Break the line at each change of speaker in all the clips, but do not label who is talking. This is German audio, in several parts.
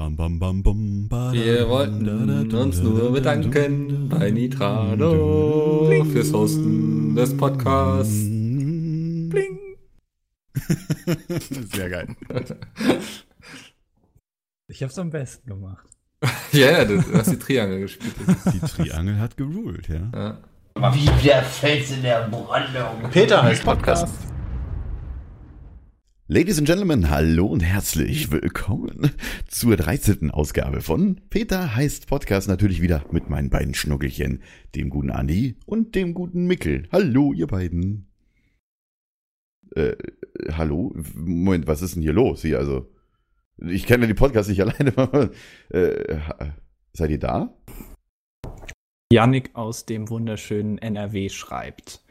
Bam, bam, bam, bam, ba,
Wir wollten
da, da, da,
uns nur
da,
bedanken
da,
bei Nitrado
Bling.
fürs Hosten des Podcasts.
Bling. Sehr geil.
Ich hab's am besten gemacht.
Ja, ja, du hast die Triangel gespielt.
Die Triangel hat geruled, ja.
ja.
Wie der Fels in der Brandung.
Peter heißt Podcast.
Ladies and Gentlemen, hallo und herzlich willkommen zur 13. Ausgabe von Peter heißt Podcast. Natürlich wieder mit meinen beiden Schnuckelchen, dem guten Andi und dem guten Mickel. Hallo, ihr beiden. Äh, hallo? Moment, was ist denn hier los hier? Also, ich kenne die Podcasts nicht alleine. äh, seid ihr da?
Yannick aus dem wunderschönen NRW schreibt.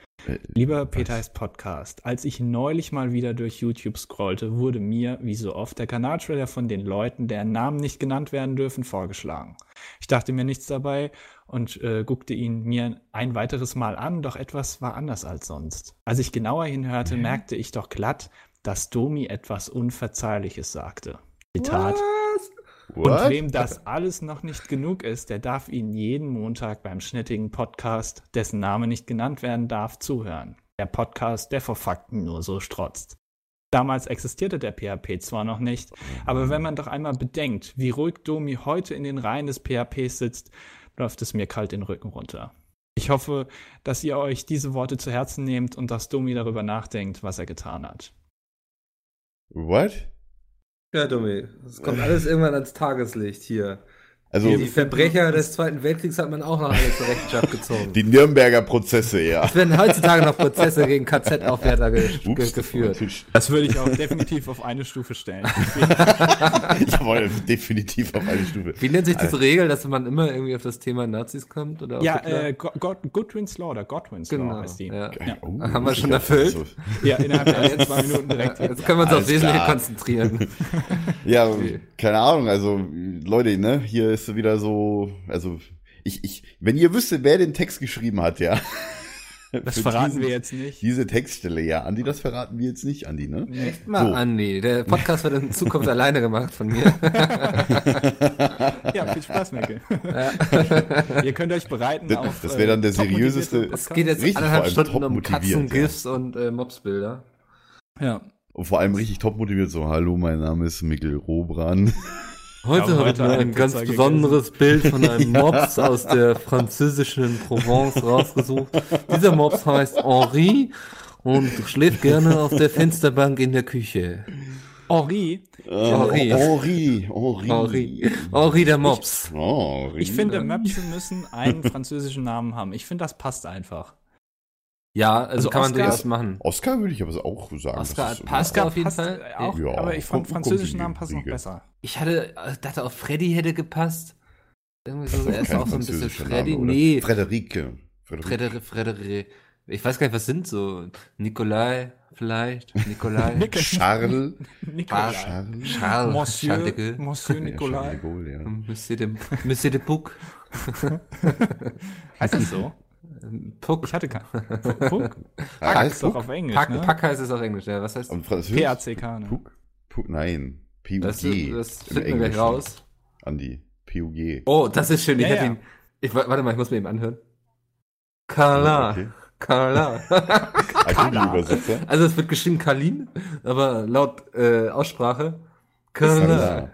Lieber Peter heißt Podcast. Als ich neulich mal wieder durch YouTube scrollte, wurde mir, wie so oft, der Kanaltrailer von den Leuten, deren Namen nicht genannt werden dürfen, vorgeschlagen. Ich dachte mir nichts dabei und äh, guckte ihn mir ein weiteres Mal an, doch etwas war anders als sonst. Als ich genauer hinhörte, merkte ich doch glatt, dass Domi etwas Unverzeihliches sagte. Zitat. Und
What?
wem das alles noch nicht genug ist, der darf ihn jeden Montag beim schnittigen Podcast, dessen Name nicht genannt werden darf, zuhören. Der Podcast, der vor Fakten nur so strotzt. Damals existierte der PHP zwar noch nicht, aber wenn man doch einmal bedenkt, wie ruhig Domi heute in den Reihen des PHPs sitzt, läuft es mir kalt den Rücken runter. Ich hoffe, dass ihr euch diese Worte zu Herzen nehmt und dass Domi darüber nachdenkt, was er getan hat.
What?
Ja, Dummi. Es kommt alles irgendwann ans Tageslicht hier.
Also,
Die Verbrecher des Zweiten Weltkriegs hat man auch noch alle zur Rechenschaft gezogen.
die Nürnberger Prozesse, ja.
Es werden heutzutage noch Prozesse gegen KZ-Aufwärter ge
Ups,
ge geführt.
Das würde ich auch definitiv auf eine Stufe stellen.
Jawohl, definitiv auf eine Stufe.
Wie nennt sich diese Regel, dass man immer irgendwie auf das Thema Nazis kommt? Oder auf
Ja, äh, God, God, Goodwin's Law oder Godwin's Law
genau.
heißt die.
Ja.
Ja.
Oh,
Haben wir schon erfüllt?
also-
Ja, innerhalb der zwei Minuten direkt.
Jetzt können wir uns aufs
Alles
Wesentliche
klar.
konzentrieren.
Ja,
Okay.
keine Ahnung, also Leute, ne, hier ist wieder so, also ich, ich, wenn ihr wüsstet, wer den Text geschrieben hat, ja.
Das
Für
verraten
diesen-
wir jetzt nicht.
Diese Textstelle, ja, Andi, das verraten wir jetzt nicht, Andi, ne?
Echt mal,
So.
Andi. Der Podcast wird in Zukunft alleine gemacht von mir.
Ja, viel Spaß, Mikkel. Ihr könnt euch bereiten
Das-
auf.
das wäre dann der
motivierte
seriöseste-
Es geht jetzt
Richtig,
anderthalb
vor allem
Stunden
top
um
motiviert,
Katzen,
ja.
GIFs und äh, Mobsbilder.
Ja.
Und vor allem richtig top motiviert, so, hallo, mein Name ist Mikkel Robran.
Heute
habe ich
ich
mir
ein ganz
Pizza
besonderes Bild von einem Mops aus der französischen Provence rausgesucht. Dieser Mops heißt Henri und schläft gerne auf der Fensterbank in der Küche.
Henri,
Henri.
Henri, Henri.
Henri. Henri der Mops.
Henri.
ich finde, Möpse müssen einen französischen Namen haben. Ich finde, das passt einfach.
Ja, also,
Also
kann man
Oscar-
durchaus machen.
Oscar würde ich aber auch sagen.
Oscar
das ist-
passt
Oscar
auf jeden
passt
Fall.
Auch,
Ja,
aber ich fand französischen Namen passen noch besser.
Ich hatte, ich dachte auch Freddy hätte gepasst. Irgendwie so, er ist auch so ein bisschen Freddy.
Name,
nee,
Frederike. Frederike.
Frederik, Frederik. Ich weiß gar nicht, was sind so. Nikolai vielleicht? Nikolai?
Charles.
Nicolas.
Charles.
Charles. Charles
Monsieur. Monsieur
Ja. Charles de Gaulle, ja.
Monsieur de, Monsieur de Puck.
Heißt das so?
Puck.
Ich hatte keinen. Puck? Pack
heißt
ist doch
Puck?
auf Englisch,
Pack,
ne?
Pack heißt es auf Englisch, ja. Was heißt?
P-A-C-K, ne?
Puck? Puck, nein. PUG.
das? Das finden wir gleich raus.
Andi. PUG.
Oh, das ist schön. Ich
Ja,
hätte
ja.
ihn. Ich, warte mal, ich muss mir eben anhören.
Okay.
Carla.
Ah, Übersetzer.
Also es wird geschrieben Kalin, aber laut äh, Aussprache Carla.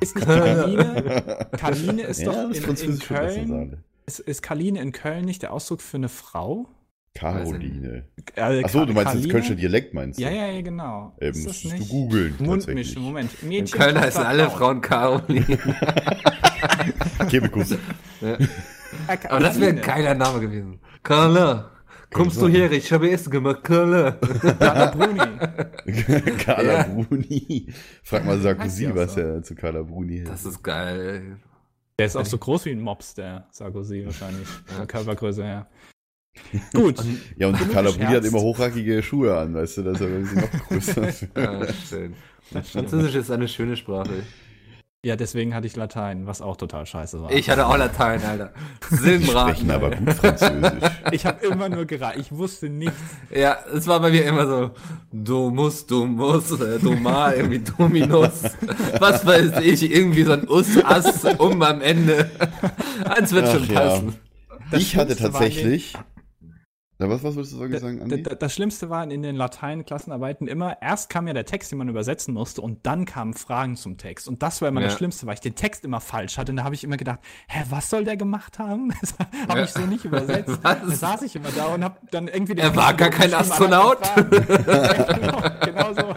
Ist nicht Kaline? Kaline ist
Ja,
doch in, in Köln. Ist, ist Kaline in Köln nicht der Ausdruck für eine Frau?
Caroline.
Äh,
Achso, du meinst
Kaline?
das Kölscher Dialekt, meinst du?
Ja, ja, ja, genau.
Ähm,
ist das
musstest du
nicht?
googeln,
Mundmisch,
tatsächlich.
Moment.
In
Mädchen,
Köln
Tochter,
heißen alle
Frau.
Frauen Caroline.
Kebekus.
ja.
Äh,
Aber das wäre ein geiler Name gewesen. Carla. Kommst du her? Ich habe Essen gemacht. Carla.
Carla Bruni.
Carla
Ja.
Bruni. Frag mal Sarkozy, was
so?
er zu Carla Bruni hält.
Das ist geil.
Der ist auch so groß wie ein Mops, der Sarkozy wahrscheinlich. Von der Körpergröße her. Gut.
Ja, und
Genug
Carla Bruni hat immer hochhackige Schuhe an, weißt du, das ist ja irgendwie noch größer.
Ja, schön. Französisch ist eine schöne Sprache.
Ja, deswegen hatte ich Latein, was auch total scheiße war.
Ich hatte auch Latein, Alter.
Die
Silbenraten.
sprechen aber gut Französisch.
ich habe immer nur geraten. Ich wusste nichts.
Ja, es war bei mir immer so, du musst, du musst, äh, du mal, irgendwie Dominus, was weiß ich, irgendwie so ein Us, Ass, um am Ende. Eins wird schon
Ach ja.
passen.
Das
ich hatte
Schlimmste war
Na, was, was würdest du sagen, Andi?
da- Das Schlimmste war in den Latein-Klassenarbeiten immer, erst kam ja der Text, den man übersetzen musste, und dann kamen Fragen zum Text. Und das war immer
Ja.
das Schlimmste, weil ich den Text immer falsch hatte. Und da habe ich immer gedacht, hä, was soll der gemacht haben? Das habe
Ja.
ich so nicht übersetzt. Da saß ich immer da und habe dann irgendwie den
Er war gar kein Astronaut.
genau, genau so.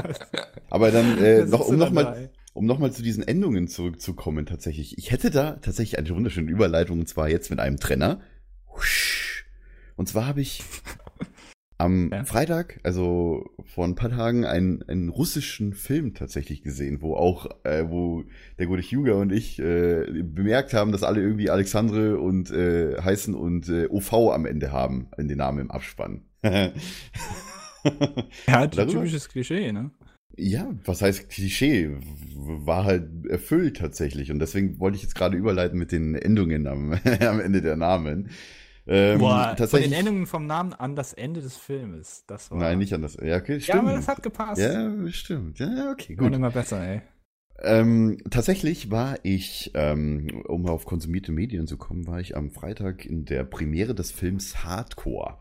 Aber dann, äh, noch, um nochmal um noch mal zu diesen Endungen zurückzukommen, tatsächlich. Ich hätte da tatsächlich eine wunderschöne Überleitung, und zwar jetzt mit einem Trenner. Husch. Und zwar habe ich am
Ja.
Freitag, also vor ein paar Tagen, einen, einen russischen Film tatsächlich gesehen, wo auch, äh, wo der gute Hugo und ich äh, bemerkt haben, dass alle irgendwie Alexandre und äh, heißen und äh, OV am Ende haben, in den Namen im Abspann.
Ja,
Darüber?
typisches Klischee, ne?
Ja, was heißt Klischee? War halt erfüllt tatsächlich. Und deswegen wollte ich jetzt gerade überleiten mit den Endungen am, am Ende der Namen. Ähm,
Boah, von
tatsächlich.
den Endungen vom Namen an das Ende des Filmes. Das war.
Nein, nicht anders. Ja, okay,
Ja,
stimmt.
aber das hat gepasst.
Ja, stimmt. Ja, okay,
Gut.
gut.
immer besser, ey.
Ähm, tatsächlich war ich, ähm, um auf konsumierte Medien zu kommen, war ich am Freitag in der Premiere des Films Hardcore.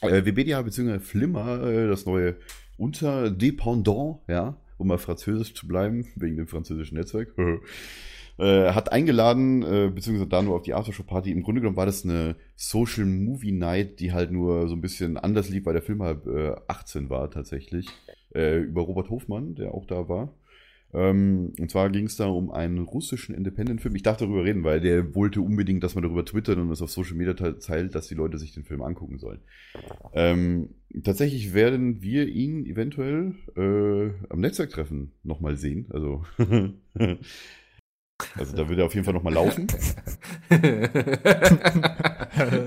Äh, Webedia bzw. Flimmer, äh, das neue Unterdependant, ja, um mal französisch zu bleiben, wegen dem französischen Netzwerk, äh, hat eingeladen, äh, beziehungsweise da nur auf die Aftershow-Party. Im Grunde genommen war das eine Social Movie Night, die halt nur so ein bisschen anders lief, weil der Film halt äh, 18 war tatsächlich. Äh, über Robert Hofmann, der auch da war. Ähm, und zwar ging es da um einen russischen Independent-Film. Ich darf darüber reden, weil der wollte unbedingt, dass man darüber twittert und es auf Social Media te- teilt, dass die Leute sich den Film angucken sollen. Ähm, tatsächlich werden wir ihn eventuell äh, am Netzwerktreffen nochmal sehen. Also, also da wird er auf jeden Fall nochmal laufen.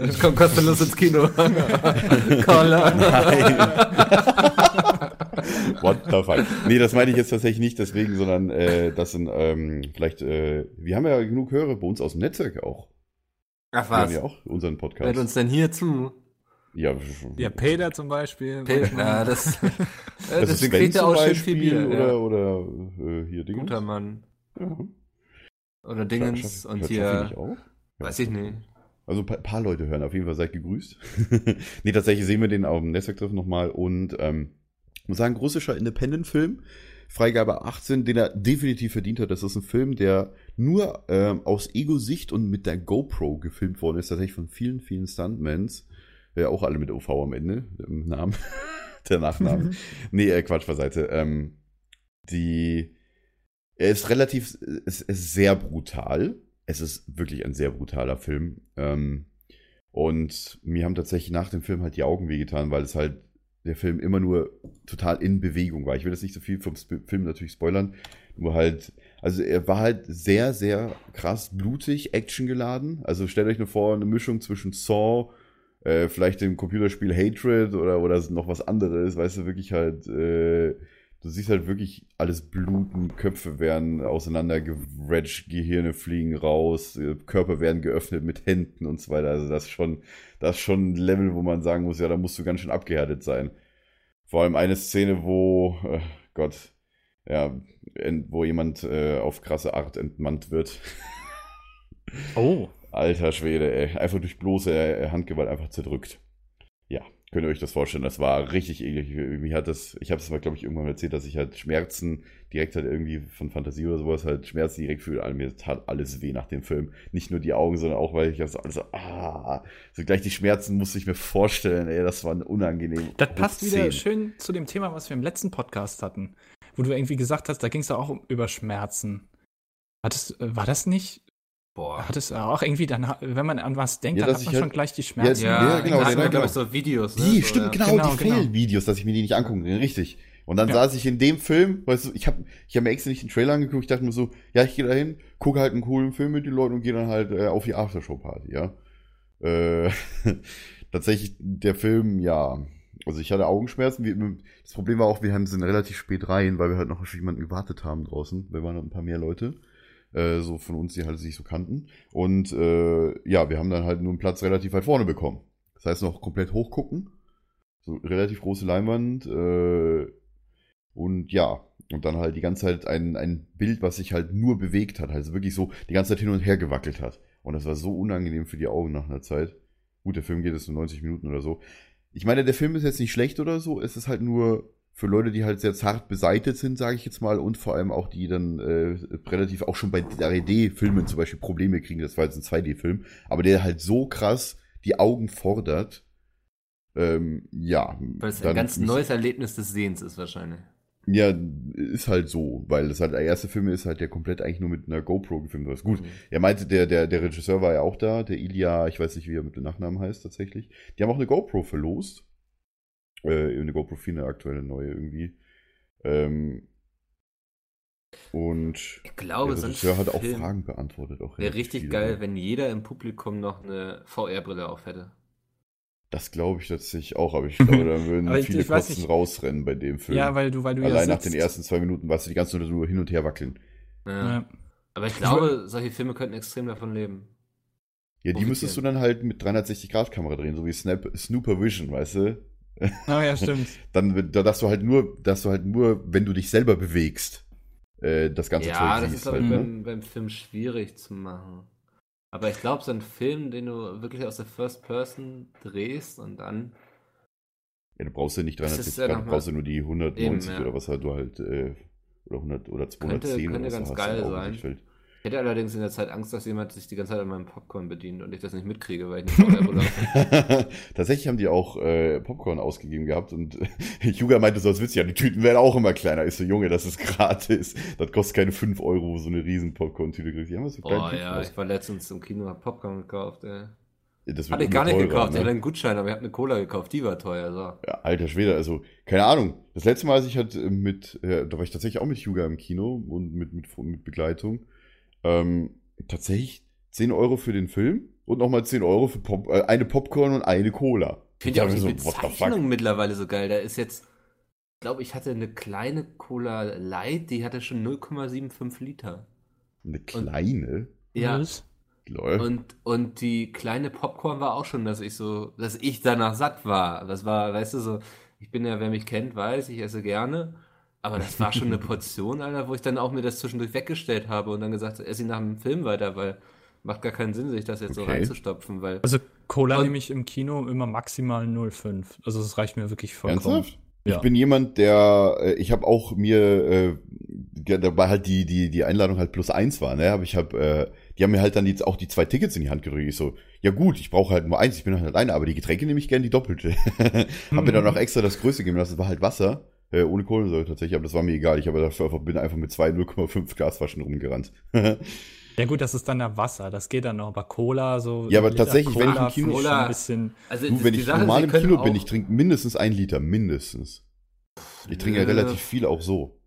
ich komm kostenlos ins Kino. Collar.
What the fuck? Nee, das meine ich jetzt tatsächlich nicht deswegen, sondern äh, das sind ähm, vielleicht, äh, wir haben ja genug Hörer bei uns aus dem Netzwerk auch.
Ach
Wir haben
was.
ja auch unseren Podcast.
Hört uns denn hier zu?
Ja,
Ja, Peter zum Beispiel.
Ja, das,
das Sven
kriegt er
zum
auch schön
Beispiel
viel Bier.
oder,
ja.
oder äh, hier Dingens.
Guter Mann.
Ja.
Oder Dingens und hier,
auch? Ja.
weiß ich nicht.
Also ein paar, paar Leute hören, auf jeden Fall seid gegrüßt. nee, tatsächlich sehen wir den auf dem Netzwerktreffen nochmal und ähm, muss sagen, russischer Independent-Film, Freigabe 18, den er definitiv verdient hat. Das ist ein Film, der nur ähm, aus Ego-Sicht und mit der GoPro gefilmt worden ist, tatsächlich von vielen, vielen Stuntmans. Ja, auch alle mit OV am Ende, im Namen, der Nachname. nee, äh, Quatsch beiseite. Ähm, die, er ist relativ, es ist sehr brutal. Es ist wirklich ein sehr brutaler Film. Ähm, und mir haben tatsächlich nach dem Film halt die Augen wehgetan, weil es halt der Film immer nur total in Bewegung war. Ich will jetzt nicht so viel vom Film natürlich spoilern, nur halt, also er war halt sehr, sehr krass blutig, actiongeladen. Also stellt euch nur vor, eine Mischung zwischen Saw, äh, vielleicht dem Computerspiel Hatred oder, oder noch was anderes, weißt du, wirklich halt, äh, du siehst halt wirklich alles bluten, Köpfe werden auseinandergeratcht, Gehirne fliegen raus, äh, Körper werden geöffnet mit Händen und so weiter. Also das ist schon, das ist schon ein Level, wo man sagen muss, ja, da musst du ganz schön abgehärtet sein. Vor allem eine Szene, wo, äh, Gott, ja, wo jemand äh, auf krasse Art entmannt wird.
Oh.
Alter Schwede, ey. Einfach durch bloße äh, Handgewalt einfach zerdrückt. Könnt ihr euch das vorstellen? Das war richtig eklig. Hat das, ich habe es mal, glaube ich, irgendwann erzählt, dass ich halt Schmerzen direkt halt irgendwie von Fantasie oder sowas halt Schmerzen direkt fühle. Also Mir tat alles weh nach dem Film. Nicht nur die Augen, sondern auch, weil ich das alles so, ah, so gleich die Schmerzen musste ich mir vorstellen, ey, das war unangenehm.
Das passt wieder schön zu dem Thema, was wir im letzten Podcast hatten. Wo du irgendwie gesagt hast, da ging es ja auch um, über Schmerzen. Hattest, äh, war das nicht?
Boah.
Hattest du auch irgendwie dann, wenn man an was denkt,
Ja,
dann
dass
hat man
ich
schon
halt-
gleich die Schmerzen.
Ja,
Ja,
genau,
genau.
genau,
glaube ich,
genau.
so Videos. Ne?
Die,
so,
stimmt, genau,
Genau,
die
genau.
Fail-Videos, dass ich mir die nicht angucken kann, richtig. Und dann
Ja.
saß ich in dem Film, weißt du, ich habe ich hab mir extra nicht den Trailer angeguckt, ich dachte mir so, ja, ich gehe da hin, gucke halt einen coolen Film mit den Leuten und gehe dann halt äh, auf die Aftershow-Party, ja. Äh, tatsächlich, der Film, ja, also ich hatte Augenschmerzen. Wir, das Problem war auch, wir haben sind relativ spät rein, weil wir halt noch auf jemanden gewartet haben draußen. Wir waren noch ein paar mehr Leute. Äh, so von uns, die halt sich so kannten. Und äh, ja, wir haben dann halt nur einen Platz relativ weit vorne bekommen. Das heißt noch komplett hochgucken. So relativ große Leinwand. Äh, und ja, und dann halt die ganze Zeit ein, ein Bild, was sich halt nur bewegt hat. Also wirklich so die ganze Zeit hin und her gewackelt hat. Und das war so unangenehm für die Augen nach einer Zeit. Gut, der Film geht jetzt so 90 Minuten oder so. Ich meine, der Film ist jetzt nicht schlecht oder so. Es ist halt nur für Leute, die halt sehr zart beseitet sind, sage ich jetzt mal, und vor allem auch die dann äh, relativ auch schon bei 3D-Filmen zum Beispiel Probleme kriegen. Das war jetzt ein 2D-Film, aber der halt so krass die Augen fordert. Ähm, ja.
Weil es ein ganz neues Erlebnis des Sehens ist wahrscheinlich.
Ja, ist halt so, weil das halt der erste Film ist halt, der komplett eigentlich nur mit einer GoPro gefilmt ist. Gut,
Mhm.
er meinte, der, der, der Regisseur war ja auch da, der Ilya, ich weiß nicht, wie er mit dem Nachnamen heißt tatsächlich. Die haben auch eine GoPro verlost. Äh, eine GoPro 4, eine aktuelle neue irgendwie. Ähm, und
Ich glaube,
der Regisseur hat auch
Film
Fragen beantwortet. Auch
wäre richtig
viele.
geil, wenn jeder im Publikum noch eine VR-Brille auf hätte.
Das glaube ich tatsächlich auch, aber ich glaube, da würden
ich-
viele
ich
Kosten
nicht.
rausrennen bei dem Film.
Ja, weil du, weil du
Allein
ja
nach den ersten zwei Minuten, was die ganze Zeit nur hin und her wackeln.
Ja.
Ja.
Aber ich glaube, solche Filme könnten extrem davon leben.
Ja, die müsstest du dann halt mit 360-Grad-Kamera drehen, so wie Snap, Snoopervision, weißt du?
Oh ja, stimmt.
Dann, da- dass du halt nur, dass du halt nur, wenn du dich selber bewegst, äh, das ganze
Ja,
Zeug
das ist,
siehst
glaube
halt,
ich,
ne?
beim, beim Film schwierig zu machen. Aber ich glaube, so ein Film, den du wirklich aus der First Person drehst und dann.
Ja, du brauchst ja nicht
Das
360
ist ja
Grad, du brauchst ja nur die 190
Eben, ja.
oder was halt du halt, äh, oder 100 oder 210
könnte
oder was
ganz
du
geil sein. Ich hätte allerdings in der Zeit Angst, dass jemand sich die ganze Zeit an meinem Popcorn bedient und ich das nicht mitkriege, weil ich nicht habe.
Tatsächlich haben die auch äh, Popcorn ausgegeben gehabt und Juga meinte so, als witzig, ja, die Tüten werden auch immer kleiner. Ich so, Junge, das ist gratis. Das kostet keine 5 Euro, so eine riesen Popcorn-Tüte kriegst. Die haben so kleine
Oh
Tüten
ja,
aus.
ich war letztens im Kino, hab Popcorn gekauft, ey.
Das
Hatte ich gar nicht
teurer,
gekauft, ich
ne?
hatte einen Gutschein, aber ich habe eine Cola gekauft, die war teuer, so.
Ja, alter Schwede, also, keine Ahnung. Das letzte Mal, als ich halt äh, mit, äh, da war ich tatsächlich auch mit Yuga im Kino und mit, mit, mit Begleitung. Ähm, tatsächlich 10 Euro für den Film und nochmal 10 Euro für Pop, äh, eine Popcorn und eine Cola.
Ich finde ja auch die
so, what the fuck?
Bezeichnung mittlerweile so geil. Da ist jetzt, ich glaube, ich hatte eine kleine Cola Light, die hatte schon 0,75 Liter.
Eine kleine?
Ja.
Was?
Und, und die kleine Popcorn war auch schon, dass ich so, dass ich danach satt war. Das war, weißt du, so, ich bin ja, wer mich kennt, weiß, ich esse gerne. Aber das war schon eine Portion, Alter, wo ich dann auch mir das zwischendurch weggestellt habe und dann gesagt, habe, esse ich nach dem Film weiter, weil macht gar keinen Sinn, sich das jetzt so
Okay.
reinzustopfen, weil.
Also Cola
Und-
nehme ich im Kino immer maximal 0,5. Also das reicht mir wirklich vollkommen.
Ernsthaft?
Ja.
Ich bin jemand, der, äh, ich habe auch mir, äh, dabei halt die, die, die Einladung halt plus eins war, ne? Aber ich habe, äh, die haben mir halt dann jetzt auch die zwei Tickets in die Hand gedrückt. Ich so, ja gut, ich brauche halt nur eins, ich bin halt alleine, aber die Getränke nehme ich gerne die doppelte. hab mir dann auch extra das Größte gegeben lassen, das war halt Wasser, äh, ohne Kohlensäure tatsächlich, aber das war mir egal. Ich habe dafür einfach, bin einfach mit zwei 0,5 Glasflaschen rumgerannt.
Ja gut, das ist dann ja Wasser, das geht dann noch, aber Cola so.
Ja, aber
Liter
tatsächlich, wenn ich im
Cola
Kino-
Cola-
ein bisschen.
Also
du, wenn ich
Sache
normal im Kino bin, ich trinke mindestens ein Liter, mindestens. Ich trinke ja relativ viel auch so.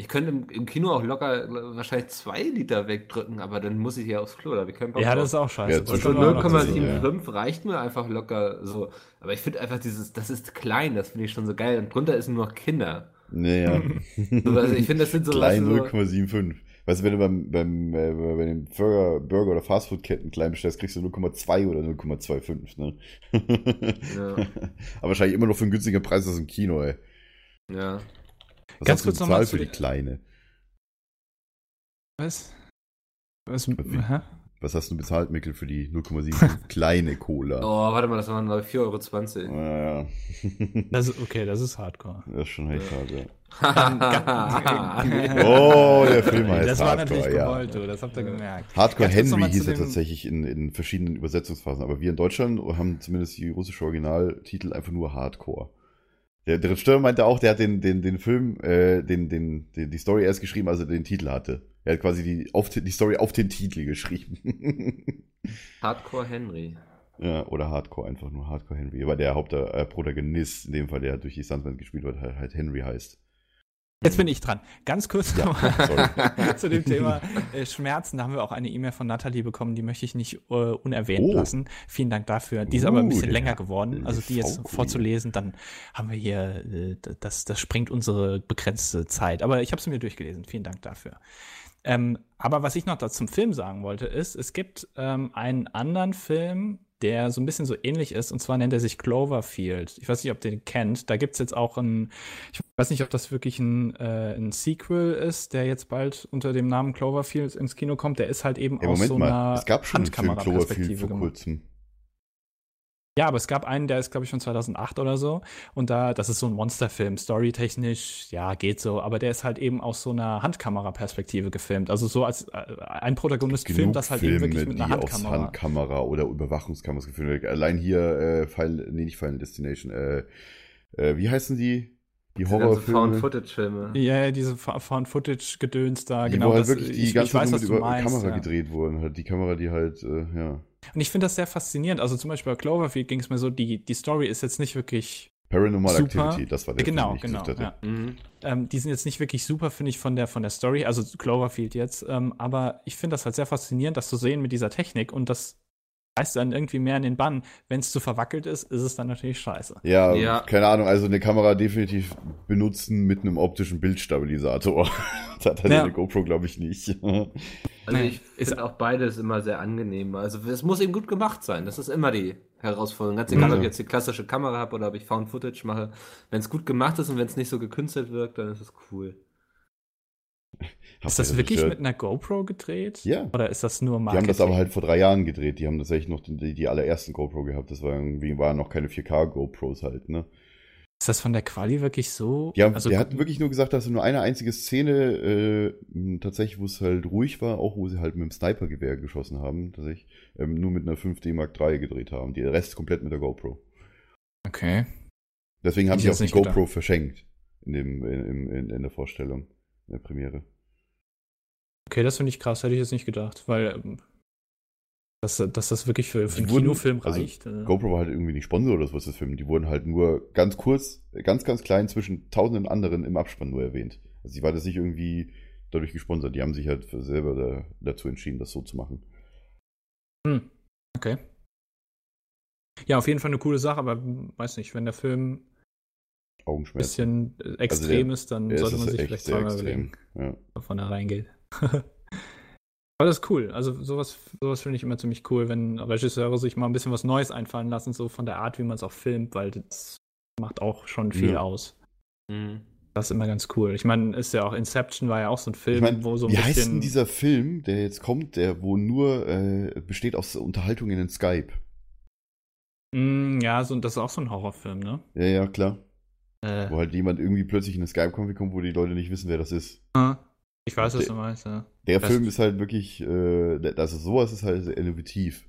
Ich könnte im, Kino auch locker äh, wahrscheinlich zwei Liter wegdrücken, aber dann muss ich ja aufs Klo, da habe ich keinen Bock
Ja, das ist auch scheiße.
Ja,
so
Beispiel
man auch noch dazu
0,75
sagen.
reicht mir einfach locker so. Aber ich finde einfach dieses, das ist klein, das finde ich schon so geil. Und drunter ist nur noch Kinder.
Naja.
So, also ich finde, das sind so,
Klein
weißt du, so
0,75. Weißt du, wenn du beim, beim, äh, bei den Burger, Burger oder Fastfood-Ketten klein bestellst, kriegst du 0,2 oder 0,25, ne?
Ja.
Aber wahrscheinlich immer noch für einen günstigen Preis als im Kino, ey.
ja.
Was
Ganz
hast du
kurz
bezahlt für die kleine?
Was? Was? Hä?
Was hast du bezahlt, Mikkel, für die 0,75 kleine Cola?
Oh, warte mal, das waren glaube ich 4,20 Euro.
Ja, ja.
Das ist, okay, das ist Hardcore.
Das ist schon echt hart, ja.
ja.
Oh, der Film heißt
das war
Hardcore,
natürlich
ja.
gewollt, du, das habt ihr gemerkt.
Hardcore
Ganz
Henry hieß er tatsächlich in, in verschiedenen Übersetzungsphasen, aber wir in Deutschland haben zumindest die russische Originaltitel einfach nur Hardcore. Der, der Regisseur meinte auch, der hat den, den, den Film, äh, den, den, den, die Story erst geschrieben, als er den Titel hatte. Er hat quasi die, auf, die Story auf den Titel geschrieben.
Hardcore Henry.
ja, oder Hardcore, einfach nur Hardcore Henry. Aber der Hauptprotagonist, in dem Fall, der durch die Stuntman gespielt wird, halt, halt Henry heißt.
Jetzt bin ich dran. Ganz kurz
Ja,
zu dem Thema äh, Schmerzen. Da haben wir auch eine E-Mail von Nathalie bekommen, die möchte ich nicht äh, unerwähnt
Oh.
lassen. Vielen Dank dafür. Die ist aber ein
Uh,
bisschen länger geworden. Also die jetzt vorzulesen, dann haben wir hier, äh, das, das sprengt unsere begrenzte Zeit. Aber ich habe sie mir durchgelesen. Vielen Dank dafür. Ähm, aber was ich noch da zum Film sagen wollte, ist, es gibt ähm, einen anderen Film, der so ein bisschen so ähnlich ist, und zwar nennt er sich Cloverfield. Ich weiß nicht, ob ihr den kennt. Da gibt es jetzt auch ein, ich weiß nicht, ob das wirklich ein, äh, ein Sequel ist, der jetzt bald unter dem Namen Cloverfield ins Kino kommt. Der ist halt eben
Ey,
aus so
mal,
einer
es gab schon Film Cloverfield
Handkameraperspektive
vor
gemacht.
kurzem.
Ja, aber es gab einen, der ist, glaube ich, von 2008 oder so. Und da, das ist so ein Monsterfilm, storytechnisch, ja, geht so. Aber der ist halt eben aus so einer Handkameraperspektive gefilmt. Also so als äh, ein Protagonist filmt
Genug
das halt eben
Filme,
wirklich mit einer
aus
Handkamera.
Handkamera oder Überwachungskameras gefilmt werden. Allein hier äh, Final, nee, nicht Final Destination, äh, äh, wie heißen die? Die
Diese ganzen
Horrorfilme.
Found-Footage-Filme.
Ja, diese Found-Footage-Gedöns da,
Die,
genau.
wo halt
das-
wirklich die
ich,
ganze
ich weiß, du
über
meinst.
Kamera
ja.
gedreht wurden. Halt die Kamera, die halt, äh, ja.
Und ich finde das sehr faszinierend. Also zum Beispiel bei Cloverfield ging es mir so, die, die Story ist jetzt nicht wirklich
Paranormal
Super.
Activity, das war der
genau,
Film, den ich
genau. Ja.
Mhm.
Ähm, die sind jetzt nicht wirklich super, finde ich, von der, von der Story, also Cloverfield jetzt. Ähm, aber ich finde das halt sehr faszinierend, das zu sehen mit dieser Technik und das reißt dann irgendwie mehr in den Bann. Wenn es zu verwackelt ist, ist es dann natürlich scheiße.
Ja,
Ja.
keine Ahnung, also eine Kamera definitiv benutzen mit einem optischen Bildstabilisator. das hat halt
Ja.
eine GoPro, glaube ich, nicht.
Also ich
ist-
finde auch beides immer sehr angenehm. Also es muss eben gut gemacht sein. Das ist immer die Herausforderung. Ganz egal,
Ja.
ob ich jetzt die klassische Kamera habe oder ob ich Found Footage mache. Wenn es gut gemacht ist und wenn es nicht so gekünstelt wirkt, dann ist es cool.
Ist das wirklich
gehört?
mit einer GoPro gedreht?
Ja.
Oder ist das nur
Die
Marketing?
haben das aber halt vor drei Jahren gedreht. Die haben tatsächlich noch die, die allerersten GoPro gehabt. Das war irgendwie, waren noch keine 4K-GoPros halt, ne?
Ist das von der Quali wirklich so?
Die haben,
also,
der hat wirklich nur gesagt, dass nur eine einzige Szene, äh, tatsächlich, wo es halt ruhig war, auch wo sie halt mit dem Snipergewehr geschossen haben, tatsächlich, ähm, nur mit einer 5D Mark III gedreht haben. Die Rest komplett mit der GoPro.
Okay.
Deswegen haben sie auch die
nicht gedacht.
GoPro verschenkt in, dem, in, in, in der Vorstellung, in der Premiere.
Okay, das finde ich krass, hätte ich jetzt nicht gedacht, weil ähm, dass, dass das wirklich für, für einen
wurden-
Kinofilm
also
reicht. äh.
GoPro war halt irgendwie nicht Sponsor oder sowas des Films. Die wurden halt nur ganz kurz, ganz, ganz klein zwischen tausenden anderen im Abspann nur erwähnt. Also sie war das nicht irgendwie dadurch gesponsert. Die haben sich halt für selber da, dazu entschieden, das so zu machen.
Hm. Okay. Ja, auf jeden Fall eine coole Sache, aber hm, weiß nicht, wenn der Film
Augenschmerzen.
bisschen äh, extrem ist, dann
Ja,
sollte man sich vielleicht zweimal überlegen,
Ja.
bevor er reingeht. Aber das ist cool. Also sowas, sowas finde ich immer ziemlich cool, wenn Regisseure sich mal ein bisschen was Neues einfallen lassen, so von der Art, wie man es auch filmt, weil das macht auch schon viel
Ja.
aus.
Mhm.
Das ist immer ganz cool. Ich meine, ist ja auch Inception war ja auch so ein Film,
Ich mein,
wo so ein
wie
bisschen.
heißt denn dieser Film, der jetzt kommt, der wo nur äh, besteht aus Unterhaltungen in Skype?
Mm, ja, so, das ist auch so ein Horrorfilm, ne?
Ja, ja, klar.
Äh,
Wo halt jemand irgendwie plötzlich in eine Skype-Konfi kommt, wo die Leute nicht wissen, wer das ist.
ich weiß, was
Der-
du meinst, ja.
Der
Das-
Film ist halt wirklich, äh, also sowas ist halt sehr innovativ.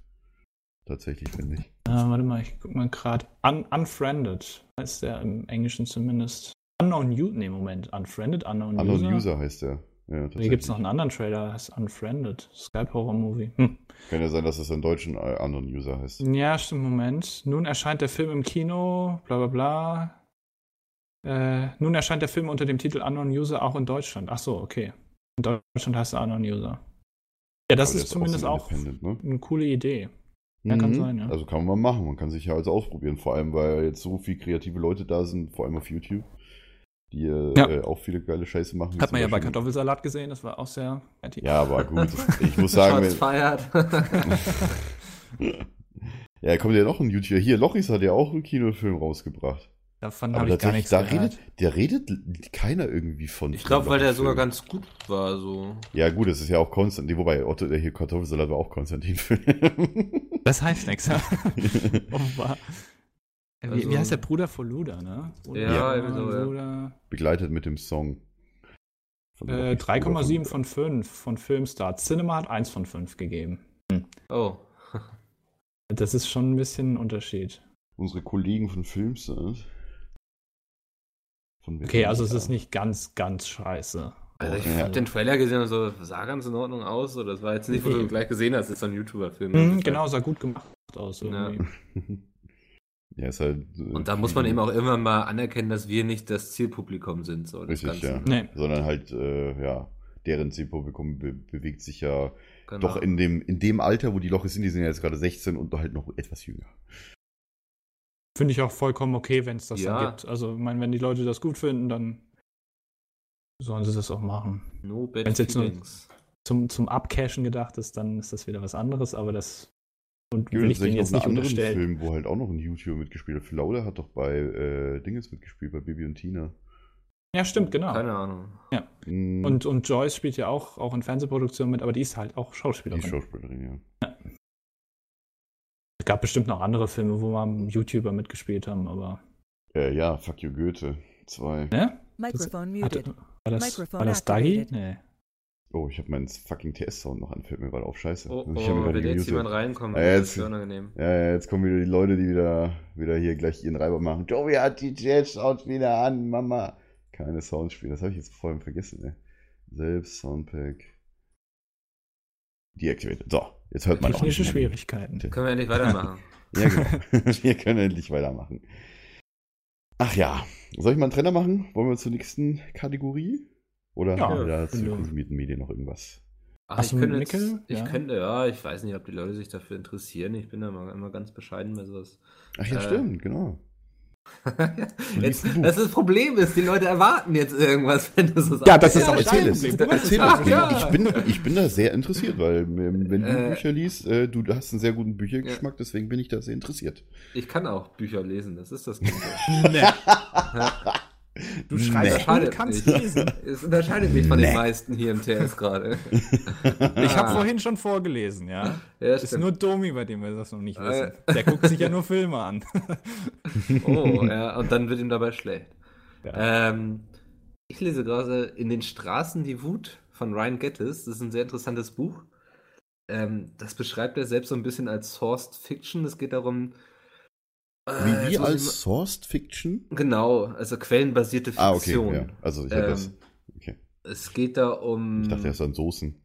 Tatsächlich, finde ich.
Äh, warte mal, ich guck mal gerade. Un Unfriended heißt der im Englischen zumindest. Unknown User, nee, Moment. Unfriended, Unknown,
Unknown
User.
User heißt der. Ja,
Hier gibt es noch einen anderen Trailer, der heißt Unfriended. Skype-Horror-Movie. Hm.
Kann ja sein, dass das im Deutschen äh, Unknown User heißt.
Ja, stimmt, Moment. Nun erscheint der Film im Kino, bla bla bla. Äh, nun erscheint der Film unter dem Titel Unknown User auch in Deutschland. Ach so, okay. In Deutschland heißt er Unknown User. Ja, das
der
ist zumindest
so
auch,
independent, ne?
eine coole Idee. Ja, kann
Mhm.
sein, ja.
Also kann man mal machen. Man kann sich ja also ausprobieren. Vor allem, weil jetzt so viele kreative Leute da sind, vor allem auf YouTube, die äh,
Ja.
äh, auch viele geile Scheiße machen.
Hat man ja bei Kartoffelsalat gesehen, das war auch sehr kreativ.
Ja, aber gut. Ich muss sagen,
Shots feiert.
wenn, ja, kommt ja noch ein YouTuber. Hier, Lochis hat ja auch einen Kinofilm rausgebracht.
Davon habe ich gar nichts
da
gehört.
redet, der redet keiner irgendwie von.
ich glaube, weil der sogar ganz gut war, so.
Ja, gut, das ist ja auch Konstantin. Wobei, Otto, der hier Kartoffelsalat war auch Konstantin-Film.
Das heißt nichts. ja. Offenbar. Wie,
Also-
wie heißt der Bruder von Luda, ne? Bruder,
Ja, so, ja.
Luda.
Begleitet mit dem Song.
Äh,
Lochis
3,7
Bruder
von 5 von Filmstart. Cinema hat 1 von 5 gegeben.
Oh.
Das ist schon ein bisschen ein Unterschied.
Unsere Kollegen von Filmstart. Von
Okay, also es
ja.
ist nicht ganz, ganz scheiße.
Also ich
Ja.
habe den Trailer gesehen und so, sah ganz in Ordnung aus. So. Das war jetzt nicht, wo du gleich gesehen hast, das ist so ein YouTuber-Film.
Mhm, genau, sah gut gemacht aus.
Ja.
Irgendwie.
ja, ist halt. äh,
Und da muss man eben auch immer mal anerkennen, dass wir nicht das Zielpublikum sind. So, des
Richtig, ja.
Ganzen.
Nee.
Sondern halt, äh, ja, deren Zielpublikum be bewegt sich ja
Genau.
doch in dem, in dem Alter, wo die Lochis sind, die sind ja jetzt gerade 16 und halt noch etwas jünger.
Finde ich auch vollkommen okay, wenn es das
Ja.
dann gibt. Also, ich meine, wenn die Leute das gut finden, dann sollen sie das auch machen.
No bad
Wenn's jetzt nur- zum, zum Abcashen gedacht ist, dann ist das wieder was anderes, aber das und
Gibt
will
es
ich den
nicht
jetzt nicht
einen anderen
unterstellen.
Film, wo halt auch noch ein YouTuber mitgespielt hat? Flaude hat doch bei äh, Dinges mitgespielt, bei Bibi und Tina.
Ja, stimmt, genau.
Keine Ahnung.
Hm,
Und, und Joyce spielt ja auch, auch in Fernsehproduktionen mit, aber die ist halt auch
die
Schauspielerin.
Schauspielerin, ja.
Es gab bestimmt noch andere Filme, wo mal YouTuber mitgespielt haben, aber.
Äh, ja, Fuck You Goethe. Zwei.
Ne?
Microphone muted.
war das,
Microphone
war das Dagi? Nee.
Oh, ich habe meinen fucking TS-Sound noch an, fällt mir gerade auf. Scheiße.
Oh,
ich
oh will jetzt jemand reinkommen?
Ja,
das
jetzt-
ist unangenehm.
Ja, ja, jetzt kommen wieder die Leute, die wieder, wieder hier gleich ihren Reiber machen. Joey hat die Jazz-Sounds wieder an, Mama. Keine Sounds spielen, das habe ich jetzt vorhin vergessen, ey. Selbst Soundpack. Deactivated. So, jetzt hört man auch
Technische
nicht mehr.
Schwierigkeiten.
Können wir endlich weitermachen?
Ja, genau. Wir können endlich weitermachen. Ach ja, soll ich mal einen Trenner machen? Wollen wir zur nächsten Kategorie? Oder
Ja,
haben wir da zu konsumierten Medien noch irgendwas?
Ach,
Hast
ich könnte, jetzt, ich
Ja.
könnte, ja, ich weiß nicht, ob die Leute sich dafür interessieren. Ich bin da immer, immer ganz bescheiden bei sowas.
Ach ja,
Äh,
stimmt, genau.
Jetzt, das, ist das Problem ist, die Leute erwarten jetzt irgendwas, wenn du so sagst.
Ja, das ist auch
Erzähl es. Erzähl es.
ja.
Ich, bin, ich bin da sehr interessiert, weil ähm, wenn du
Äh,
Bücher liest, äh, du hast einen sehr guten Büchergeschmack, deswegen bin ich da sehr interessiert.
Ich kann auch Bücher lesen, das ist das Gute.
Nee. Du schreibst
Nee.
cool, kannst lesen.
Es unterscheidet mich von
Nee.
den meisten hier im TS gerade.
Ich habe
Ah.
vorhin schon vorgelesen, ja.
Ja,
Ist nur Domi, bei dem wir das noch nicht
Äh.
wissen. Der guckt sich ja nur Filme an.
Oh, ja, und dann wird ihm dabei schlecht.
Ja.
Ähm, ich lese gerade In den Straßen die Wut von Ryan Gettis. Das ist ein sehr interessantes Buch. Ähm, das beschreibt er selbst so ein bisschen als Sourced Fiction. Es geht darum. Äh,
Wie, wie
muss
als Sourced Fiction?
Genau, also quellenbasierte
Ah, okay.
Fiktion.
Ja. Also ich hab das.
Ähm,
Okay.
Es geht da um.
Ich dachte erst an Soßen.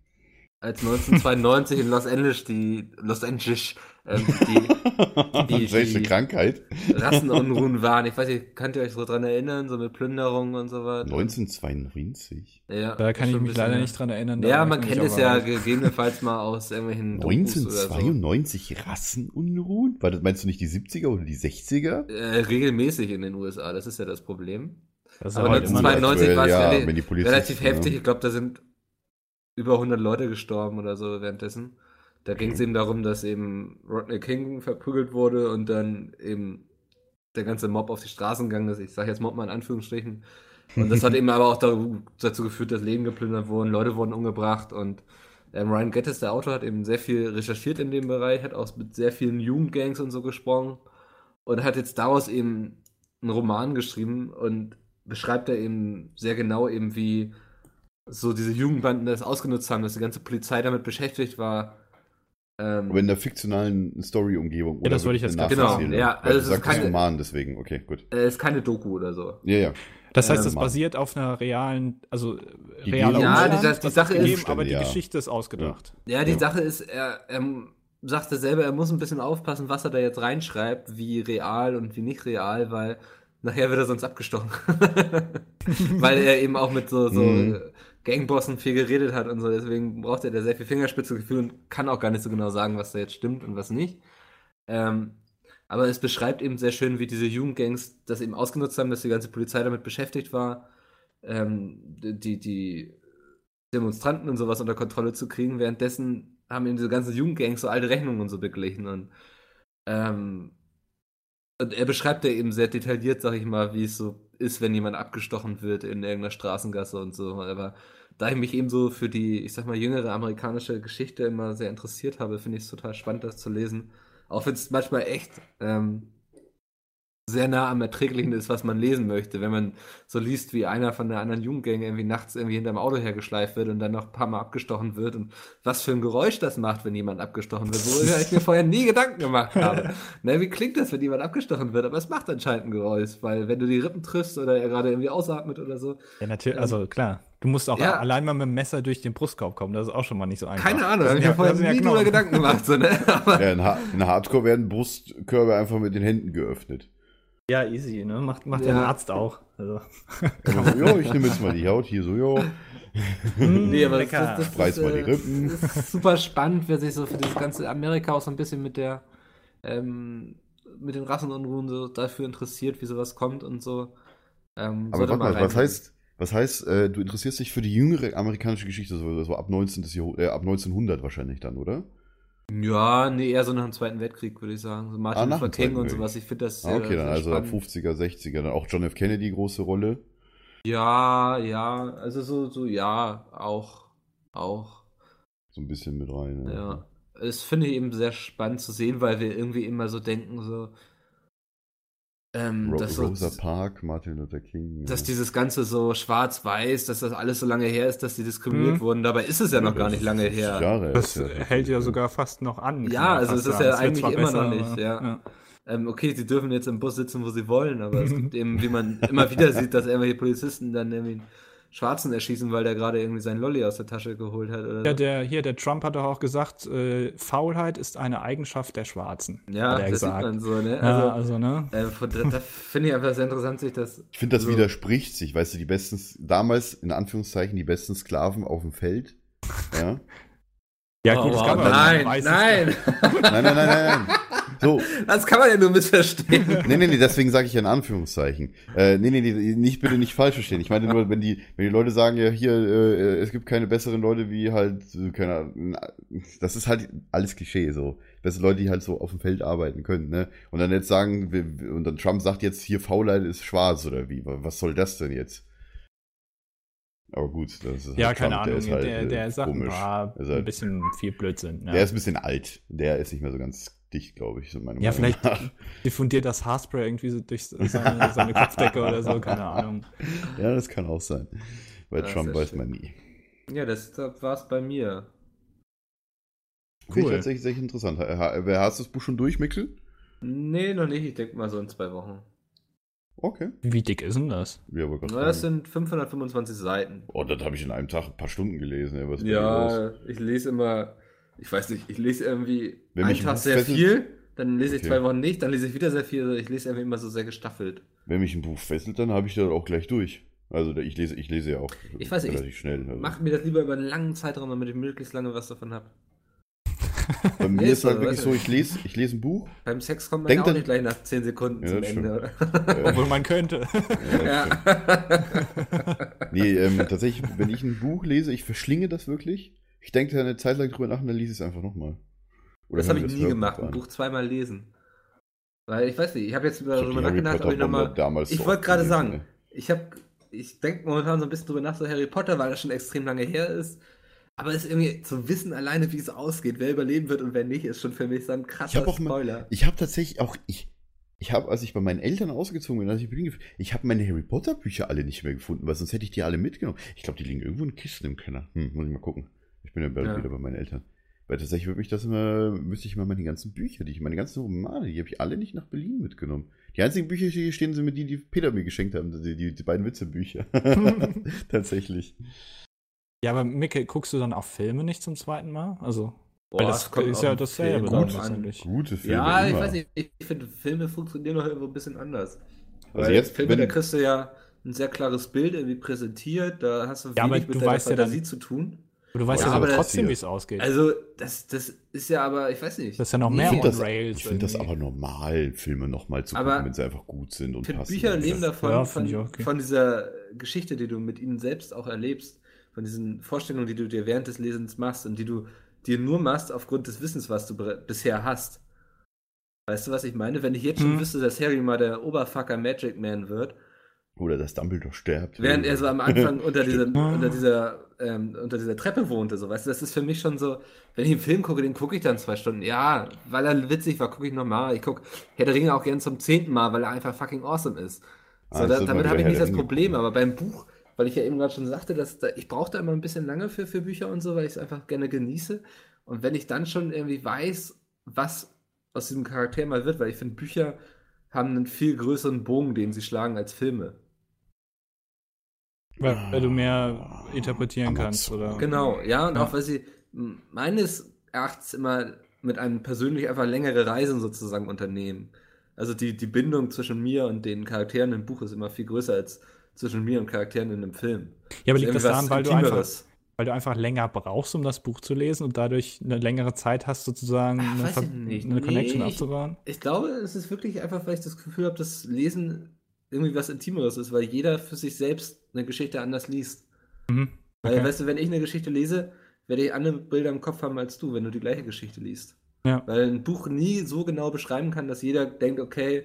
als 1992 in Los Angeles die Los Angeles ähm, die die-
Welche
die-
Krankheit?
Rassenunruhen waren. Ich weiß nicht, könnt ihr euch so dran erinnern, so mit Plünderungen und so weiter?
1992?
Ja,
Da kann ich mich leider nicht dran erinnern.
Ja, man kennt es ja gegebenenfalls mal aus irgendwelchen Dokus oder so.
1992 Rassenunruhen? War das, meinst du nicht die 70er oder die 60er?
Äh, regelmäßig in den USA, das ist ja das Problem.
Das
Aber
aber immer noch-
1992 war es
ja, die
Relativ heftig. Ich glaube, da sind über 100 Leute gestorben oder so währenddessen. Da ging es eben darum, dass eben Rodney King verprügelt wurde und dann eben der ganze Mob auf die Straßen gegangen ist. Ich sage jetzt Mob mal in Anführungsstrichen. Und das hat eben aber auch dazu geführt, dass Leben geplündert wurden, Leute wurden umgebracht und ähm, Ryan Gettis, der Autor, hat eben sehr viel recherchiert in dem Bereich, hat auch mit sehr vielen Jugendgangs und so gesprochen und hat jetzt daraus eben einen Roman geschrieben und beschreibt er eben sehr genau eben, wie so diese Jugendbanden das ausgenutzt haben, dass die ganze Polizei damit beschäftigt war. Ähm,
Aber in der fiktionalen Story-Umgebung.
Ja, das wollte ich jetzt gerade
Genau, ja, also es ist keine-
Roman, deswegen, okay, gut.
äh, ist keine Doku oder so.
Ja, ja.
Das heißt,
Ähm,
das basiert auf einer realen, also
Die
realer
Ja,
die- die
das
Sache
ist gegeben,
ist-
aber die
ja.
Geschichte ist ausgedacht.
Ja, die
Ja.
Sache ist, er, er sagte selber, er muss ein bisschen aufpassen, was er da jetzt reinschreibt, wie real und wie nicht real, weil nachher wird er sonst abgestochen. weil er eben auch mit so, so
Mhm.
Gangbossen viel geredet hat und so, deswegen braucht er da sehr viel Fingerspitzengefühl und kann auch gar nicht so genau sagen, was da jetzt stimmt und was nicht. Ähm, aber es beschreibt eben sehr schön, wie diese Jugendgangs das eben ausgenutzt haben, dass die ganze Polizei damit beschäftigt war, ähm, die, die Demonstranten und sowas unter Kontrolle zu kriegen. Währenddessen haben eben diese ganzen Jugendgangs so alte Rechnungen und so beglichen. Und, ähm, und er beschreibt ja eben sehr detailliert, sag ich mal, wie es so ist, wenn jemand abgestochen wird in irgendeiner Straßengasse und so. Aber da ich mich eben so für die, ich sag mal, jüngere amerikanische Geschichte immer sehr interessiert habe, finde ich es total spannend, das zu lesen. Auch wenn es manchmal echt ähm, sehr nah am Erträglichen ist, was man lesen möchte. Wenn man so liest, wie einer von der anderen Jugendgang irgendwie nachts irgendwie hinterm Auto hergeschleift wird und dann noch ein paar Mal abgestochen wird und was für ein Geräusch das macht, wenn jemand abgestochen wird, worüber ich mir vorher nie Gedanken gemacht habe. Na, wie klingt das, wenn jemand abgestochen wird? Aber es macht anscheinend ein Geräusch, weil wenn du die Rippen triffst oder er gerade irgendwie ausatmet oder so,
Ja, natürlich, also klar. Du musst auch
Ja.
allein mal mit dem Messer durch den Brustkorb kommen, das ist auch schon mal nicht so einfach.
keine Ahnung,
Das
habe ich mir vorher
das ja
nie drüber
Knochen.
Gedanken gemacht. So, ne?
Ja in, ha in Hardcore werden Brustkörbe einfach mit den Händen geöffnet.
Ja, easy, ne? Macht, macht
Ja.
der Arzt auch. Also.
Also so, jo, ich nehme jetzt mal die Haut hier so, jo.
Nee, aber das,
Lecker.
das, das,
Reiß
das,
mal die
äh,
Rippen.
das ist super spannend, wer sich so für dieses ganze Amerika auch so ein bisschen mit der ähm, mit den Rassenunruhen so dafür interessiert, wie sowas kommt und so. Ähm,
Aber warte mal, was heißt, Was heißt, äh, du interessierst dich für die jüngere amerikanische Geschichte, so, ab, 19. Jahrh- äh, ab 1900 wahrscheinlich dann, oder?
Ja, nee, eher so nach dem Zweiten Weltkrieg, würde ich sagen. So Martin
Ah,
Luther
Zweiten
King und sowas. Ich finde das
Ah, okay, dann
sehr
also ab
spannend.
50er, 60er, dann auch John F. Kennedy große Rolle.
Ja, ja, also so, so, ja, auch, auch,
So ein bisschen mit rein. ne?
ja. Das finde ich eben sehr spannend zu sehen, weil wir irgendwie immer so denken, so, ähm,
Ro
dass, so,
Rosa Parks, Martin Luther King.
dass
ja.
dieses Ganze so schwarz-weiß, dass das alles so lange her ist, dass die diskriminiert
Mhm.
wurden. Dabei ist es ja noch
Ja,
gar nicht lange
50
her.
Jahre
Das
ja
hält ja sogar fast noch an.
Ja, also es ist ja eigentlich immer noch nicht,
aber-
ja. Ähm, okay, sie dürfen jetzt im Bus sitzen, wo sie wollen, aber es gibt eben, wie man immer wieder sieht, dass irgendwelche Polizisten dann irgendwie Schwarzen erschießen, weil der gerade irgendwie seinen Lolli aus der Tasche geholt hat oder
Ja,
so.
der, hier, der Trump hat doch auch gesagt, äh, Faulheit ist eine Eigenschaft der Schwarzen.
Ja,
hat er
das sieht
gesagt.
man so, ne?
Ja,
Also,
also, ne?
äh, da, da finde ich einfach sehr interessant, sich das.
Ich finde, das
so-
widerspricht sich. Weißt du, die besten, damals in Anführungszeichen, die besten Sklaven auf dem Feld. Ja.
Ja,
Oh,
gut, das kann man
nein, nein,
Nein, nein, nein, nein, nein. So,
das kann man ja nur missverstehen.
nee, nee, nee, deswegen sage ich ja in Anführungszeichen. Äh, nee, nee, nee, nicht bitte nicht falsch verstehen. Ich meine nur, wenn die, wenn die Leute sagen, ja, hier, äh, es gibt keine besseren Leute wie halt, keine Ahnung, das ist halt alles Klischee so. Bessere Leute, die halt so auf dem Feld arbeiten können, ne? Und dann jetzt sagen, und dann Trump sagt jetzt, hier Faulheit ist schwarz oder wie? Was soll das denn jetzt? Aber gut, das ist
Ja,
halt
keine
Trump,
Ahnung.
ist halt,
der,
äh,
der sagt
komisch. Ist halt-
ein bisschen viel Blödsinn. Ja,
Der ist ein bisschen alt. Der ist nicht mehr so ganz dicht, glaube ich. So meine
ja
Meinung
vielleicht
nach.
diffundiert das Haarspray irgendwie so durch seine, seine Kopfdecke oder so, keine Ahnung.
Ja, das kann auch sein. Bei
Ja,
Trump weiß
schön.
man nie.
Ja, das war es bei mir.
Finde ich
Cool.
tatsächlich sehr interessant. Ha- ha- Wer hast du das Buch schon durch, Mikkel?
Nee, noch nicht. Ich denke mal so in zwei Wochen.
Okay.
Wie dick ist denn das?
Ja,
das sind 525 Seiten.
Oh, das habe ich in einem Tag ein paar Stunden gelesen. Ey, was?
Ja, ich lese immer, ich weiß nicht, ich lese irgendwie
Wenn
einen Tag sehr
fesselt-
viel, dann lese ich
Okay.
zwei Wochen nicht, dann lese ich wieder sehr viel. Ich lese irgendwie immer so sehr gestaffelt.
Wenn mich ein Buch fesselt, dann habe ich das auch gleich durch. Also ich lese, ich lese ja auch
Ich weiß nicht,
relativ schnell. Also.
Mach mir das lieber über einen langen Zeitraum, damit ich möglichst lange was davon habe.
Bei mir ist halt
so,
wirklich so, ich lese, ich lese ein Buch.
Beim Sex kommt man ja auch
dann-
nicht gleich nach 10 Sekunden
Ja,
zum Ende.
Äh,
Obwohl man könnte.
ja,
ja.
Nee, ähm, tatsächlich, wenn ich ein Buch lese, ich verschlinge das wirklich. Ich denke da eine Zeit lang drüber nach und dann lese ich es einfach nochmal. Oder
Das habe ich nie gemacht, ein. Buch zweimal lesen. Weil ich weiß nicht, ich habe jetzt
Ich hab
darüber nachgedacht, ob ich nochmal. Ich
so
wollte gerade sagen, ich habe, ich denke momentan so ein bisschen drüber nach, so Harry Potter, weil das schon extrem lange her ist. Aber es ist irgendwie zu wissen alleine, wie es ausgeht, wer überleben wird und wer nicht, ist schon für mich so ein
Ich
krasser
auch mal,
Spoiler.
ich habe tatsächlich auch, ich, ich habe, als ich bei meinen Eltern ausgezogen bin, als ich Berlin gef- ich habe meine Harry Potter Bücher alle nicht mehr gefunden, weil sonst hätte ich die alle mitgenommen. Ich glaube, die liegen irgendwo in Kisten im Keller. Hm, muss ich mal gucken. Ich bin ja bald
Ja.
wieder bei meinen Eltern. Weil tatsächlich würde mich das immer, müsste ich mal meine ganzen Bücher, die ich, meine ganzen Romane, die habe ich alle nicht nach Berlin mitgenommen. Die einzigen Bücher, die hier stehen, sind mit die, die Peter mir geschenkt haben, die, die, die beiden Witzebücher. tatsächlich.
Ja, aber Micke, guckst du dann auch Filme nicht zum zweiten Mal? Also,
Boah,
weil das
kommt
ist ja dasselbe
Film
letztendlich.
Gute Filme.
Ja, ich
immer.
weiß nicht, ich finde, Filme funktionieren noch irgendwo ein bisschen anders.
Also
Weil
jetzt,
Filme,
wenn-
da kriegst du ja ein sehr klares Bild irgendwie präsentiert, da hast du
Ja,
wenig
du
mit deiner
weißt ja dann-
Fantasie zu tun.
Aber du weißt
Ja,
ja,
aber das-
trotzdem, wie es ausgeht.
Also, das, das ist ja aber, ich weiß nicht.
das ist ja noch mehr
Ich finde
on
das,
Rails.
ich find das aber normal, Filme nochmal zu
Aber
gucken, wenn sie einfach gut sind und
Ich finde,
passen.
Bücher leben davon,
Ja,
von,
ich
von dieser Geschichte, die du mit ihnen selbst auch erlebst, von diesen Vorstellungen, die du dir während des Lesens machst und die du dir nur machst aufgrund des Wissens, was du bisher hast. Weißt du, was ich meine? Wenn ich jetzt schon
Hm.
wüsste, dass Harry mal der Oberfucker Magic Man wird,
Oder dass Dumbledore stirbt.
während er so am Anfang unter, dieser, unter, dieser, ähm, unter dieser Treppe wohnte, so, weißt du, das ist für mich schon so, wenn ich einen Film gucke, den gucke ich dann zwei Stunden. Ja, weil er witzig war, gucke ich nochmal. Ich gucke Herr der Ringe auch gern zum zehnten Mal, weil er einfach fucking awesome ist. So,
Ah,
da, damit habe ich nicht das
Ringe
Problem, aber beim Buch, weil ich ja eben gerade schon sagte, dass da, ich brauche da immer ein bisschen lange für, für Bücher und so, weil ich es einfach gerne genieße. Und wenn ich dann schon irgendwie weiß, was aus diesem Charakter mal wird, weil ich finde, Bücher haben einen viel größeren Bogen, den sie schlagen als Filme.
weil, weil du mehr interpretieren
Amazon.
kannst, oder?
Genau, ja, und
Ja.
auch weil sie meines Erachtens immer mit einem persönlich einfach längere Reisen sozusagen unternehmen. Also die, die Bindung zwischen mir und den Charakteren im Buch ist immer viel größer als zwischen mir und Charakteren in einem Film.
Ja, aber liegt das daran, weil du, einfach, weil du einfach länger brauchst, um das Buch zu lesen und dadurch eine längere Zeit hast, sozusagen
Ach,
eine, Ver
ich
eine Connection
Nee, ich-
aufzubauen?
Ich glaube, es ist wirklich einfach, weil ich das Gefühl habe, das Lesen irgendwie was Intimeres ist, weil jeder für sich selbst eine Geschichte anders liest.
Mhm.
Weil,
Okay.
weißt du, wenn ich eine Geschichte lese, werde ich andere Bilder im Kopf haben als du, wenn du die gleiche Geschichte liest.
Ja.
Weil ein Buch nie so genau beschreiben kann, dass jeder denkt, okay,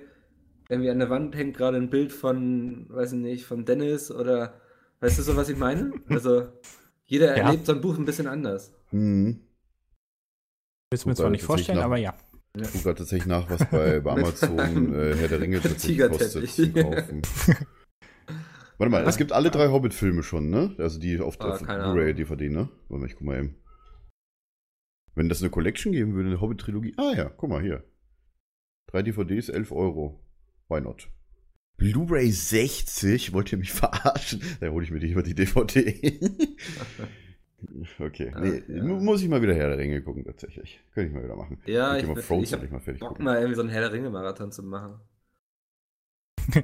irgendwie an der Wand hängt gerade ein Bild von, weiß ich nicht, von Dennis oder, weißt du so, was ich meine? Also, jeder
Ja.
erlebt so ein Buch ein bisschen anders.
Hm.
Willst du mir zwar nicht vorstellen,
nach-
aber ja.
Ich gucke gerade tatsächlich nach, was bei, bei Amazon äh, Herr der Ringe tatsächlich kostet zum Kaufen. Warte mal, es gibt alle drei Hobbit-Filme schon, ne? Also die auf,
Ah,
auf
keine
Blu-ray. DVD, ne? Warte mal, ich guck mal eben. Wenn das eine Collection geben würde, eine Hobbit-Trilogie. Ah ja, guck mal hier. Drei DVDs, 11 Euro. Why not? Blu-ray 60? Wollt ihr mich verarschen? Da hole ich mir lieber die DVD. okay. Nee,
ja.
mu- muss ich mal wieder Her der Ringe gucken, tatsächlich. Könnte ich mal wieder machen.
Ja, ich, würd-
Thrones
ich hab
ich mal fertig
Bock
gucken.
mal irgendwie so einen Herr der Ringe-Marathon zu machen.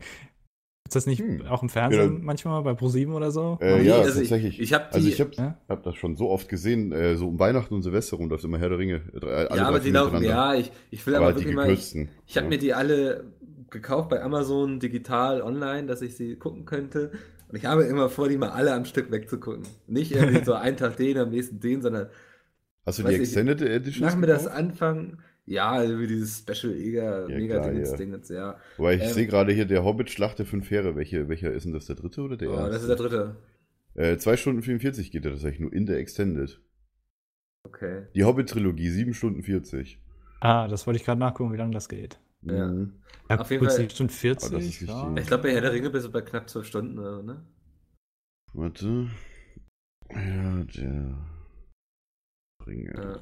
Ist das nicht
Hm.
auch im Fernsehen
Ja, dann-
manchmal bei ProSieben oder so?
Äh,
Nee,
ja,
also ich-
tatsächlich.
ich hab die-
also ich habe
Ja?
hab das schon so oft gesehen, äh, so um Weihnachten und Silvester rum läuft immer Herr der Ringe. Äh, drei- alle
ja,
drei
aber die laufen, ja, ich, ich will
aber
aber,
halt die
wirklich mal, ich, ich habe
ja.
mir die alle gekauft bei Amazon digital online, dass ich sie gucken könnte. Und ich habe immer vor, die mal alle am Stück wegzugucken. Nicht irgendwie so einen Tag den, am nächsten den, sondern
Hast du die
ich-
Extended Edition?
nach mir das Anfang, ja, irgendwie dieses Special Eger,
Ja,
mega
klar, ja.
Dingens, ja.
Wobei ich
Ähm,
sehe gerade hier der Hobbit Schlacht der fünf Heere. Welche, welcher ist denn das? Der dritte oder der
Oh,
erste?
das ist der dritte.
Äh, 2 Stunden 44 geht der tatsächlich nur in der Extended.
Okay.
Die Hobbit-Trilogie, 7 Stunden 40.
Ah, das wollte ich gerade nachgucken, wie lange das geht.
Ja.
Mhm.
Ja,
Auf jeden Fall-
7 Stunden 40.
Aber das ist
ja.
Ich glaube, bei Herr der Ringe bist du bei knapp zwölf Stunden, oder, ne?
Warte. Ja, der Ringe.
Ja.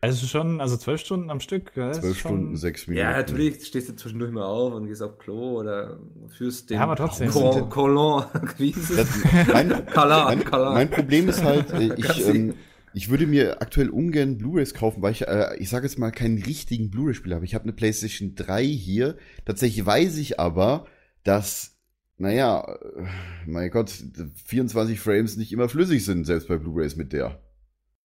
Also schon, also 12 Stunden am Stück.
12
schon-
Stunden, 6 Minuten.
Ja, natürlich stehst du zwischendurch mal auf und gehst auf Klo oder führst den
Ja, aber trotzdem.
Col- Colon,
mein,
Kala,
mein,
Kala.
mein Problem ist halt, äh, ich, ähm, ich würde mir aktuell ungern Blu-rays kaufen, weil ich, äh, ich sage jetzt mal, keinen richtigen Blu-ray-Spieler habe. Ich habe eine PlayStation 3 hier. Tatsächlich weiß ich aber, dass, naja, äh, mein Gott, 24 Frames nicht immer flüssig sind, selbst bei Blu-rays mit der.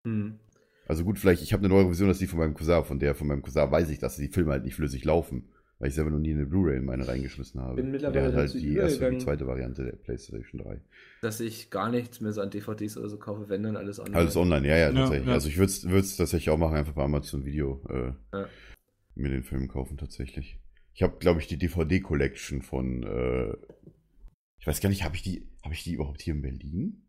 Hm.
Also gut, vielleicht, ich habe eine neuere Version, das ist die von meinem Cousin. Von der von meinem Cousin weiß ich, dass die Filme halt nicht flüssig laufen. Weil ich selber noch nie eine Blu-ray in meine reingeschmissen habe.
Bin
Und
mittlerweile
der hat halt die erste und die zweite Variante der PlayStation 3.
Dass ich gar nichts mehr so an DVDs oder so kaufe, wenn dann alles online.
Alles online, ja, ja,
Ja,
tatsächlich.
ja.
Also ich würde es tatsächlich auch machen, einfach bei Amazon Video äh,
Ja.
mir den Film kaufen, tatsächlich. Ich habe, glaube ich, die DVD-Collection von, äh, ich weiß gar nicht, habe ich die, habe ich die überhaupt hier in Berlin?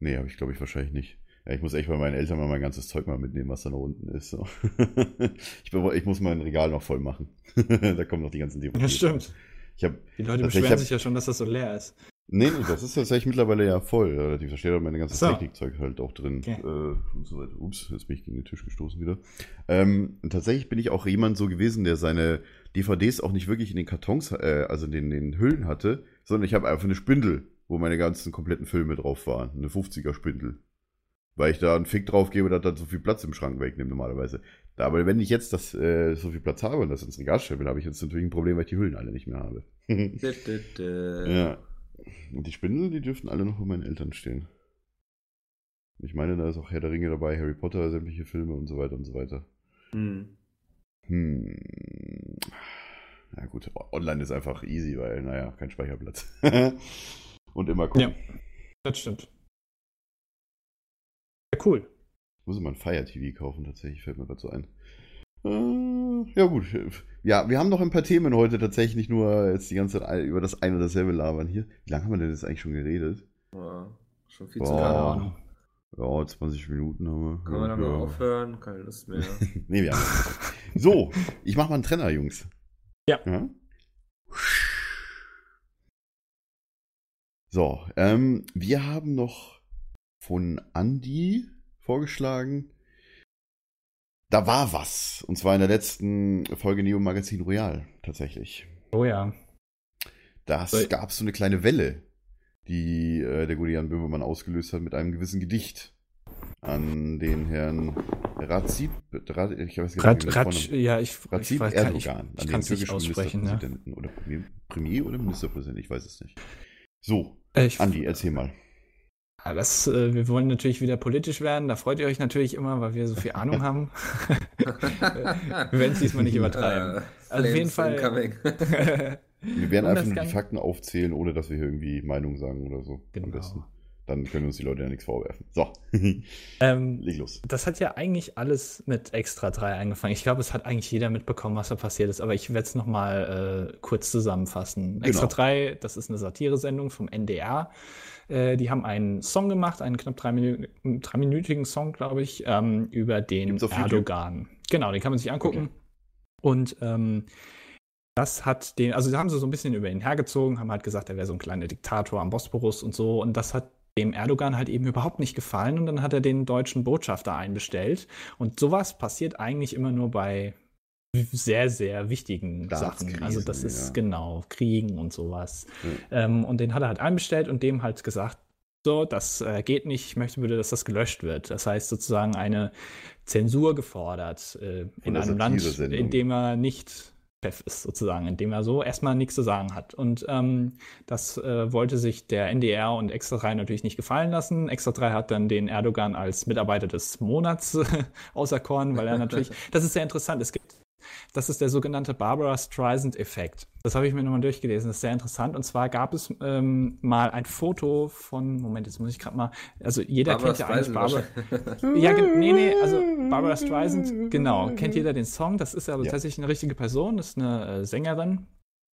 Nee, habe ich, glaube ich, wahrscheinlich nicht. Ja, ich muss echt bei meinen Eltern mal mein ganzes Zeug mal mitnehmen, was da noch unten ist. So. ich, ich muss mein Regal noch voll machen. da kommen noch die ganzen DVDs.
Ja, stimmt.
Ich habe
Die Leute beschweren
hab-
sich ja schon, dass das so leer ist.
Nee, nee, das ist tatsächlich mittlerweile ja voll. Relativ. Da steht auch meine ganze
So.
Technikzeug halt auch drin.
Okay.
Äh, und so weiter. Ups, jetzt bin ich gegen den Tisch gestoßen wieder. Ähm, tatsächlich bin ich auch jemand so gewesen, der seine DVDs auch nicht wirklich in den Kartons, äh, also in den, in den Hüllen hatte, sondern ich habe einfach eine Spindel, wo meine ganzen kompletten Filme drauf waren. Eine 50er Spindel. Weil ich da einen Fick drauf gebe, dass das so viel Platz im Schrank wegnimmt normalerweise. Da, aber wenn ich jetzt das, äh, so viel Platz habe und das ins Regal stellen will, habe ich jetzt natürlich ein Problem, weil ich die Hüllen alle nicht mehr habe. Ja. Und die Spindel, die dürften alle noch bei meinen Eltern stehen. Und Ich meine, da ist auch Herr der Ringe dabei, Harry Potter, sämtliche Filme und so weiter und so weiter.
Hm.
Hm. Ja gut, online ist einfach easy, weil, naja, kein Speicherplatz. und immer gucken.
Ja. Das stimmt. Ja, cool.
Ich muss immer ein Fire TV kaufen, tatsächlich, fällt mir so ein. Äh, ja gut. Ja, wir haben noch ein paar Themen heute tatsächlich, nicht nur jetzt die ganze Zeit über das ein oder dasselbe labern hier. Wie lange haben wir denn jetzt eigentlich schon geredet?
Ja, schon viel zu
Boah.
lange.
Ja, 20 Minuten haben wir.
Können wir dann
ja.
mal aufhören? Keine Lust mehr.
nee, wir haben. so, ich mach mal einen Trenner, Jungs.
Ja.
So, ähm, wir haben noch von Andy vorgeschlagen. Da war was. Und zwar in der letzten Folge Neo Magazin Royal, tatsächlich.
Oh ja.
Das
Weil-
gab so eine kleine Welle, die äh, der gute Jan Böhmermann ausgelöst hat mit einem gewissen Gedicht an den Herrn Razip, Ra, ich weiß gar
Rat,
nicht,
Ratsch,
Vorname-
ja, ich, ich,
Razip
weiß, kann, ich,
Erdogan,
ich
an den türkischen
aussprechen.
Ministerpräsidenten oder Premier, Premier oder Ministerpräsident, ich weiß es nicht. So,
Äh, ich,
Andi, erzähl mal.
Ja, das, äh, wir wollen natürlich wieder politisch werden. Da freut ihr euch natürlich immer, weil wir so viel Ahnung haben. wir werden es diesmal nicht übertreiben.
Äh,
Also auf jeden Fall-.
Wir werden einfach nur die Fakten aufzählen, ohne dass wir hier irgendwie Meinung sagen oder so. Am
Genau.
besten. Dann können uns die Leute ja nichts vorwerfen. So,
Ähm,
leg los.
das hat ja eigentlich alles mit Extra 3 angefangen. Ich glaube, es hat eigentlich jeder mitbekommen, was da passiert ist, aber ich werde es nochmal äh, kurz zusammenfassen. Extra
Genau.
3, das ist eine Satire-Sendung vom NDR. Äh, die haben einen Song gemacht, einen knapp dreiminü- dreiminütigen Song, glaube ich, ähm, über den
auf YouTube?
Erdogan. Genau, den kann man sich angucken. Und ähm, das hat den, also da haben sie so ein bisschen über ihn hergezogen, haben halt gesagt, er wäre so ein kleiner Diktator am Bosporus und so. Und das hat dem Erdogan halt eben überhaupt nicht gefallen. Und dann hat er den deutschen Botschafter einbestellt. Und sowas passiert eigentlich immer nur bei sehr, sehr wichtigen Sachen. Also das ist
ja.
genau Kriegen und sowas.
Ja.
Ähm, und den hat er halt einbestellt und dem halt gesagt, so, das äh, geht nicht, ich möchte bitte, dass das gelöscht wird. Das heißt sozusagen eine Zensur gefordert äh, in einem Land, in dem er nicht Chef ist, sozusagen, in dem er so erstmal nichts zu sagen hat. Und ähm, das äh, wollte sich der NDR und Extra 3 natürlich nicht gefallen lassen. Extra 3 hat dann den Erdogan als Mitarbeiter des Monats äh, auserkoren, weil er natürlich, das ist sehr interessant, es gibt das ist der sogenannte Barbara Streisand-Effekt. Das habe ich mir nochmal durchgelesen. Das ist sehr interessant. Und zwar gab es ähm, mal ein Foto von, Moment, jetzt muss ich gerade mal, also jeder
Barbara
kennt ja eigentlich Barbara. Ja, nee, nee, also Barbara Streisand, genau, kennt jeder den Song. Das ist aber
Ja.
tatsächlich eine richtige Person, das ist eine äh, Sängerin.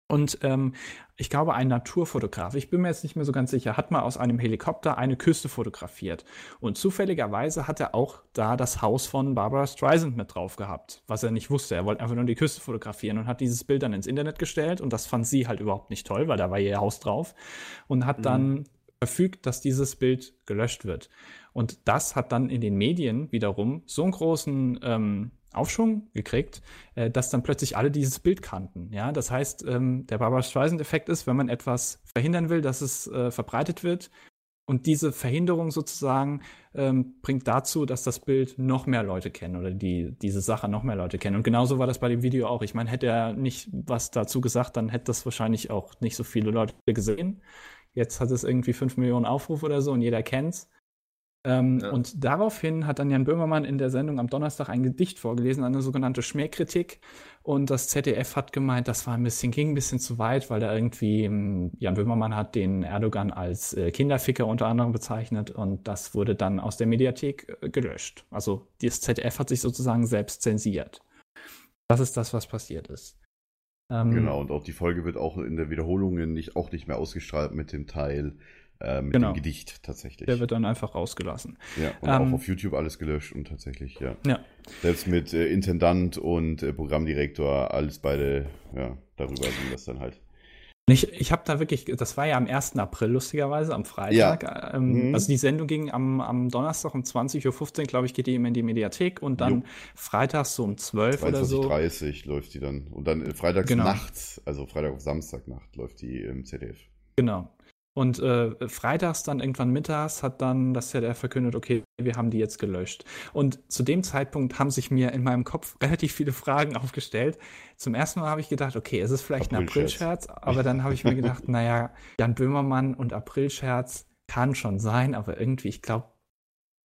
Und ähm, ich glaube, ein Naturfotograf, ich bin mir jetzt nicht mehr so ganz sicher, hat mal aus einem Helikopter eine Küste fotografiert. Und zufälligerweise hat er auch da das Haus von Barbara Streisand mit drauf gehabt, was er nicht wusste. Er wollte einfach nur die Küste fotografieren und hat dieses Bild dann ins Internet gestellt. Und das fand sie halt überhaupt nicht toll, weil da war ihr Haus drauf. Und hat dann verfügt, dass dieses Bild gelöscht wird. Und das hat dann in den Medien wiederum so einen großen ähm, Aufschwung gekriegt, äh, dass dann plötzlich alle dieses Bild kannten. Ja, das heißt, ähm, der Barbara Streisand-Effekt ist, wenn man etwas verhindern will, dass es äh, verbreitet wird. Und diese Verhinderung sozusagen ähm, bringt dazu, dass das Bild noch mehr Leute kennen oder die, diese Sache noch mehr Leute kennen. Und genauso war das bei dem Video auch. Ich meine, hätte er nicht was dazu gesagt, dann hätte das wahrscheinlich auch nicht so viele Leute gesehen. Jetzt hat es irgendwie 5 Millionen Aufrufe oder so und jeder kennt's. Ähm,
Ja.
Und daraufhin hat dann Jan Böhmermann in der Sendung am Donnerstag ein Gedicht vorgelesen, eine sogenannte Schmähkritik. Und das ZDF hat gemeint, das war ein bisschen, ging ein bisschen zu weit, weil da irgendwie, ähm, Jan Böhmermann hat den Erdogan als äh, Kinderficker unter anderem bezeichnet und das wurde dann aus der Mediathek äh, gelöscht. Also das ZDF hat sich sozusagen selbst zensiert. Das ist das, was passiert ist. Ähm,
Genau, und auch die Folge wird auch in der Wiederholung nicht, auch nicht mehr ausgestrahlt mit dem Teil, äh, mit
Genau.
dem Gedicht tatsächlich.
Der wird dann einfach rausgelassen.
ja, und
ähm,
auch auf YouTube alles gelöscht und tatsächlich, ja.
Ja.
Selbst mit äh, Intendant und äh, Programmdirektor, alles beide, ja, darüber ging das dann halt.
Ich, ich habe da wirklich, das war ja am 1. April lustigerweise, am Freitag. Ähm,
Mhm.
Also die Sendung ging am, am Donnerstag um 20.15 Uhr, glaube ich, geht die immer in die Mediathek und dann
Jo.
freitags so um 12 oder so.
22.30 läuft die dann. Und dann äh, freitags
Genau.
nachts, also Freitag auf Samstagnacht läuft die im ZDF.
Genau. Und äh, freitags dann irgendwann mittags hat dann das ZDF verkündet, okay, wir haben die jetzt gelöscht. Und zu dem Zeitpunkt haben sich mir in meinem Kopf relativ viele Fragen aufgestellt. Zum ersten Mal habe ich gedacht, okay, es ist vielleicht ein
Aprilscherz.
Aprilscherz, aber dann habe ich mir gedacht, naja, Jan Böhmermann und Aprilscherz kann schon sein, aber irgendwie, ich glaube,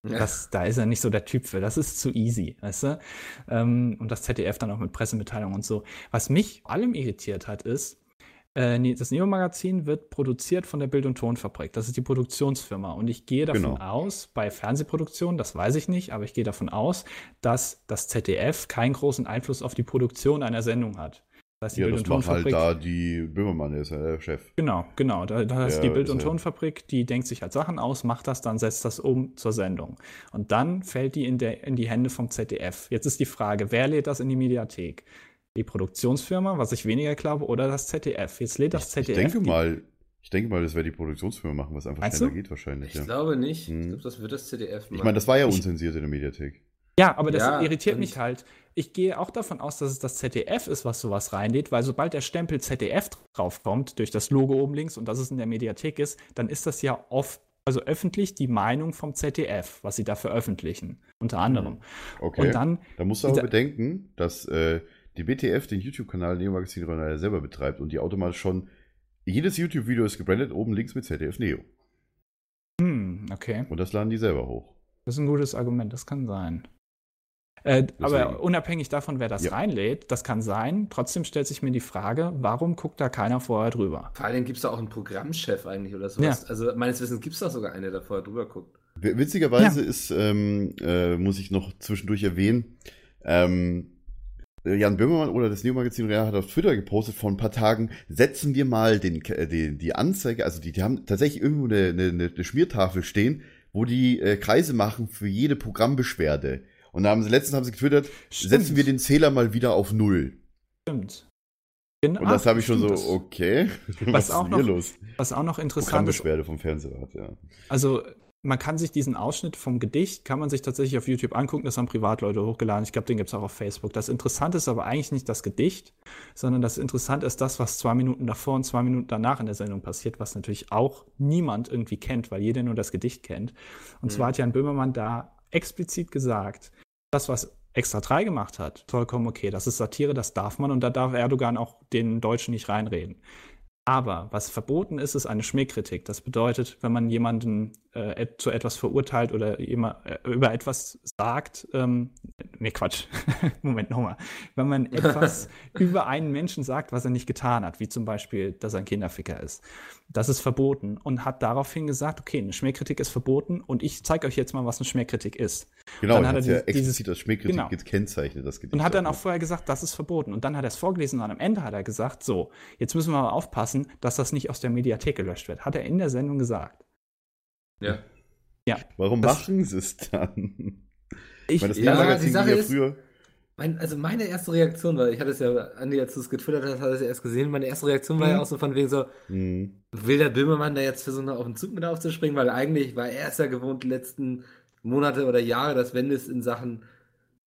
das, da ist er nicht so der Typ für. Das ist zu easy, weißt du? Ähm, und das ZDF dann auch mit Pressemitteilungen und so. Was mich vor allem irritiert hat, ist, äh, das Neo-Magazin wird produziert von der Bild- und Tonfabrik. Das ist die Produktionsfirma. Und ich gehe davon
Genau.
aus, bei Fernsehproduktionen, das weiß ich nicht, aber ich gehe davon aus, dass das ZDF keinen großen Einfluss auf die Produktion einer Sendung hat. Das heißt, die
Ja,
Bild-
das
und
macht halt da die Böhmermann, der ist ja der Chef.
Genau, genau. Da, da ist
Ja,
die Bild- und Tonfabrik, die denkt sich halt Sachen aus, macht das, dann setzt das um zur Sendung. Und dann fällt die in, der, in die Hände vom ZDF. Jetzt ist die Frage, wer lädt das in die Mediathek? Die Produktionsfirma, was ich weniger glaube, oder das ZDF? Jetzt lädt das
Ich
ZDF.
denke
die-
mal, ich denke mal, das wäre die Produktionsfirma machen, was einfach
Meinst
schneller
du?
geht wahrscheinlich.
Ich
Ja.
glaube nicht. Ich
Hm.
glaube, das wird das ZDF machen.
Ich meine, das war ja
Ich-
unzensiert in der Mediathek.
Ja, aber das
Ja,
irritiert mich halt. Ich gehe auch davon aus, dass es das ZDF ist, was sowas reinlädt, weil sobald der Stempel ZDF draufkommt, durch das Logo oben links und dass es in der Mediathek ist, dann ist das ja oft, also öffentlich die Meinung vom ZDF, was sie da veröffentlichen, unter anderem.
Okay.
Und dann,
da musst du aber
dieser-
bedenken, dass äh, die BTF den YouTube-Kanal Neo Magazin Ronaldo selber betreibt und die automatisch schon jedes YouTube-Video ist gebrandet oben links mit ZDF Neo.
hm, okay,
Und das laden die selber hoch.
das ist ein gutes Argument, das kann sein. Äh, aber unabhängig davon, wer das
Ja.
reinlädt, das kann sein. Trotzdem stellt sich mir die Frage, warum guckt da keiner vorher drüber?
Vor allem gibt es da auch einen Programmchef eigentlich oder sowas. Also meines Wissens gibt es da sogar eine, der vorher drüber guckt.
Witzigerweise ist, ähm, äh, muss ich noch zwischendurch erwähnen, ähm, Jan Böhmermann oder das Neo-Magazin Real hat auf Twitter gepostet vor ein paar Tagen, setzen wir mal den, äh, die, die Anzeige, also die, die haben tatsächlich irgendwo eine, eine, eine Schmiertafel stehen, wo die äh, Kreise machen für jede Programmbeschwerde. Und da haben sie, letztens haben sie getwittert,
Stimmt.
setzen wir den Zähler mal wieder auf Null.
Stimmt. Genau,
Und das habe ich schon so,
stimmt, das-
okay, was, ist
auch
hier
noch
los?
Was auch noch interessant ist,
Programmbeschwerde vom Fernsehrat, ja.
Also man kann sich diesen Ausschnitt vom Gedicht, kann man sich tatsächlich auf YouTube angucken, das haben Privatleute hochgeladen. Ich glaube, den gibt es auch auf Facebook. Das Interessante ist aber eigentlich nicht das Gedicht, sondern das Interessante ist das, was zwei Minuten davor und zwei Minuten danach in der Sendung passiert, was natürlich auch niemand irgendwie kennt, weil jeder nur das Gedicht kennt. Und zwar hat Jan Böhmermann da explizit gesagt, das, was Extra 3 gemacht hat, vollkommen okay. Das ist Satire, das darf man und da darf Erdogan auch den Deutschen nicht reinreden. Aber was verboten ist, ist eine Schmähkritik. Das bedeutet, wenn man jemanden äh, zu etwas verurteilt oder jema- äh, über etwas sagt, ähm, nee, Quatsch, Moment nochmal. Wenn man etwas über einen Menschen sagt, was er nicht getan hat, wie zum Beispiel, dass er ein Kinderficker ist, das ist verboten und hat daraufhin gesagt, okay, eine Schmähkritik ist verboten und ich zeige euch jetzt mal, was eine Schmähkritik ist.
Genau,
Dann
dann
hat er
ja
dieses-
explizit als Schmähkritik
genau.
gekennzeichnet, das Gedicht.
Und hat dann
auch,
auch vorher gesagt, das ist verboten. Und dann hat er es vorgelesen und am Ende hat er gesagt, so, jetzt müssen wir mal aufpassen, dass das nicht aus der Mediathek gelöscht wird. Hat er in der Sendung gesagt.
Ja.
Warum
Das-
machen sie es dann?
Ich,
Weil das
Ja,
Neo-Magazin
die Sache
ja
ist-
früher.
Mein, also meine erste Reaktion war, ich hatte es ja, Andi, als du es getwittert hast, hat es ja erst gesehen, meine erste Reaktion war
Mhm.
ja auch so von wegen so,
Hm.
will der Böhmermann da jetzt versuchen, auf den Zug mit aufzuspringen, weil eigentlich war er es ja gewohnt, die letzten Monate oder Jahre, dass wenn es in Sachen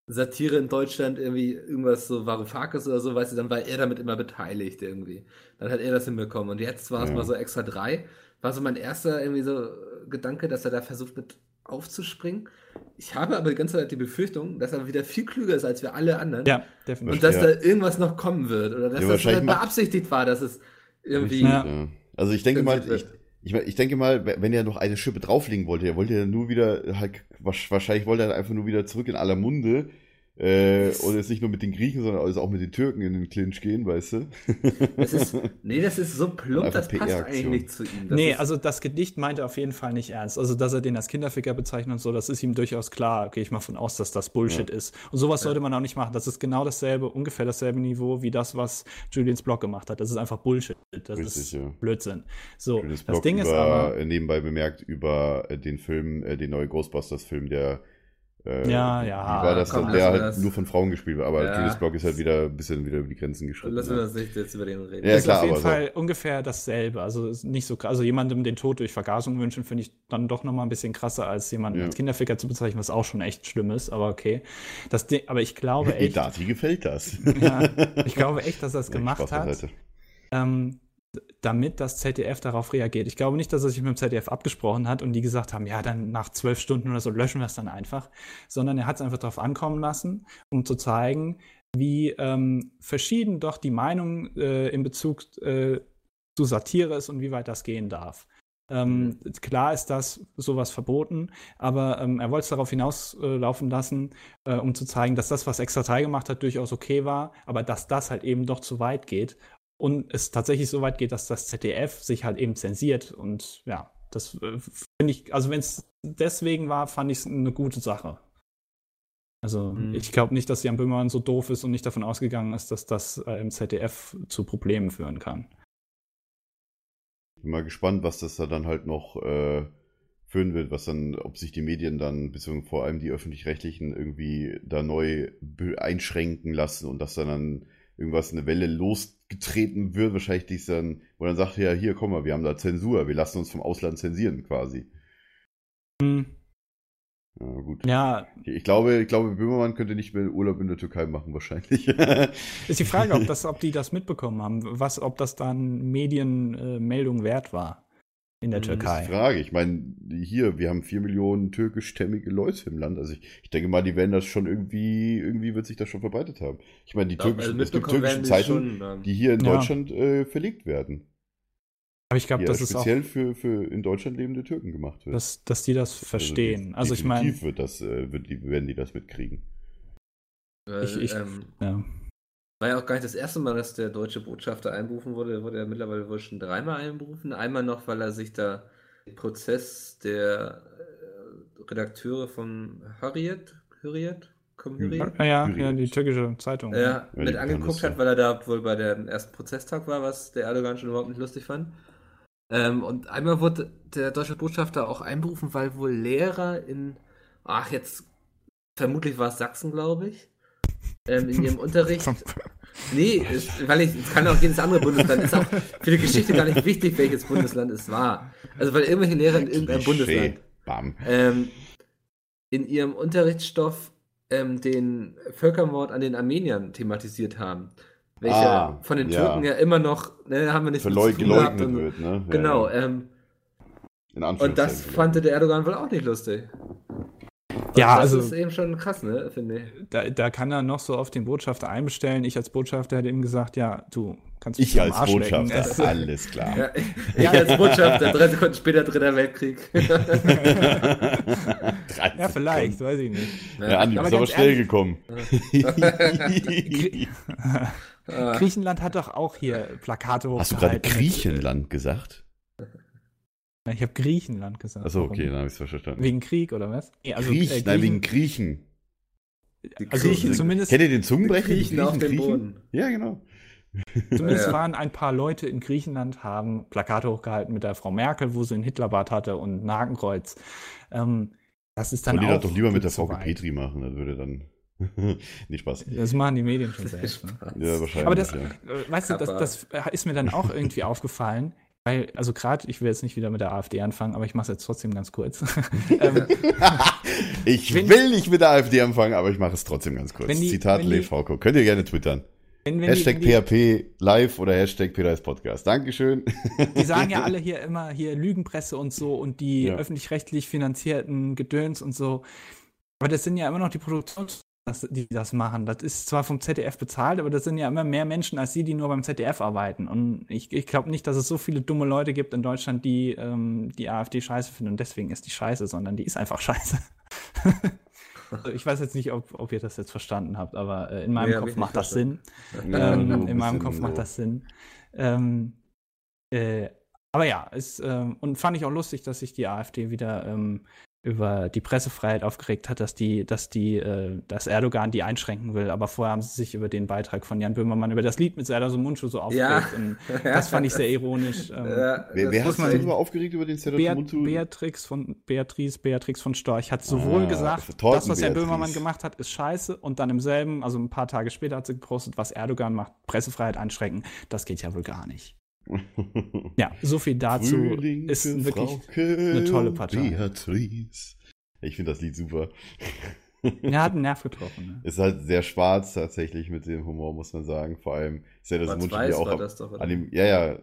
Satire in Deutschland irgendwie irgendwas so Varoufakis oder so, weißt du, dann war er damit immer beteiligt irgendwie. Dann hat er das hinbekommen. Und jetzt war es
Ja.
mal so extra drei. War so mein erster irgendwie so Gedanke, dass er da versucht mit aufzuspringen. Ich habe aber die ganze Zeit die Befürchtung, dass er wieder viel klüger ist als wir alle anderen.
ja, definitiv.
Und dass
Ja.
da irgendwas noch kommen wird. Oder dass
Ja,
das
macht-
beabsichtigt war, dass es irgendwie.
Ja.
Ja. Also ich denke mal, ich, ich, ich denke mal, wenn er noch eine Schippe drauflegen wollte, er wollte ja nur wieder, halt, wahrscheinlich wollte er einfach nur wieder zurück in aller Munde. Äh, und jetzt nicht nur mit den Griechen, sondern also auch mit den Türken in den Clinch gehen, weißt du?
Das ist, nee, das ist so plump, das passt eigentlich nicht zu ihm. Das
nee,
ist,
also das Gedicht meint er auf jeden Fall nicht ernst. Also, dass er den als Kinderficker bezeichnet und so, das ist ihm durchaus klar. Gehe ich mal von aus, dass das Bullshit ist. Und sowas sollte man auch nicht machen. Das ist genau dasselbe, ungefähr dasselbe Niveau wie das, was Julians Blog gemacht hat. Das ist einfach Bullshit. Das
Richtig,
ist
ja.
Blödsinn. So,
Schönes
das
Blog
Ding
über,
ist aber.
äh, nebenbei bemerkt über äh, den Film, äh, den neuen Ghostbusters-Film, der äh,
Ja,
wie
ja,
war das
komm,
dann? Der halt
das.
nur von Frauen gespielt war, aber
Ja.
Julius Blog ist halt wieder ein bisschen wieder über die Grenzen geschritten.
lassen wir
ja.
das nicht jetzt über den reden.
Ja,
ist
klar,
auf jeden
aber so.
Fall ungefähr dasselbe. Also nicht so krass. Also jemandem den Tod durch Vergasung wünschen, finde ich dann doch noch mal ein bisschen krasser, als jemanden
Ja.
als Kinderficker zu bezeichnen, was auch schon echt schlimm ist. Aber okay. Das aber ich glaube echt,
Idati gefällt das.
ja, ich glaube echt, dass er es
Ja,
gemacht
Spaß
hat, ähm, damit das ZDF darauf reagiert. Ich glaube nicht, dass er sich mit dem ZDF abgesprochen hat und die gesagt haben, ja, dann nach zwölf Stunden oder so löschen wir es dann einfach, sondern er hat es einfach darauf ankommen lassen, um zu zeigen, wie ähm, verschieden doch die Meinung äh, in Bezug äh, zu Satire ist und wie weit das gehen darf. Ähm, klar ist das sowas verboten, aber ähm, er wollte es darauf hinauslaufen äh, lassen, äh, um zu zeigen, dass das, was Extra 3 gemacht hat, durchaus okay war, aber dass das halt eben doch zu weit geht und es tatsächlich so weit geht, dass das ZDF sich halt eben zensiert und ja, das äh, finde ich, also wenn es deswegen war, fand ich es eine gute Sache. Also
Mhm.
ich glaube nicht, dass Jan Böhmermann so doof ist und nicht davon ausgegangen ist, dass das äh, im ZDF zu Problemen führen kann.
Bin mal gespannt, was das da dann halt noch äh, führen wird, was dann, ob sich die Medien dann, beziehungsweise vor allem die öffentlich-rechtlichen, irgendwie da neu einschränken lassen und dass dann, dann irgendwas eine Welle losgetreten wird, wahrscheinlich dies dann, wo dann sagt, ja, hier, komm mal, wir haben da Zensur, wir lassen uns vom Ausland zensieren quasi.
Hm,
Ja, gut.
Ja,
Ich glaube, ich glaube, Böhmermann könnte nicht mehr Urlaub in der Türkei machen, wahrscheinlich.
ist die Frage, ob, das, ob die das mitbekommen haben, was, ob das dann Medienmeldung wert war in der
Hm,
Das ist
Türkei.
die Frage. Ich meine, hier, wir haben vier Millionen türkischstämmige Leute im Land. Also ich, ich denke mal, die werden das schon irgendwie, irgendwie wird sich das schon verbreitet haben. Ich meine, die
glaub,
türkischen,
also
es gibt türkische Zeitungen,
schon, ähm,
die hier in
Ja.
Deutschland äh, verlegt werden.
Aber ich glaube, das
ja
ist auch,
speziell für, für in Deutschland lebende Türken gemacht wird.
dass, dass die das verstehen.
die-
Also, ich meine,
definitiv wird das, äh, wird die, werden die das mitkriegen.
Weil,
Ich- ich-
ähm,
Ja.
War ja auch gar nicht das erste Mal, dass der deutsche Botschafter einberufen wurde. Er wurde ja mittlerweile wohl schon dreimal einberufen. Einmal noch, weil er sich da den Prozess der äh, Redakteure von Hurriyet, Hurriyet, Komm Hurriyet?
Ja, ja, ja, die türkische Zeitung.
Ja, mit angeguckt hat, weil er da wohl bei dem ersten Prozesstag war, was der Erdogan schon überhaupt nicht lustig fand. Ähm, und einmal wurde der deutsche Botschafter auch einberufen, weil wohl Lehrer in, ach jetzt, vermutlich war es Sachsen, glaube ich, ähm, in ihrem Unterricht. Nee, es, weil ich, es kann auch jedes andere Bundesland, ist auch für die Geschichte gar nicht wichtig, welches Bundesland es war. Also weil irgendwelche Lehrer in irgendeinem. Bundesland ähm, in ihrem Unterrichtsstoff ähm, den Völkermord an den Armeniern thematisiert haben. Welcher
Ah,
von den
ja.
Türken ja immer noch, ne, haben wir nicht
Verleug geleugnet wird, ne? Ja,
Genau,
ja.
ähm, und das fand der Erdogan wohl auch nicht lustig.
Ja,
das
also-
ist eben schon krass, ne, finde ich.
Da, da kann er noch so auf den Botschafter einbestellen. Ich als Botschafter hätte ihm gesagt, ja, du kannst mich
Ich als
Arsch lecken.
Botschafter,
Es-
alles klar.
Ja, ich als Botschafter, drei Sekunden später Dritter Weltkrieg.
Ja, vielleicht, weiß ich nicht.
Ja, Andi,
Aber
bist aber
ganz
schnell
ehrlich-
gekommen.
Griechenland hat doch auch hier Plakate hochgehalten.
Hast du gerade Griechenland gesagt?
Ich habe Griechenland gesagt.
Achso, okay, dann habe ich es verstanden.
Wegen Krieg oder was? Nee, also,
Griech,
äh,
nein,
Griechen-
wegen Griechen.
Also
Griechen,
zumindest,
Kennt ihr den Zungenbrecher? die
Griechen auf dem Boden.
Ja, genau.
zumindest
Ja.
waren ein paar Leute in Griechenland, haben Plakate hochgehalten mit der Frau Merkel, wo sie ein Hitlerbart hatte und ein Hakenkreuz. Ähm, das ist dann
Und die
auch
das doch lieber mit der Frau. Petri machen, das würde dann. nicht Spaß.
Das machen die Medien schon selbst. Ne?
Ja, wahrscheinlich.
Aber das,
ja.
äh, weißt du, das, das ist mir dann auch irgendwie aufgefallen, weil, also gerade, ich will jetzt nicht wieder mit der AfD anfangen, aber ich mache es jetzt trotzdem ganz kurz. ähm,
Ich
wenn-
will nicht mit der AfD anfangen, aber ich mache es trotzdem ganz kurz.
Die-
Zitat
die-
Lev Frauko. Könnt ihr gerne twittern.
wenn, wenn
Hashtag
die, wenn
PHP live oder Hashtag Peter Podcast. Dankeschön.
die, die sagen ja alle hier immer hier Lügenpresse und so und die
Ja.
öffentlich-rechtlich finanzierten Gedöns und so. Aber das sind ja immer noch die Produktions das- die das machen. Das ist zwar vom ZDF bezahlt, aber das sind ja immer mehr Menschen als die, die nur beim ZDF arbeiten. Und ich, ich glaube nicht, dass es so viele dumme Leute gibt in Deutschland, die ähm, die AfD scheiße finden und deswegen ist die scheiße, sondern die ist einfach scheiße. Also ich weiß jetzt nicht, ob, ob ihr das jetzt verstanden habt, aber äh, in meinem
Nee, hab
Kopf macht das Sinn.
Ja,
Ähm, in meinem Kopf macht das Sinn. Ähm, äh, aber ja, es, ähm, und fand ich auch lustig, dass sich die AfD wieder ähm, über die Pressefreiheit aufgeregt hat, dass die, dass die, äh, dass Erdogan die einschränken will. Aber vorher haben sie sich über den Beitrag von Jan Böhmermann über das Lied mit Serdar Sumuncu so aufgeregt. Und das fand ich sehr ironisch. Ähm,
Ja,
Wer,
das
wer
muss
hat
man-
sich darüber aufgeregt über den Serdar
Beat,
Sumuncu?
Beatrix von Beatrice, Beatrix von Storch hat sowohl
Ah,
gesagt,
Torten
das, was Herr. Böhmermann gemacht hat, ist scheiße und dann im selben, also ein paar Tage später hat sie gepostet, was Erdogan macht, Pressefreiheit einschränken, das geht ja wohl gar nicht. Ja, so viel dazu.
Frühling
ist
für
wirklich
Frauke
eine tolle
und
Partei.
Beatrice. Ich finde das Lied super.
Er hat einen Nerv getroffen. Ne?
Ist halt sehr schwarz tatsächlich mit dem Humor, muss man sagen. Vor allem ist ja das Mundspiel auch
war
ab-
das doch, oder?
an dem. Ja, ja.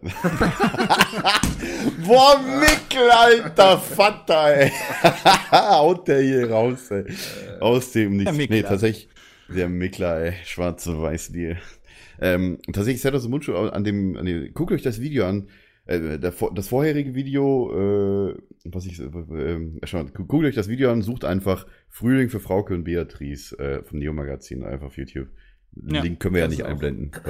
Boah, Mickel, alter Vater, ey. Haut der hier raus, ey. Aus dem Nichts. Nee, tatsächlich. Der Mickler, ey. Schwarze Weiß dir. Ähm, tatsächlich Serdar Sumuncu an dem, an dem, guckt euch das Video an. Äh, der, das vorherige Video, äh, was ich, äh, äh, schon, mal, guckt euch das Video an, sucht einfach Frühling für Frauke und Beatrice äh, vom Neo Magazin einfach auf YouTube.
Ja,
Link können wir ja nicht einblenden.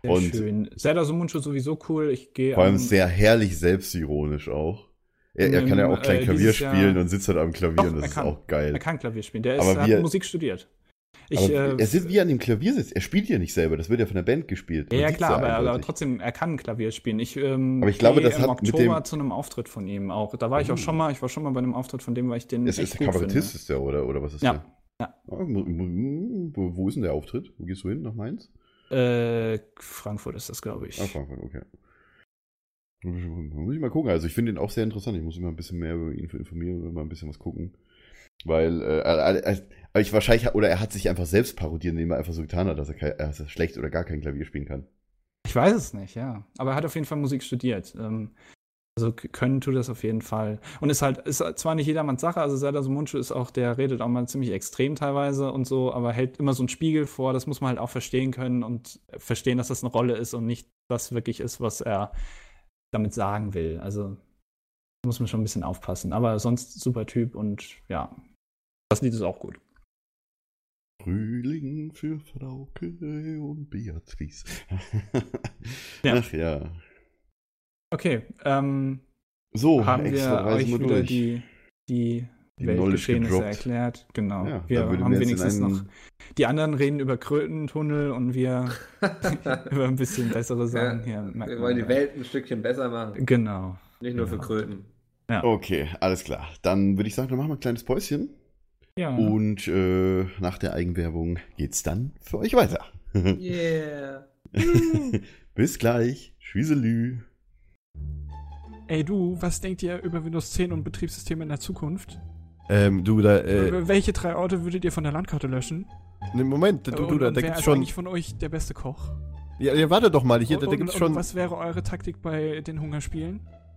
Äh,
Sehr
und
schön. Serdar Sumuncu sowieso cool. Ich gehe
vor allem
am-
sehr herrlich selbstironisch auch. Er, er kann ja auch klein Klavier
dieses Jahr-
spielen und sitzt halt am Klavier
Doch,
und das ist
kann.
auch geil.
Er kann Klavier spielen. Der ist, hat Musik studiert. Ich, äh,
er sitzt wie an dem Klavier sitzt. Er spielt ja nicht selber, das wird ja von der Band gespielt.
ja,
Man
ja klar, aber, aber trotzdem, er kann Klavier spielen. Ich, ähm,
Aber ich glaube, das
im
hat mit
Oktober
dem-
zu einem Auftritt von ihm auch. Da war ich auch
Oh.
schon mal, ich war schon mal bei einem Auftritt von dem, weil ich den
Es ist der Kabarettist, ist der, oder, oder was ist
Ja,
der?
ja.
Ah, Wo, wo ist denn der Auftritt? Wo gehst du hin? Nach Mainz?
Äh, Frankfurt ist das, glaube ich.
Ah, Frankfurt, okay. Muss ich mal gucken. Also ich finde ihn auch sehr interessant. Ich muss mal ein bisschen mehr über ihn informieren und mal ein bisschen was gucken. Weil, äh, er- ich wahrscheinlich, oder er hat sich einfach selbst parodiert, indem er einfach so getan hat, dass er, kein, dass er schlecht oder gar kein Klavier spielen kann.
Ich weiß es nicht, ja. Aber er hat auf jeden Fall Musik studiert. Ähm, also können tut das auf jeden Fall. Und ist halt, ist zwar nicht jedermanns Sache, also Serdar Sumuncu ist auch, der redet auch mal ziemlich extrem teilweise und so, aber hält immer so einen Spiegel vor, das muss man halt auch verstehen können und verstehen, dass das eine Rolle ist und nicht das wirklich ist, was er damit sagen will. Also muss man schon ein bisschen aufpassen. Aber sonst super Typ und ja, das Lied ist auch gut.
Frühling für Frauke und Beatrice.
Ja.
Ach ja.
Okay, ähm,
So,
haben wir euch
wir
wieder
durch.
die, die,
Die
Weltgeschehnisse erklärt. Genau.
Ja,
wir haben
in
wenigstens
einen-
noch. Die anderen reden über Krötentunnel und wir über ein bisschen bessere
Ja,
Sachen hier. merkt
wir
man
wollen die
ja.
Welt ein Stückchen besser machen.
Genau.
Nicht nur für Kröten.
Okay, alles klar. Dann würde ich sagen, dann machen wir ein kleines Päuschen.
Ja.
Und äh, nach der Eigenwerbung geht's dann für euch weiter.
Yeah.
Bis gleich. Tschüsselü.
Ey du, was denkt ihr über Windows 10 und Betriebssysteme in der Zukunft?
Ähm, du, da, äh,
Welche drei Orte würdet ihr von der Landkarte löschen?
ne, Moment, du,
und,
du, da,
und
da
wer
gibt's
ist
schon.
eigentlich von euch der beste Koch?
Ja, ja, warte doch mal, hier, da, da
und,
gibt's
und
schon.
was wäre eure Taktik bei den Hungerspielen?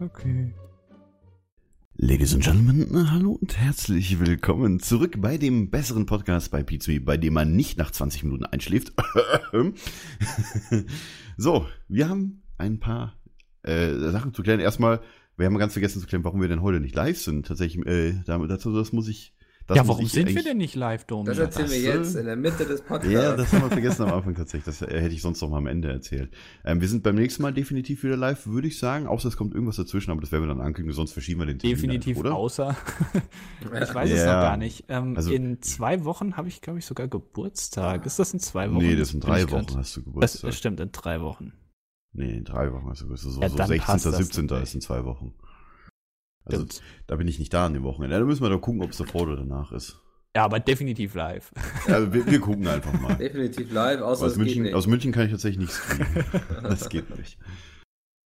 Okay.
Ladies and Gentlemen, hallo und herzlich willkommen zurück bei dem besseren Podcast bei Pizui, bei dem man nicht nach 20 Minuten einschläft. so, wir haben ein paar äh, Sachen zu klären. Erstmal, wir haben ganz vergessen zu klären, warum wir denn heute nicht live sind. Tatsächlich, äh, dazu, das muss ich. Das
ja, warum sind wir denn nicht live, Domi?
Das erzählen wir
das,
jetzt
äh,
in der Mitte des Podcasts.
Ja, das haben wir vergessen am Anfang tatsächlich. Das äh, hätte ich sonst noch mal am Ende erzählt. Ähm, wir sind beim nächsten Mal definitiv wieder live, würde ich sagen. Außer es kommt irgendwas dazwischen, aber das werden wir dann ankündigen, sonst verschieben wir den Termin
Definitiv
einfach, oder?
außer. Ich weiß es
Ja.
noch gar nicht. Ähm,
Also-
in zwei Wochen habe ich, glaube ich, sogar Geburtstag. Ist das in zwei Wochen?
Nee, das sind drei
ich grad-
Wochen hast du Geburtstag.
das stimmt, in drei Wochen.
nee, in drei Wochen hast du Geburtstag. So,
Ja,
so
dann
16.,
passt das
17.
natürlich.
ist in zwei Wochen. Also
Stimmt.
da bin ich nicht da an dem Wochenende. Da müssen wir doch gucken, ob es davor oder danach ist.
Ja, aber definitiv live.
Ja, wir, wir gucken einfach mal.
Definitiv live, außer
aus,
es geht
München,
nicht.
aus München kann ich tatsächlich nicht streamen. das geht nicht.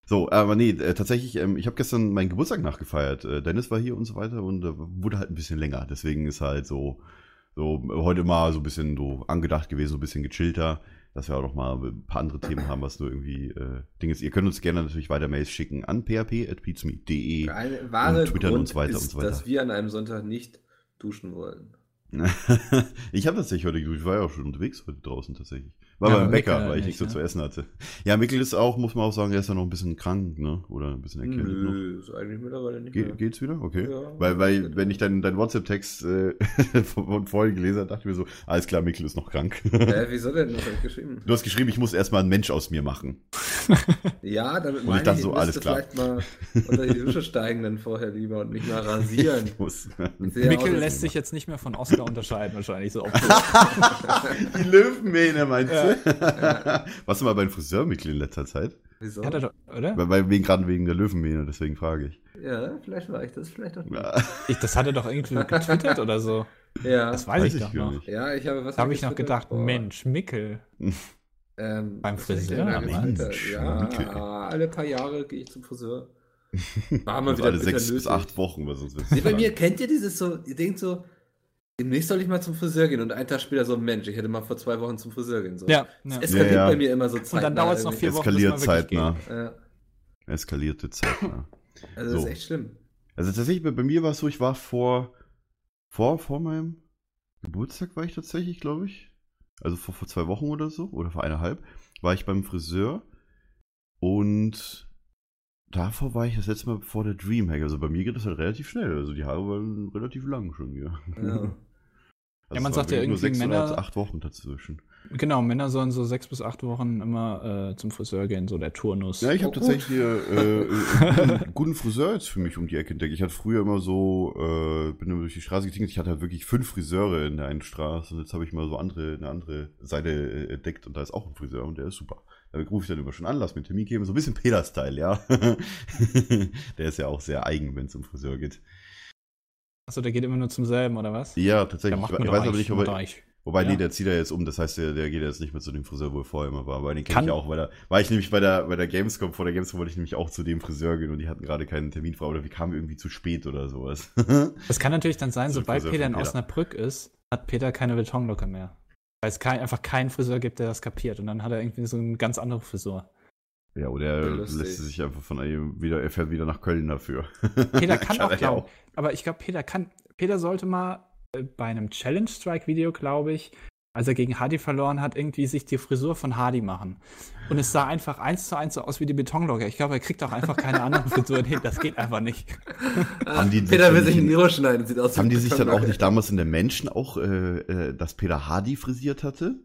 So, aber nee, äh, tatsächlich, ähm, ich habe gestern meinen Geburtstag nachgefeiert. Äh, Dennis war hier und so weiter und äh, wurde halt ein bisschen länger. Deswegen ist halt so, so heute mal so ein bisschen so angedacht gewesen, so ein bisschen gechillter, dass wir auch noch mal ein paar andere Themen haben, was nur irgendwie äh, Ding ist. Ihr könnt uns gerne natürlich weiter Mails schicken an
wahre
und Twitter
Grund
und so weiter
ist,
und so weiter.
dass wir an einem Sonntag nicht duschen wollen.
ich habe tatsächlich heute geduscht, ich war ja auch schon unterwegs heute draußen tatsächlich. War
Ja,
beim Bäcker,
Mickel
weil ich
nicht,
nichts so
ne?
zu essen hatte. Ja, Mikkel ist auch, muss man auch sagen, er ist ja noch ein bisschen krank, ne? Oder ein bisschen erkältet noch.
Nö, ist eigentlich mittlerweile nicht
Ge
mehr.
geht's wieder? Okay.
Ja.
weil, weil, wenn ich deinen dein WhatsApp-Text äh, von, von vorhin gelesen habe, dachte ich mir so, alles klar, Mikkel ist noch krank.
Äh, wieso denn? Was hab ich geschrieben?
Du hast geschrieben, ich muss erstmal einen Mensch aus mir machen.
Ja, damit
Und
meine
ich dachte so, alles klar.
vielleicht mal unter die Dusche steigen dann vorher lieber und nicht mal rasieren.
Ich muss.
Ich sehe
Mikkel
aus,
lässt sich jetzt nicht mehr von Oscar unterscheiden, wahrscheinlich so.
Die Löwenmähne, meinst du? Warst du mal beim Friseur, Mikkel, in letzter Zeit?
Wieso?
Hat er doch, oder?
Weil, weil wegen, gerade wegen der Löwenmähne, deswegen frage ich.
Ja, vielleicht war ich das, vielleicht auch nicht.
Ja,
Ich, das hat er doch irgendwie getwittert oder so.
Ja,
Das weiß, ich doch
gar
noch.
nicht.
ja ich habe was.
Da habe ich noch gedacht,
vor-
Mensch, Mikkel.
Ähm,
Beim Friseur,
getwittert?
Mensch,
Ja,
Mikkel.
alle paar Jahre gehe ich zum Friseur. War mal
Also
wieder
alle sechs bis acht Wochen, was sonst
Nee, bei mir kennt ihr dieses so, ihr denkt so, demnächst soll ich mal zum Friseur gehen und einen Tag später so, Mensch, ich hätte mal vor zwei Wochen zum Friseur gehen sollen.
Ja,
Es
ja.
eskaliert
Ja, ja.
bei mir immer so zeitnah.
Und dann dauert es noch vier Wochen, bis
Eskaliert
man wirklich
zeitnah.
Ja,
Eskalierte zeitnah.
also das
So.
ist echt schlimm.
Also tatsächlich, bei, bei mir war es so, ich war vor, vor, vor meinem Geburtstag war ich tatsächlich, glaube ich. Also vor, vor zwei Wochen oder so, oder vor eineinhalb, war ich beim Friseur und davor war ich das letzte Mal vor der Dreamhack. Also bei mir geht das halt relativ schnell. Also die Haare waren relativ lang schon, ja.
Ja.
Also
man
es waren
sagt ja
wirklich nur
irgendwie
sechs oder
Männer-
acht Wochen dazwischen.
Genau, Männer sollen so sechs bis acht Wochen immer äh, zum Friseur gehen, so der Turnus.
Ja, ich habe
Oh, gut.
tatsächlich hier äh, äh, einen guten, guten Friseur jetzt für mich um die Ecke entdeckt. Ich hatte früher immer so, äh, bin immer durch die Straße getingelt, ich hatte halt wirklich fünf Friseure in der einen Straße und jetzt habe ich mal so andere, eine andere Seite äh, entdeckt und da ist auch ein Friseur und der ist super. Da rufe ich dann immer schon an, lass mir einen Termin geben, so ein bisschen Peter-Style, ja. der ist ja auch sehr eigen, wenn es um Friseur geht.
Achso, der geht immer nur zum selben, oder was?
Ja,
Der
tatsächlich.
macht
ich
mir
ich weiß aber nicht, ob er. Wobei,
Ja.
nee, der zieht ja jetzt um. Das heißt, der, der geht jetzt nicht mehr zu dem Friseur, wo er vorher immer war. Weil den kenne
Kann-
ich auch, weil da war ich nämlich bei der, bei der Gamescom, vor der Gamescom wollte ich nämlich auch zu dem Friseur gehen und die hatten gerade keinen Termin frei oder wir kamen irgendwie zu spät oder sowas.
Das kann natürlich dann sein,
So
sobald
Friseur
Peter in
Peter.
Osnabrück ist, hat Peter keine Betonlocke mehr. Weil es kein, einfach keinen Friseur gibt, der das kapiert. Und dann hat er irgendwie so eine ganz andere Frisur.
Ja, oder er lässt sich einfach von einem wieder, er fährt wieder nach Köln dafür.
Peter kann auch
er ja
glauben. Aber ich glaube, Peter kann. Peter sollte mal bei einem Challenge Strike Video, glaube ich, als er gegen Hardy verloren hat, irgendwie sich die Frisur von Hardy machen. Und es sah einfach eins zu eins so aus wie die Betonlogger. Ich glaube, er kriegt auch einfach keine anderen Frisuren hin. Das geht einfach nicht.
Haben die
Peter will sich in Miro schneiden, sieht aus
Haben
wie
die sich dann auch nicht damals in der Menschen auch, äh, äh, dass Peter Hardy frisiert hatte?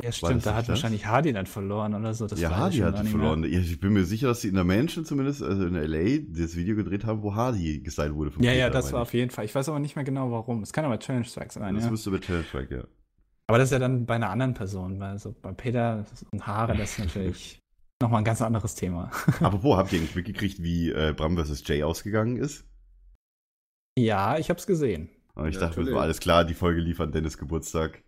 Ja,
das
stimmt, da hat
das?
wahrscheinlich Hardy dann verloren oder so. Das
ja, Hardy
mehr.
verloren. Ja, Ich bin mir sicher, dass sie in der Menschen zumindest, also in LA, das Video gedreht haben, wo Hardy gestylt wurde. von
Ja, ja,
Peter,
das
meine
war
ich.
auf jeden Fall. Ich weiß aber nicht mehr genau warum. Es kann aber Challenge Strike sein,
Das
ja.
müsste bei Challenge Track, ja.
Aber das ist ja dann bei einer anderen Person, weil so bei Peter und Haare, das ist natürlich nochmal ein ganz anderes Thema.
Apropos, habt ihr eigentlich mitgekriegt, wie äh, Bram vs. Jay ausgegangen ist?
Ja, ich hab's gesehen.
Und ich
Ja,
dachte, mir,
natürlich.
war alles klar, die Folge lief an Dennis Geburtstag.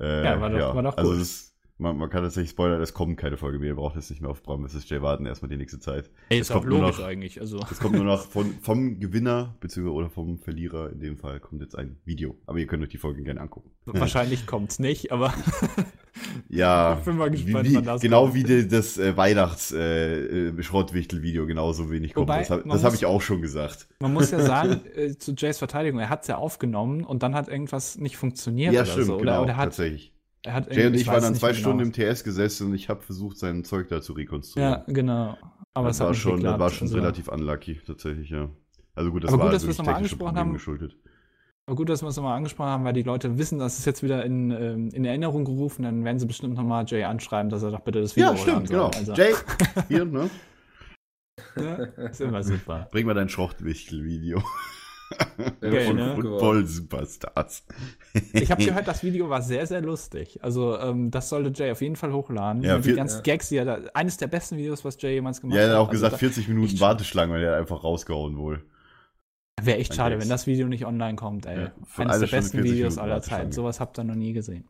Äh,
Ja, war doch- war doch
Also
gut.
ist, man, man kann tatsächlich spoilern, es kommt keine Folge mehr. Ihr braucht jetzt nicht mehr auf Bram vs. Jay warten, erstmal die nächste Zeit.
Ey,
Es
ist auch
kommt nur
logisch
noch-
eigentlich. Also,
Es kommt nur noch von, vom Gewinner, beziehungsweise oder vom Verlierer, in dem Fall, kommt jetzt ein Video. Aber ihr könnt euch die Folgen gerne angucken.
wahrscheinlich kommt's nicht, aber
Ja,
Ich bin mal gespannt,
wie,
wann das
genau
kommt.
wie die, das äh, Weihnachts äh, äh, genauso wenig kommt.
Wobei,
das habe das hab
muss-
ich auch schon gesagt.
man muss ja sagen, äh, zu Jays Verteidigung, er hat's ja aufgenommen und dann hat irgendwas nicht funktioniert
Ja,
oder
stimmt,
so. Oder,
genau,
oder hat,
tatsächlich.
Er hat
Jay und ich waren dann zwei
mehr
Stunden
genau.
im TS gesessen und ich habe versucht, sein Zeug da zu rekonstruieren.
Ja, genau. Aber
das
es hat
war schon, das
geklappt.
war schon
Also-
relativ unlucky, tatsächlich, ja. Also gut, das
Aber gut,
war
dass wir es nochmal angesprochen
Probleme
haben.
geschuldet.
Aber gut, dass wir es nochmal angesprochen haben, weil die Leute wissen, dass es jetzt wieder in, ähm, in Erinnerung gerufen, dann werden sie bestimmt nochmal Jay anschreiben, dass er doch bitte das Video
Ja, stimmt,
hochladen
genau.
soll. Also,
Jay, hier, ne?
ja, ist immer super.
Bring mal dein Schrottwichtel-Video
Ja,
von
ne?
Football Superstars.
Ich habe gehört, das Video war sehr, sehr lustig. Also, ähm, das sollte Jay auf jeden Fall hochladen.
Ja,
die ganzen
ja.
Gags, die er da, eines der besten Videos, was Jay jemals gemacht
Ja, er hat auch
Also,
gesagt,
da-
40 Minuten Warteschlange und er hat einfach rausgehauen wohl.
Wäre echt schade, wenn das Video nicht online kommt, ey.
Ja,
Eines der besten
40
Videos
Minuten
aller. Zeiten. Sowas habt ihr noch nie gesehen.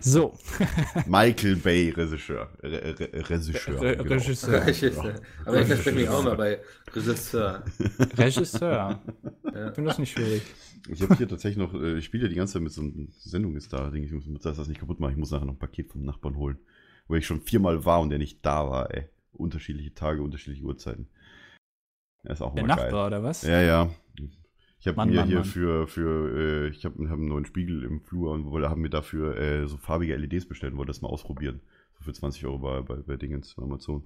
So,
Michael Bay, Regisseur. Re Re Regisseur.
Re-
genau.
Regisseur.
Regisseur. Aber ich verspreche mich auch mal bei Regisseur.
Regisseur.
Ja.
Ich finde das nicht schwierig.
Ich habe hier tatsächlich noch, äh, ich spiele ja die ganze Zeit mit so einer Sendung ist da, denke ich, muss das das nicht kaputt machen. Ich muss nachher noch ein Paket vom Nachbarn holen. Wo ich schon viermal war und der nicht da war, ey. Unterschiedliche Tage, unterschiedliche Uhrzeiten. Ja, ist auch
Der Nachbar oder was?
geil. Ja, ja. Ich habe mir
Mann,
hier
Mann.
für, für äh, ich habe hab einen neuen Spiegel im Flur und wollte, haben mir dafür äh, so farbige LEDs bestellt und wollte das mal ausprobieren. So für 20 Euro bei, bei, bei Dingens, bei Amazon.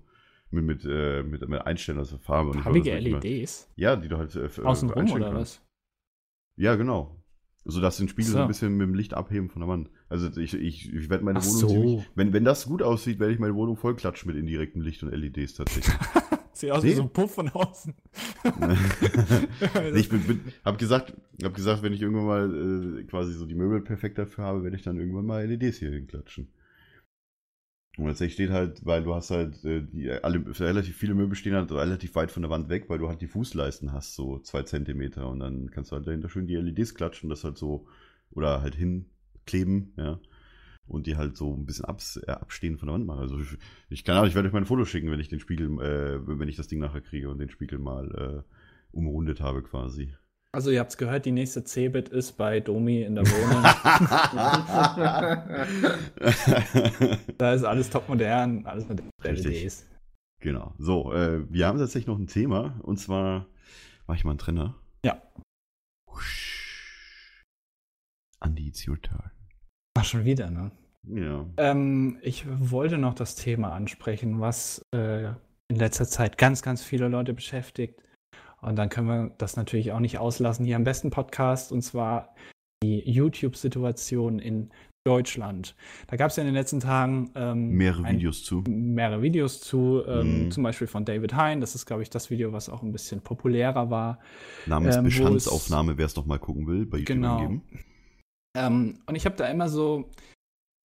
Mit, mit, äh, mit, mit Einstellen, also Farbe.
Farbige
mal-
LEDs?
Ja, die du halt äh, für-
Außenrum oder
kannst.
was?
Ja, genau. So dass den Spiegel so.
So.
ein bisschen mit dem Licht abheben von der Wand. Also ich, ich, ich werde meine
Ach
Wohnung
so.
ziemlich, wenn, wenn das gut aussieht, werde ich meine Wohnung voll klatschen mit indirektem Licht und LEDs tatsächlich.
Sieht aus
Nee.
wie so ein Puff von außen.
ich bin, bin, hab gesagt, hab gesagt, wenn ich irgendwann mal äh, quasi so die Möbel perfekt dafür habe, werde ich dann irgendwann mal LEDs hier hinklatschen. Und tatsächlich steht halt, weil du hast halt, äh, die, alle, relativ viele Möbel stehen halt relativ weit von der Wand weg, weil du halt die Fußleisten hast, so zwei Zentimeter. Und dann kannst du halt dahinter schön die LEDs klatschen, das halt so, oder halt hinkleben, ja. Und die halt so ein bisschen abs, äh, abstehen von der Wand machen. Also ich, ich kann auch, ich werde euch mal ein Foto schicken, wenn ich den Spiegel, äh, wenn ich das Ding nachher kriege und den Spiegel mal äh, umrundet habe quasi.
Also ihr habt's gehört, die nächste Cebit ist bei Domi in der Wohnung. da ist alles top modern, alles mit. LEDs.
genau. So, äh, wir haben tatsächlich noch ein Thema und zwar mach ich mal einen Trenner.
Ja.
Husch. Andi, it's your turn.
Ach, schon wieder, ne?
Ja.
Ähm, ich wollte noch das Thema ansprechen, was äh, in letzter Zeit ganz, ganz viele Leute beschäftigt. Und dann können wir das natürlich auch nicht auslassen hier am besten Podcast, und zwar die YouTube-Situation in Deutschland. Da gab es ja in den letzten Tagen ähm,
Mehrere
ein-
Videos zu.
mehrere Videos zu, ähm,
Mhm.
zum Beispiel von David Hein. Das ist, glaube ich, das Video, was auch ein bisschen populärer war.
Namens
ähm,
Bestandsaufnahme, wer es noch mal gucken will, bei YouTube
Genau. Ähm, und ich habe da immer so,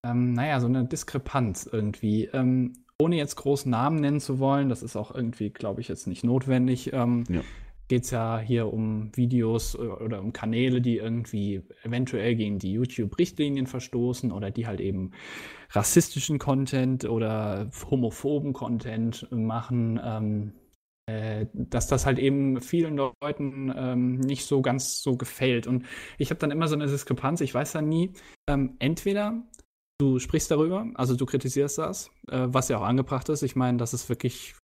ähm, naja, so eine Diskrepanz irgendwie. Ähm, ohne jetzt großen Namen nennen zu wollen, das ist auch irgendwie, glaube ich, jetzt nicht notwendig. Ähm,
Ja.
Geht es ja hier um Videos äh, oder um Kanäle, die irgendwie eventuell gegen die YouTube-Richtlinien verstoßen oder die halt eben rassistischen Content oder homophoben Content machen. Ähm, äh, dass das halt eben vielen Leuten ähm, nicht so ganz so gefällt. Und ich habe dann immer so eine Diskrepanz, ich weiß dann nie, ähm, entweder Du sprichst darüber, also du kritisierst das, äh, was ja auch angebracht ist. Ich meine, das ist wirklich,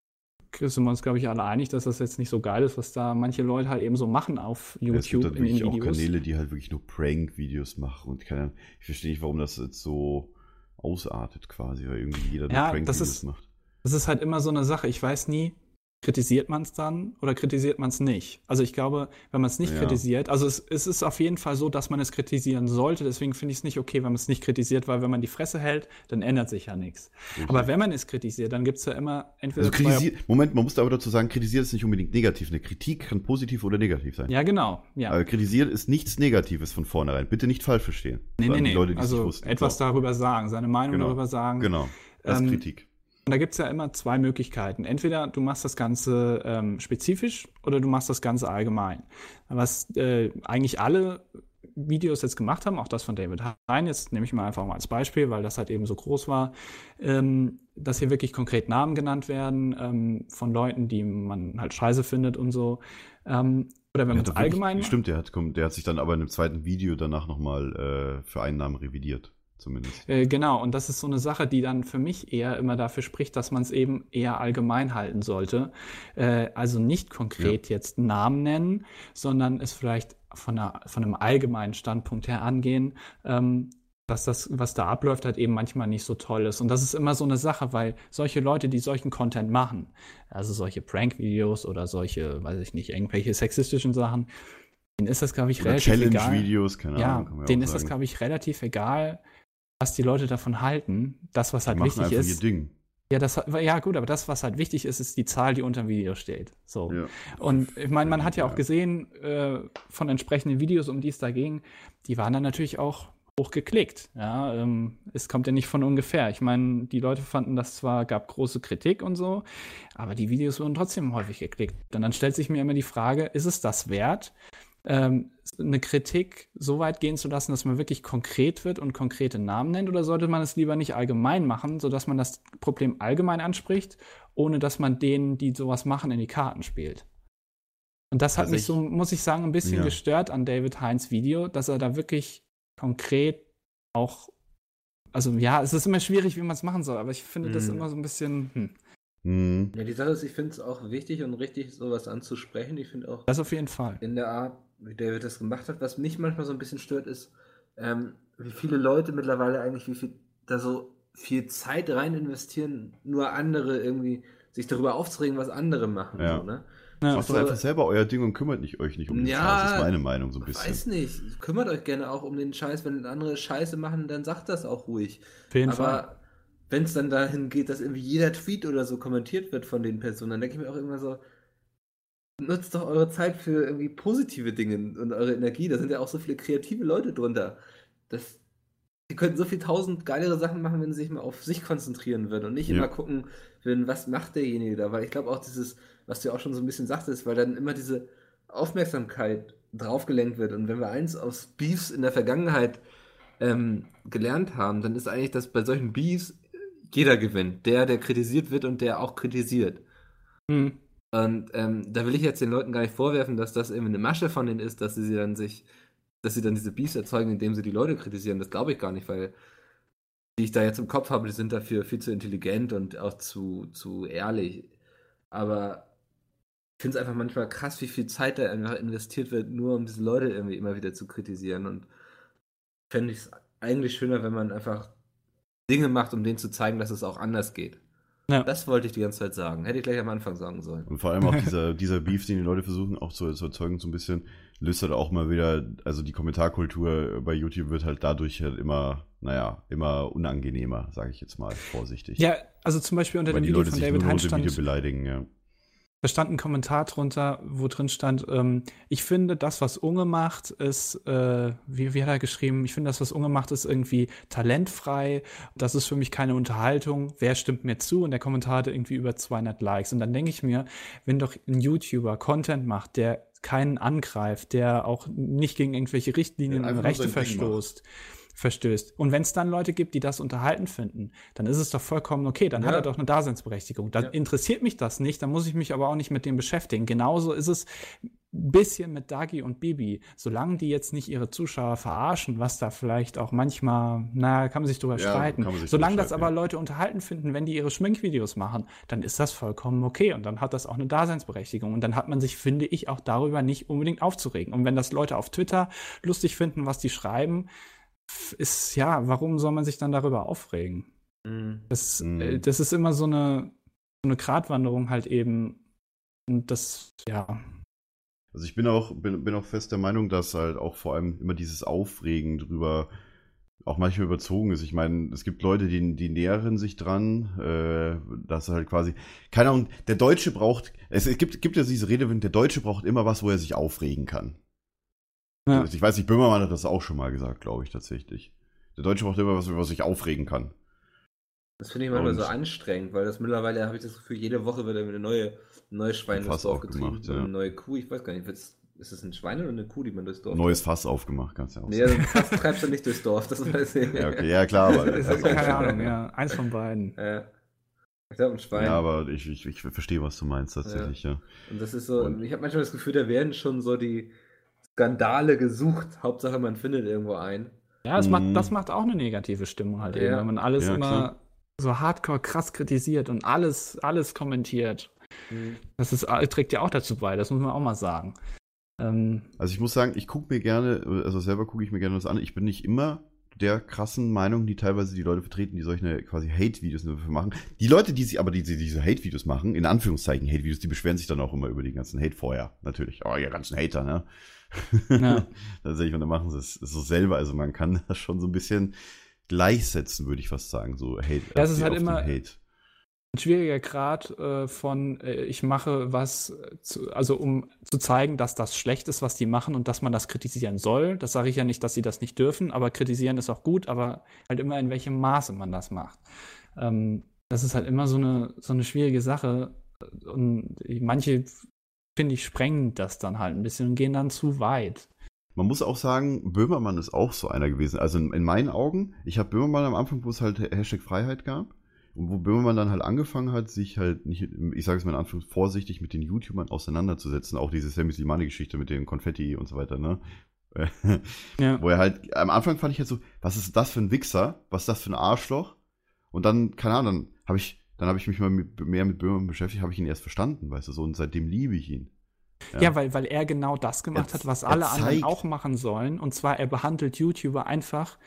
sind wir uns, glaube ich, alle einig, dass das jetzt nicht so geil ist, was da manche Leute halt eben so machen auf
Ja, es gibt
YouTube
halt
in
wirklich auch
Videos.
Kanäle, die halt wirklich nur Prank-Videos machen und keine ich verstehe nicht, warum das jetzt so ausartet quasi, weil irgendwie jeder
Ja,
Prank-Videos macht.
Das ist halt immer so eine Sache. Ich weiß nie, kritisiert man es dann oder kritisiert man es nicht? Also ich glaube, wenn man es nicht
Ja.
kritisiert, also es, es ist auf jeden Fall so, dass man es kritisieren sollte. Deswegen finde ich es nicht okay, wenn man es nicht kritisiert, weil wenn man die Fresse hält, dann ändert sich ja nichts. Aber wenn man es kritisiert, dann gibt es ja immer entweder
Also kritisiert, Moment, man muss aber dazu sagen, kritisiert ist nicht unbedingt negativ. Eine Kritik kann positiv oder negativ sein.
Ja, genau. Ja.
Aber kritisiert ist nichts Negatives von vornherein. Bitte nicht falsch verstehen.
nee, nee,
die
nee.
Leute,
also etwas
So.
darüber sagen, seine Meinung
Genau.
darüber sagen.
Genau. Das ist
Ähm,
Kritik.
Und da gibt es ja immer zwei Möglichkeiten. Entweder du machst das Ganze ähm, spezifisch oder du machst das Ganze allgemein. Was äh, eigentlich alle Videos jetzt gemacht haben, auch das von David Hein, jetzt nehme ich mal einfach mal als Beispiel, weil das halt eben so groß war, ähm, dass hier wirklich konkret Namen genannt werden ähm, von Leuten, die man halt scheiße findet und so. Ähm, oder wenn man es allgemein
Stimmt, der hat, der hat sich dann aber in einem zweiten Video danach nochmal äh, für einen Namen revidiert. Zumindest.
Äh, genau, und das ist so eine Sache, die dann für mich eher immer dafür spricht, dass man es eben eher allgemein halten sollte. Äh, also nicht konkret jetzt Namen nennen, sondern es vielleicht von, einer, von einem allgemeinen Standpunkt her angehen, ähm, dass das, was da abläuft, halt eben manchmal nicht so toll ist. Und das ist immer so eine Sache, weil solche Leute, die solchen Content machen, also solche Prank-Videos oder solche, weiß ich nicht, irgendwelche sexistischen Sachen, denen ist das, glaube ich,
Oder
relativ egal.
Challenge-Videos, keine
Ja,
Ahnung. man
denen ist das,
sagen.
glaube ich, relativ egal, was die Leute davon halten. Das, was
Die
halt
machen
wichtig ist. Ja, das, ja, gut, aber das, was halt wichtig ist, ist die Zahl, die unter dem Video steht. So.
Ja.
Und ich meine, man hat ja auch gesehen, äh, von entsprechenden Videos, um die es da ging, die waren dann natürlich auch hoch geklickt. Ja, ähm, es kommt ja nicht von ungefähr. Ich meine, die Leute fanden das zwar, gab große Kritik und so, aber die Videos wurden trotzdem häufig geklickt. Und dann stellt sich mir immer die Frage, ist es das wert, ähm, eine Kritik so weit gehen zu lassen, dass man wirklich konkret wird und konkrete Namen nennt, oder sollte man es lieber nicht allgemein machen, sodass man das Problem allgemein anspricht, ohne dass man denen, die sowas machen, in die Karten spielt? Und das hat
Also
mich
ich-
so, muss ich sagen, ein bisschen
Ja.
gestört an David Heinz Video, dass er da wirklich konkret auch, also ja, es ist immer schwierig, wie man es machen soll, aber ich finde das
Mhm.
immer so ein bisschen, hm,
Hm.
Ja, die Sache ist, ich finde es auch wichtig und richtig, sowas anzusprechen. Ich finde auch
das auf jeden Fall.
in der Art, wie David das gemacht hat, was mich manchmal so ein bisschen stört, ist, ähm, wie viele Leute mittlerweile eigentlich, wie viel da so viel Zeit rein investieren, nur andere irgendwie sich darüber aufzuregen, was andere machen.
Ja.
So, ne?
Ja,
Macht doch
so-
einfach selber euer Ding und kümmert nicht, euch nicht um den
Ja,
Scheiß. Das ist meine Meinung so ein bisschen.
Weiß nicht. Kümmert euch gerne auch um den Scheiß. Wenn andere Scheiße machen, dann sagt das auch ruhig.
auf jeden Fall.
Aber wenn es dann dahin geht, dass irgendwie jeder Tweet oder so kommentiert wird von den Personen, dann denke ich mir auch immer so, nutzt doch eure Zeit für irgendwie positive Dinge und eure Energie. Da sind ja auch so viele kreative Leute drunter. Das, die könnten so viel tausend geilere Sachen machen, wenn sie sich mal auf sich konzentrieren würden und nicht
Ja.
immer gucken würden, was macht derjenige da. Weil ich glaube auch dieses, was du ja auch schon so ein bisschen sagtest, weil dann immer diese Aufmerksamkeit draufgelenkt wird. Und wenn wir eins aus Beefs in der Vergangenheit ähm, gelernt haben, dann ist eigentlich, dass bei solchen Beefs jeder gewinnt. Der, der kritisiert wird und der auch kritisiert.
Hm.
Und ähm, da will ich jetzt den Leuten gar nicht vorwerfen, dass das irgendwie eine Masche von denen ist, dass sie dann sich, dass sie dann diese Beefs erzeugen, indem sie die Leute kritisieren. Das glaube ich gar nicht, weil die ich da jetzt im Kopf habe, die sind dafür viel zu intelligent und auch zu, zu ehrlich. Aber ich finde es einfach manchmal krass, wie viel Zeit da einfach investiert wird, nur um diese Leute irgendwie immer wieder zu kritisieren. Und fände ich es eigentlich schöner, wenn man einfach Dinge macht, um denen zu zeigen, dass es auch anders geht.
Ja.
Das wollte ich die ganze Zeit sagen. Hätte ich gleich am Anfang sagen sollen.
Und vor allem auch dieser, dieser Beef, den die Leute versuchen auch zu, zu erzeugen, so ein bisschen, löst halt auch mal wieder, also die Kommentarkultur bei YouTube wird halt dadurch halt immer, naja, immer unangenehmer, sage ich jetzt mal vorsichtig.
Ja, also zum Beispiel unter
Weil
dem
die
Video
Leute
von
sich
David
nur
Heinz
unter dem Video
stand,
beleidigen, ja.
Da stand ein Kommentar drunter, wo drin stand, ähm, ich finde, das, was Unge macht, ist, äh, wie, wie hat er geschrieben, ich finde, das, was Unge macht, ist irgendwie talentfrei, das ist für mich keine Unterhaltung, wer stimmt mir zu? Und der Kommentar hatte irgendwie über 200 Likes. Und dann denke ich mir, wenn doch ein YouTuber Content macht, der keinen angreift, der auch nicht gegen irgendwelche Richtlinien und Rechte verstoßt, verstößt. Und wenn es dann Leute gibt, die das unterhalten finden, dann ist es doch vollkommen okay, dann hat
Ja.
er doch eine Daseinsberechtigung. Dann
Ja.
interessiert mich das nicht, dann muss ich mich aber auch nicht mit dem beschäftigen. Genauso ist es ein bisschen mit Dagi und Bibi. Solange die jetzt nicht ihre Zuschauer verarschen, was da vielleicht auch manchmal, na, kann man sich drüber
Ja,
streiten.
sich
Solange das aber. Leute unterhalten finden, wenn die ihre Schminkvideos machen, dann ist das vollkommen okay und dann hat das auch eine Daseinsberechtigung und dann hat man sich, finde ich, auch darüber nicht unbedingt aufzuregen. Und wenn das Leute auf Twitter lustig finden, was die schreiben, ist ja, warum soll man sich dann darüber aufregen?
Mhm.
Das,
Mhm.
äh, das ist immer so eine, so eine Gratwanderung halt eben. Und das, ja.
Also ich bin auch, bin, bin auch fest der Meinung, dass halt auch vor allem immer dieses Aufregen drüber auch manchmal überzogen ist. Ich meine, es gibt Leute, die, die nähern sich dran, äh, dass halt quasi, keine Ahnung, der Deutsche braucht, es, es gibt, gibt ja diese Redewendung, der Deutsche braucht immer was, wo er sich aufregen kann.
Ja.
Also Ich weiß nicht, Böhmermann hat das auch schon mal gesagt, glaube ich tatsächlich. Der Deutsche braucht immer was, wo er sich aufregen kann.
Das finde ich manchmal
Und-
so anstrengend, weil das mittlerweile habe ich das Gefühl, jede Woche wird eine neue, ein neues Schwein
Fass
durchs Dorf getrieben.
ja.
Eine neue Kuh, ich weiß gar nicht, ist es ein Schwein oder eine Kuh, die man durchs Dorf
Neues Fass aufgemacht, kannst du ja auch
Nee, also fast treibst du nicht durchs Dorf, das weiß ich.
Ja, okay, ja klar, aber.
Das ist keine Ahnung, ja. Eins von beiden.
Ja. Ich glaube, ein Schwein.
Ja, aber ich, ich, ich verstehe, was du meinst tatsächlich, ja.
Und das ist so,
Und-
ich habe manchmal das Gefühl, da werden schon so die Skandale gesucht. Hauptsache, man findet irgendwo einen.
Ja, das,
Mhm.
macht, das macht auch eine negative Stimmung halt eben,
Ja.
wenn man alles
Ja,
immer
klar.
so hardcore krass kritisiert und alles, alles kommentiert. Das ist, trägt ja auch dazu bei, das muss man auch mal sagen. Ähm,
Also ich muss sagen, ich gucke mir gerne, also selber gucke ich mir gerne was an. Ich bin nicht immer der krassen Meinung, die teilweise die Leute vertreten, die solche quasi Hate-Videos dafür machen. Die Leute, die sie aber die, die diese Hate-Videos machen, in Anführungszeichen Hate-Videos, die beschweren sich dann auch immer über den ganzen Hate vorher, natürlich. Oh, ihr ganzen Hater, ne?
Ja.
Tatsächlich, und dann machen sie es so selber. Also man kann das schon so ein bisschen gleichsetzen, würde ich fast sagen. So Hate.
Das ist
auf
halt immer-
Hate.
ein schwieriger Grad äh, von, äh, ich mache was, äh, zu, also um zu zeigen, dass das schlecht ist, was die machen und dass man das kritisieren soll. Das sage ich ja nicht, dass sie das nicht dürfen, aber kritisieren ist auch gut, aber halt immer in welchem Maße man das macht. Ähm, das ist halt immer so eine, so eine schwierige Sache. Und manche, finde ich, sprengen das dann halt ein bisschen und gehen dann zu weit.
Man muss auch sagen, Böhmermann ist auch so einer gewesen. Also in, in meinen Augen, ich habe Böhmermann am Anfang, wo es halt Hashtag Freiheit gab, und wo Böhmermann dann halt angefangen hat, sich halt nicht, ich sage es mal in Anführungszeichen, vorsichtig mit den YouTubern auseinanderzusetzen. Auch diese Sammy Slimani-Geschichte mit dem Konfetti und so weiter, ne?
Ja.
Wo er halt, am Anfang fand ich halt so, was ist das für ein Wichser? Was ist das für ein Arschloch? Und dann, keine Ahnung, dann habe ich, dann habe ich mich mal mit, mehr mit Böhmermann beschäftigt, habe ich ihn erst verstanden, weißt du, so, und seitdem liebe ich ihn.
Ja, weil, weil er genau das gemacht
Er-
hat, was alle anderen auch machen sollen. Und zwar, er behandelt YouTuber einfach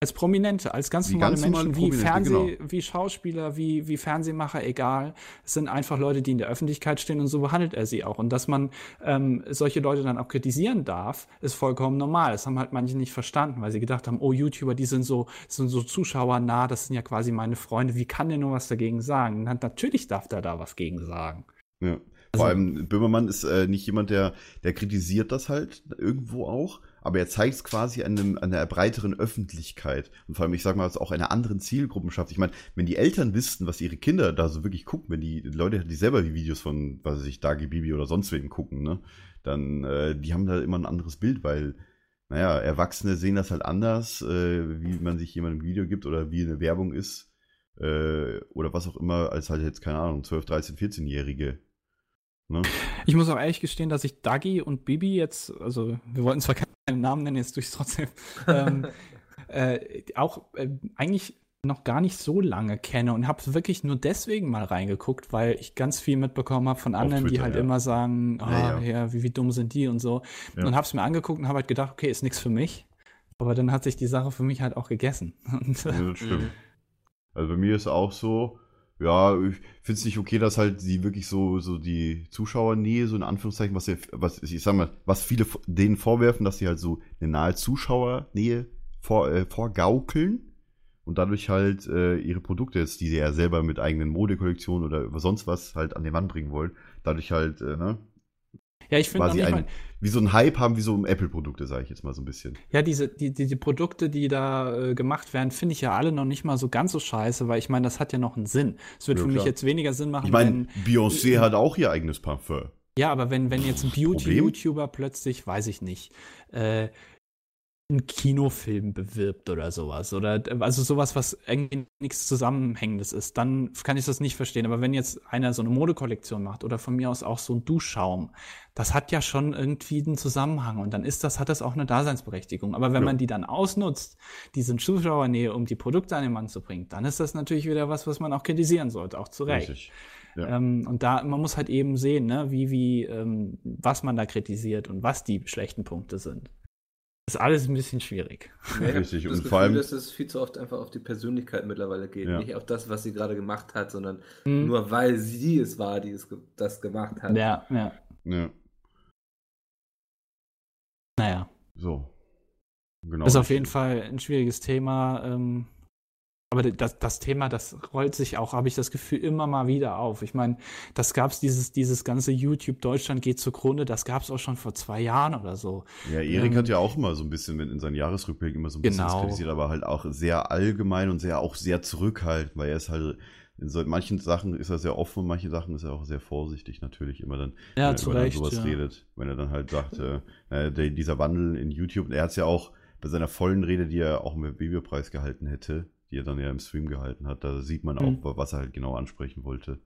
als Prominente, als ganz normale
ganz
Menschen, wie Fernseh,
genau.
wie Schauspieler, wie, wie Fernsehmacher, egal. Es sind einfach Leute, die in der Öffentlichkeit stehen und so behandelt er sie auch. Und dass man ähm, solche Leute dann auch kritisieren darf, ist vollkommen normal. Das haben halt manche nicht verstanden, weil sie gedacht haben, oh, YouTuber, die sind so, sind so zuschauernah, das sind ja quasi meine Freunde. Wie kann der nur was dagegen sagen? Na, natürlich darf der da was gegen sagen.
Ja. Vor allem, Böhmermann ist äh, nicht jemand, der, der kritisiert das halt irgendwo auch, aber er zeigt es quasi an, einem, an einer breiteren Öffentlichkeit. Und vor allem, ich sag mal, es auch einer anderen Zielgruppenschaft. Ich meine, wenn die Eltern wüssten, was ihre Kinder da so wirklich gucken, wenn die Leute, die selber die Videos von, was weiß ich, Dagi Bibi oder sonst wem gucken, ne, dann, äh, die haben da immer ein anderes Bild, weil, naja, Erwachsene sehen das halt anders, äh, wie man sich jemandem ein Video gibt oder wie eine Werbung ist, äh, oder was auch immer, als halt jetzt, keine Ahnung, 12, 13, 14-Jährige. Ne?
Ich muss auch ehrlich gestehen, dass ich Dagi und Bibi jetzt, also wir wollten zwar keinen Namen nennen, jetzt durch trotzdem, ähm, äh, auch äh, eigentlich noch gar nicht so lange kenne und habe wirklich nur deswegen mal reingeguckt, weil ich ganz viel mitbekommen habe von anderen, die
Twitter,
halt
ja.
immer sagen, ah,
Ja,
ja,
ja.
wie, wie dumm sind die und so.
Ja.
Und habe es mir angeguckt und habe halt gedacht, okay, ist nichts für mich. Aber dann hat sich die Sache für mich halt auch gegessen. Und,
Ja, das stimmt.
Mhm.
Also bei mir ist auch so, ja, ich finde es nicht okay, dass halt sie wirklich so, so die Zuschauernähe, so in Anführungszeichen, was, sie- was ich sag mal, was viele denen vorwerfen, dass sie halt so eine nahe Zuschauernähe vor, äh, vorgaukeln und dadurch halt äh, ihre Produkte jetzt, die sie ja selber mit eigenen Modekollektionen oder sonst was halt an den Mann bringen wollen, dadurch halt, äh, ne,
ja, ich finde noch
quasi
nicht mal,
ein, wie so ein Hype haben, wie so um Apple-Produkte, sage ich jetzt mal so ein bisschen.
Ja, diese, die, die, die Produkte, die da äh, gemacht werden, finde ich ja alle noch nicht mal so ganz so scheiße, weil ich meine, das hat ja noch einen Sinn. Es wird
Ja,
für mich
klar.
jetzt weniger Sinn machen,
Ich meine, Beyoncé hat auch ihr eigenes Parfum.
ja, aber wenn, wenn jetzt ein? Beauty-YouTuber plötzlich, weiß ich nicht, äh, einen Kinofilm bewirbt oder sowas. Oder also sowas, was irgendwie nichts Zusammenhängendes ist, dann kann ich das nicht verstehen. Aber wenn jetzt einer so eine Modekollektion macht oder von mir aus auch so ein Duschschaum, das hat ja schon irgendwie einen Zusammenhang und dann ist das, hat das auch eine Daseinsberechtigung. Aber wenn
Ja.
man die dann ausnutzt, diese Zuschauernähe, um die Produkte an den Mann zu bringen, dann ist das natürlich wieder was, was man auch kritisieren sollte, auch zu Recht.
Richtig. Ja.
Ähm, und da, man muss halt eben sehen, ne, wie, wie, ähm, was man da kritisiert und was die schlechten Punkte sind. Das ist alles ein bisschen schwierig.
Ja,
Richtig,
Das
und
Gefühl,
vor allem-
dass es viel zu oft einfach auf die Persönlichkeit mittlerweile geht.
Ja.
Nicht auf das, was sie gerade gemacht hat, sondern
Hm.
nur weil sie es war, die es ge das gemacht hat.
Ja, ja.
Ja.
Naja,
So. Genau.
ist auf jeden Fall ein schwieriges Thema. Ähm, aber das, das Thema, das rollt sich auch, habe ich das Gefühl, immer mal wieder auf. Ich meine, das gab es, dieses, dieses ganze YouTube Deutschland geht zugrunde, das gab es auch schon vor zwei Jahren oder so.
Ja, Erik
Ähm,
hat ja auch immer so ein bisschen in seinen Jahresrückblick immer so ein bisschen
Genau.
kritisiert, aber halt auch sehr allgemein und sehr auch sehr zurückhaltend, weil er ist halt in so manchen Sachen ist er sehr offen und manche Sachen ist er auch sehr vorsichtig natürlich immer dann,
Ja,
wenn er über dann
Recht.
sowas
Ja.
redet, wenn er dann halt sagt, äh, dieser Wandel in YouTube, er hat es ja auch bei seiner vollen Rede, die er auch im Videopreis gehalten hätte, die er dann ja im Stream gehalten hat, da sieht man
Mhm.
auch, was er halt genau ansprechen wollte.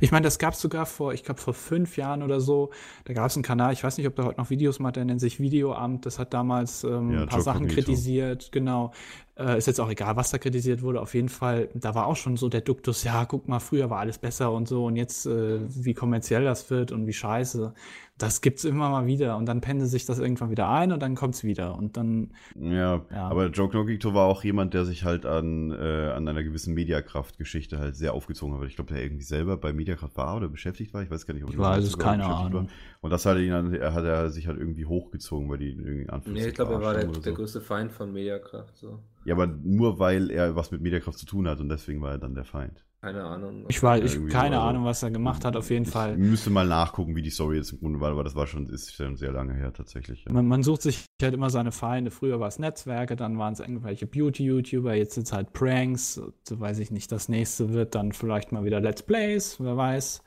Ich meine, das gab es sogar vor, ich glaube, vor fünf Jahren oder so. Da gab es einen Kanal, ich weiß nicht, ob der heute noch Videos macht, der nennt sich Videoamt. Das hat damals ähm,
Ja,
ein paar
Joe
Sachen
Cognito.
kritisiert, genau. Äh, ist jetzt auch egal, was da kritisiert wurde. Auf jeden Fall, da war auch schon so der Duktus, ja, guck mal, früher war alles besser und so. Und jetzt, äh, wie kommerziell das wird und wie scheiße. Das gibt's immer mal wieder. Und dann pendelt sich das irgendwann wieder ein und dann kommt's wieder. Und dann,
Ja,
Ja.
aber Joe Knokito war auch jemand, der sich halt an, äh, an einer gewissen Mediakraft-Geschichte halt sehr aufgezogen hat. weil Ich glaube, der irgendwie selber bei Mediakraft war oder beschäftigt war. Ich weiß gar nicht, ob
Ich weiß es,
sogar
keine Ahnung.
War. Und das hat ihn dann, er hat er sich halt irgendwie hochgezogen, weil die ihn irgendwie in
Nee, ich glaube, er war der,
haben
der
so.
größte Feind von Mediakraft. So.
Ja, aber nur weil er was mit Mediakraft zu tun hat und deswegen war er dann der Feind.
Keine Ahnung.
ich weiß, ich keine
so,
Ahnung, was er gemacht hat, auf jeden
ich
Fall.
müsste mal nachgucken, wie die Story jetzt im Grunde war, aber das war schon, ist schon sehr lange her tatsächlich. Ja.
Man, man sucht sich halt immer seine Feinde. Früher war es Netzwerke, dann waren es irgendwelche Beauty-YouTuber, jetzt sind es halt Pranks. So weiß ich nicht. Das nächste wird dann vielleicht mal wieder Let's Plays. Wer weiß,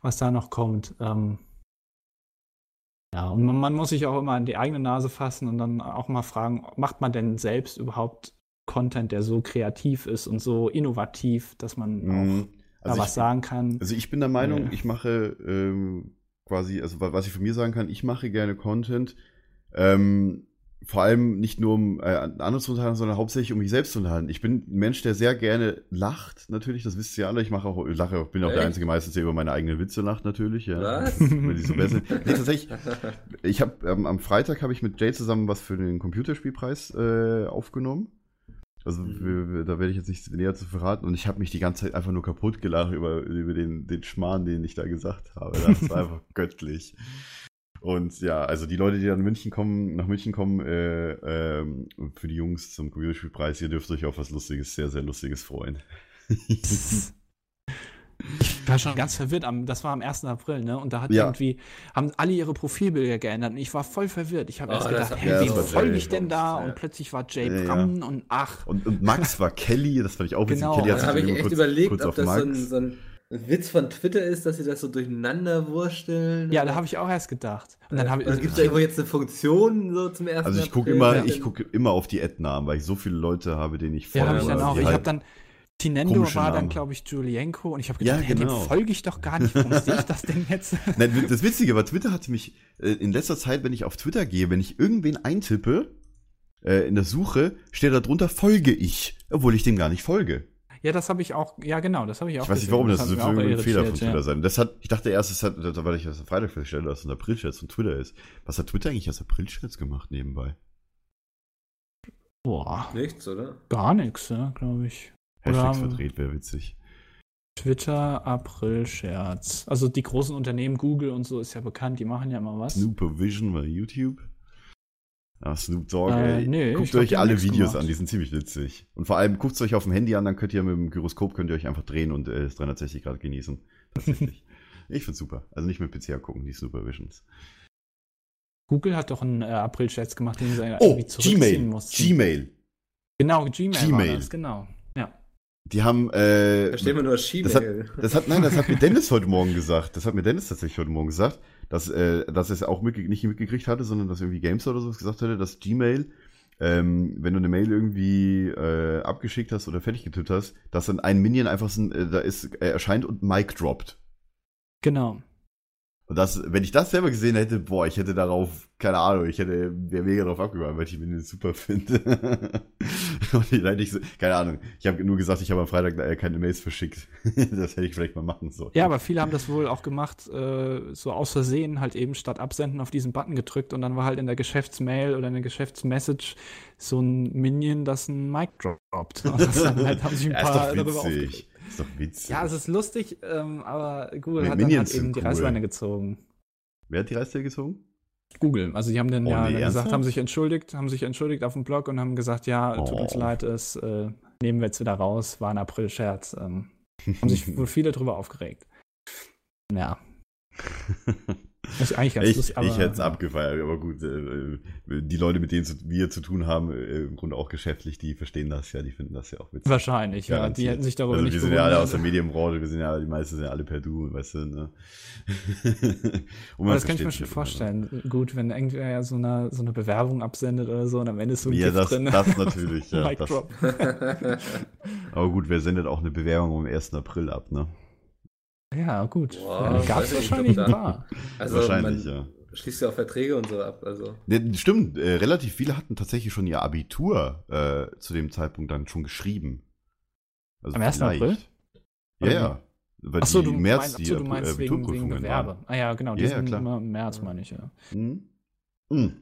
was da noch kommt. Ähm ja, und man, man muss sich auch immer an die eigene Nase fassen und dann auch mal fragen, macht man denn selbst überhaupt Content, der so kreativ ist und so innovativ, dass man auch
Mhm.
da
Also
was
ich-
sagen kann?
Also ich bin der Meinung,
Ja.
ich mache ähm, quasi, also wa- was ich von mir sagen kann, ich mache gerne Content, ähm, vor allem nicht nur um äh, andere zu unterhalten, sondern hauptsächlich um mich selbst zu unterhalten. Ich bin ein Mensch, der sehr gerne lacht, natürlich, das wisst ihr alle. Ich mache auch, ich lache, auch- bin auch der
Echt?
einzige meistens, der über meine eigenen Witze lacht, natürlich. Ja.
Was?
Weil die so besser sind. Nee, tatsächlich, ich habe ähm, am Freitag habe ich mit Jay zusammen was für den Computerspielpreis äh, aufgenommen. Also
Mhm.
da werde ich jetzt nicht näher zu verraten. Und ich habe mich die ganze Zeit einfach nur kaputt gelacht über, über den, den Schmarrn, den ich da gesagt habe. Das war einfach göttlich. Und ja, also die Leute, die dann München kommen, nach München kommen, äh, ähm, für die Jungs zum Computerspielpreis, ihr dürft euch auf was Lustiges, sehr, sehr Lustiges freuen.
Ich war schon ganz verwirrt. Am, das war am 1. April, ne? Und da hat
Ja.
irgendwie, haben alle ihre Profilbilder geändert und ich war voll verwirrt. Ich habe
Oh,
erst gedacht,
ja,
wem
war
folge ich denn da?
Ja.
Und plötzlich war Jay
Ja, ja.
Braun und ach.
Und, und Max war Kelly, das fand ich auch witzig.
Genau,
Kelly hat
Da
sich
habe ich echt
kurz,
überlegt,
kurz
ob das so ein, so ein Witz von Twitter ist, dass sie das so durcheinander wursteln.
Ja, da habe ich auch erst gedacht. Und dann habe ich,
Also gibt es da irgendwo jetzt eine Funktion so zum ersten
Also ich gucke immer,
Ja.
ich gucke immer auf die Ad-Namen, weil ich so viele Leute habe, denen ich
ja,
folge.
habe ich dann
Ja,
auch. Ich
halt-
habe dann Tinendo
komische
war dann,
Namen.
glaube ich, Julienko und ich habe
Ja,
gedacht, hä,
genau.
dem folge ich doch gar nicht. Warum sehe ich das denn jetzt?
Nein, das Witzige war, Twitter hatte mich äh, in letzter Zeit, wenn ich auf Twitter gehe, wenn ich irgendwen eintippe, äh, in der Suche, steht da drunter, folge ich, obwohl ich dem gar nicht folge.
ja, das habe ich auch, ja genau, das habe ich auch
Ich weiß nicht, warum das,
mich auch
ein Fehler von Twitter
ja.
sein. Das hat, ich dachte erst, es hat, da weil ich das am Freitag feststelle, dass es ein April-Scherz von Twitter ist. Was hat Twitter eigentlich als April-Scherz gemacht nebenbei?
Boah,
Nichts, oder?
gar nichts, ja, glaube ich.
Hashtags verdreht, wäre witzig.
Twitter, April-Scherz. Also die großen Unternehmen, Google und so ist ja bekannt, die machen ja immer was.
Snoopervision bei YouTube. Ah, Snoop Dogg,
Äh,
ey.
nee,
guckt euch alle Videos
gemacht.
an, die sind ziemlich witzig. Und vor allem guckt es euch auf dem Handy an, dann könnt ihr mit dem Gyroskop könnt ihr euch einfach drehen und äh, das 360 Grad genießen. Tatsächlich. ich find's super. Also nicht mit PC gucken, die Supervisions.
Google hat doch einen äh, April-Scherz gemacht, den sie
Oh,
irgendwie zurückziehen
Gmail.
mussten.
Gmail.
Genau, Gmail,
Gmail.
das, genau.
Die haben, äh,
steht immer nur
das hat, das hat, nein, das hat mir Dennis heute Morgen gesagt. Das hat mir Dennis tatsächlich heute Morgen gesagt. dass, äh, dass er es auch mitge nicht mitgekriegt hatte, sondern dass irgendwie Games oder sowas gesagt hatte, dass Gmail, ähm, wenn du eine Mail irgendwie äh, abgeschickt hast oder fertig getippt hast, dass dann ein Minion einfach so, ein, äh, da ist, äh, erscheint und Mic droppt.
Genau.
Und das, wenn ich das selber gesehen hätte, boah, ich hätte darauf, keine Ahnung, ich hätte, wäre mega drauf abgegangen, weil ich den super finde. und ich hätte ich so, keine Ahnung, ich habe nur gesagt, ich habe am Freitag äh, keine Mails verschickt. das hätte ich vielleicht mal machen sollen.
Ja, aber viele haben das wohl auch gemacht, äh, so aus Versehen halt eben statt absenden auf diesen Button gedrückt und dann war halt in der Geschäftsmail oder in der Geschäftsmessage so ein Minion, das ein Mic droppt. Und das dann halt haben sich ein
Ja, ist
paar darüber aufgeregt.
Ist doch witzig.
Ja, es ist lustig, ähm, aber Google hat dann halt eben die
cool.
Reißleine gezogen.
Wer hat die Reißleine gezogen?
Google. Also die haben dann
Oh,
ja
nee,
dann gesagt,
ernsthaft?
haben sich entschuldigt, haben sich entschuldigt auf dem Blog und haben gesagt, ja, tut uns
Oh.
leid, es äh, nehmen wir jetzt wieder raus, war ein April-Scherz. Ähm, haben sich wohl viele drüber aufgeregt. Ja. Ist eigentlich ganz
ich
lustig.
ich hätte es abgefeiert, aber gut, äh, die Leute, mit denen wir zu tun haben, äh, im Grunde auch geschäftlich, die verstehen das ja, die finden das ja auch witzig.
Wahrscheinlich, ja. Die hätten sich darüber
also
nicht
wir sind ja alle aus der. Medienbranche, wir sind ja, die meisten sind ja alle per Du, weißt du, ne?
Aber das kann ich mir schon vorstellen. Gut, wenn irgendwer ja so eine, so eine Bewerbung absendet oder so und am Ende ist so ein
Ja,
Gift
das,
drin.
das natürlich, ja. Das, aber gut, wer sendet auch eine Bewerbung am 1. April ab, ne?
Ja, gut.
Wow,
Gab es wahrscheinlich ein paar.
Also
Wahrscheinlich,
man
ja.
schließt ja auch Verträge und so ab. Also
Ja, Stimmt, äh, relativ viele hatten tatsächlich schon ihr Abitur äh, zu dem Zeitpunkt dann schon geschrieben. Also
Am 1.
vielleicht.
April?
Ja, ja. Weil
Achso,
die
du,
März,
meinst,
die
achso, du meinst wegen, wegen
Abiturprüfungen
Gewerbe.
waren.
Ah ja, genau, die
Ja, ja,
sind
klar.
immer im März, meine ich, ja.
Mhm. Mhm.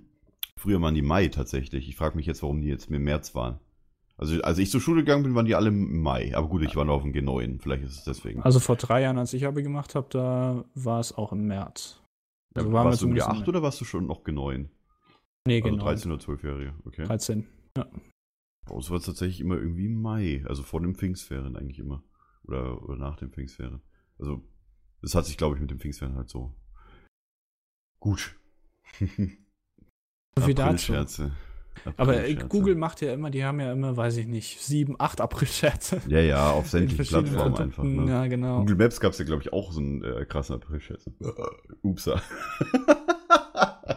Früher waren die Mai tatsächlich. Ich frage mich jetzt, warum die jetzt im März waren. Also, als ich zur Schule gegangen bin, waren die alle im Mai. Aber gut, ich war noch auf dem G9. Vielleicht ist es deswegen.
Also vor drei Jahren, als ich Abi gemacht habe, da war es auch im März. Also wir
warst du im
zumindest
G8
im-
oder warst du schon noch G9?
Nee,
Also
genau.
13 oder 12-Jährige, okay.
13.
Bei uns war es tatsächlich immer irgendwie im Mai, also vor dem Pfingstferien eigentlich immer. Oder, oder nach dem Pfingstferien. Also, das hat sich, glaube ich, mit dem Pfingstferien halt so. Gut.
So viel dazu.
Aprilscherze.
Aber äh. Google macht ja immer, die haben ja immer, weiß ich nicht, sieben, acht April-Scherze.
Ja, ja, auf sämtlichen Plattformen einfach. Ne?
Ja, genau.
Google Maps gab es ja, glaube ich, auch so einen äh, krassen Aprilscherz. Upsa.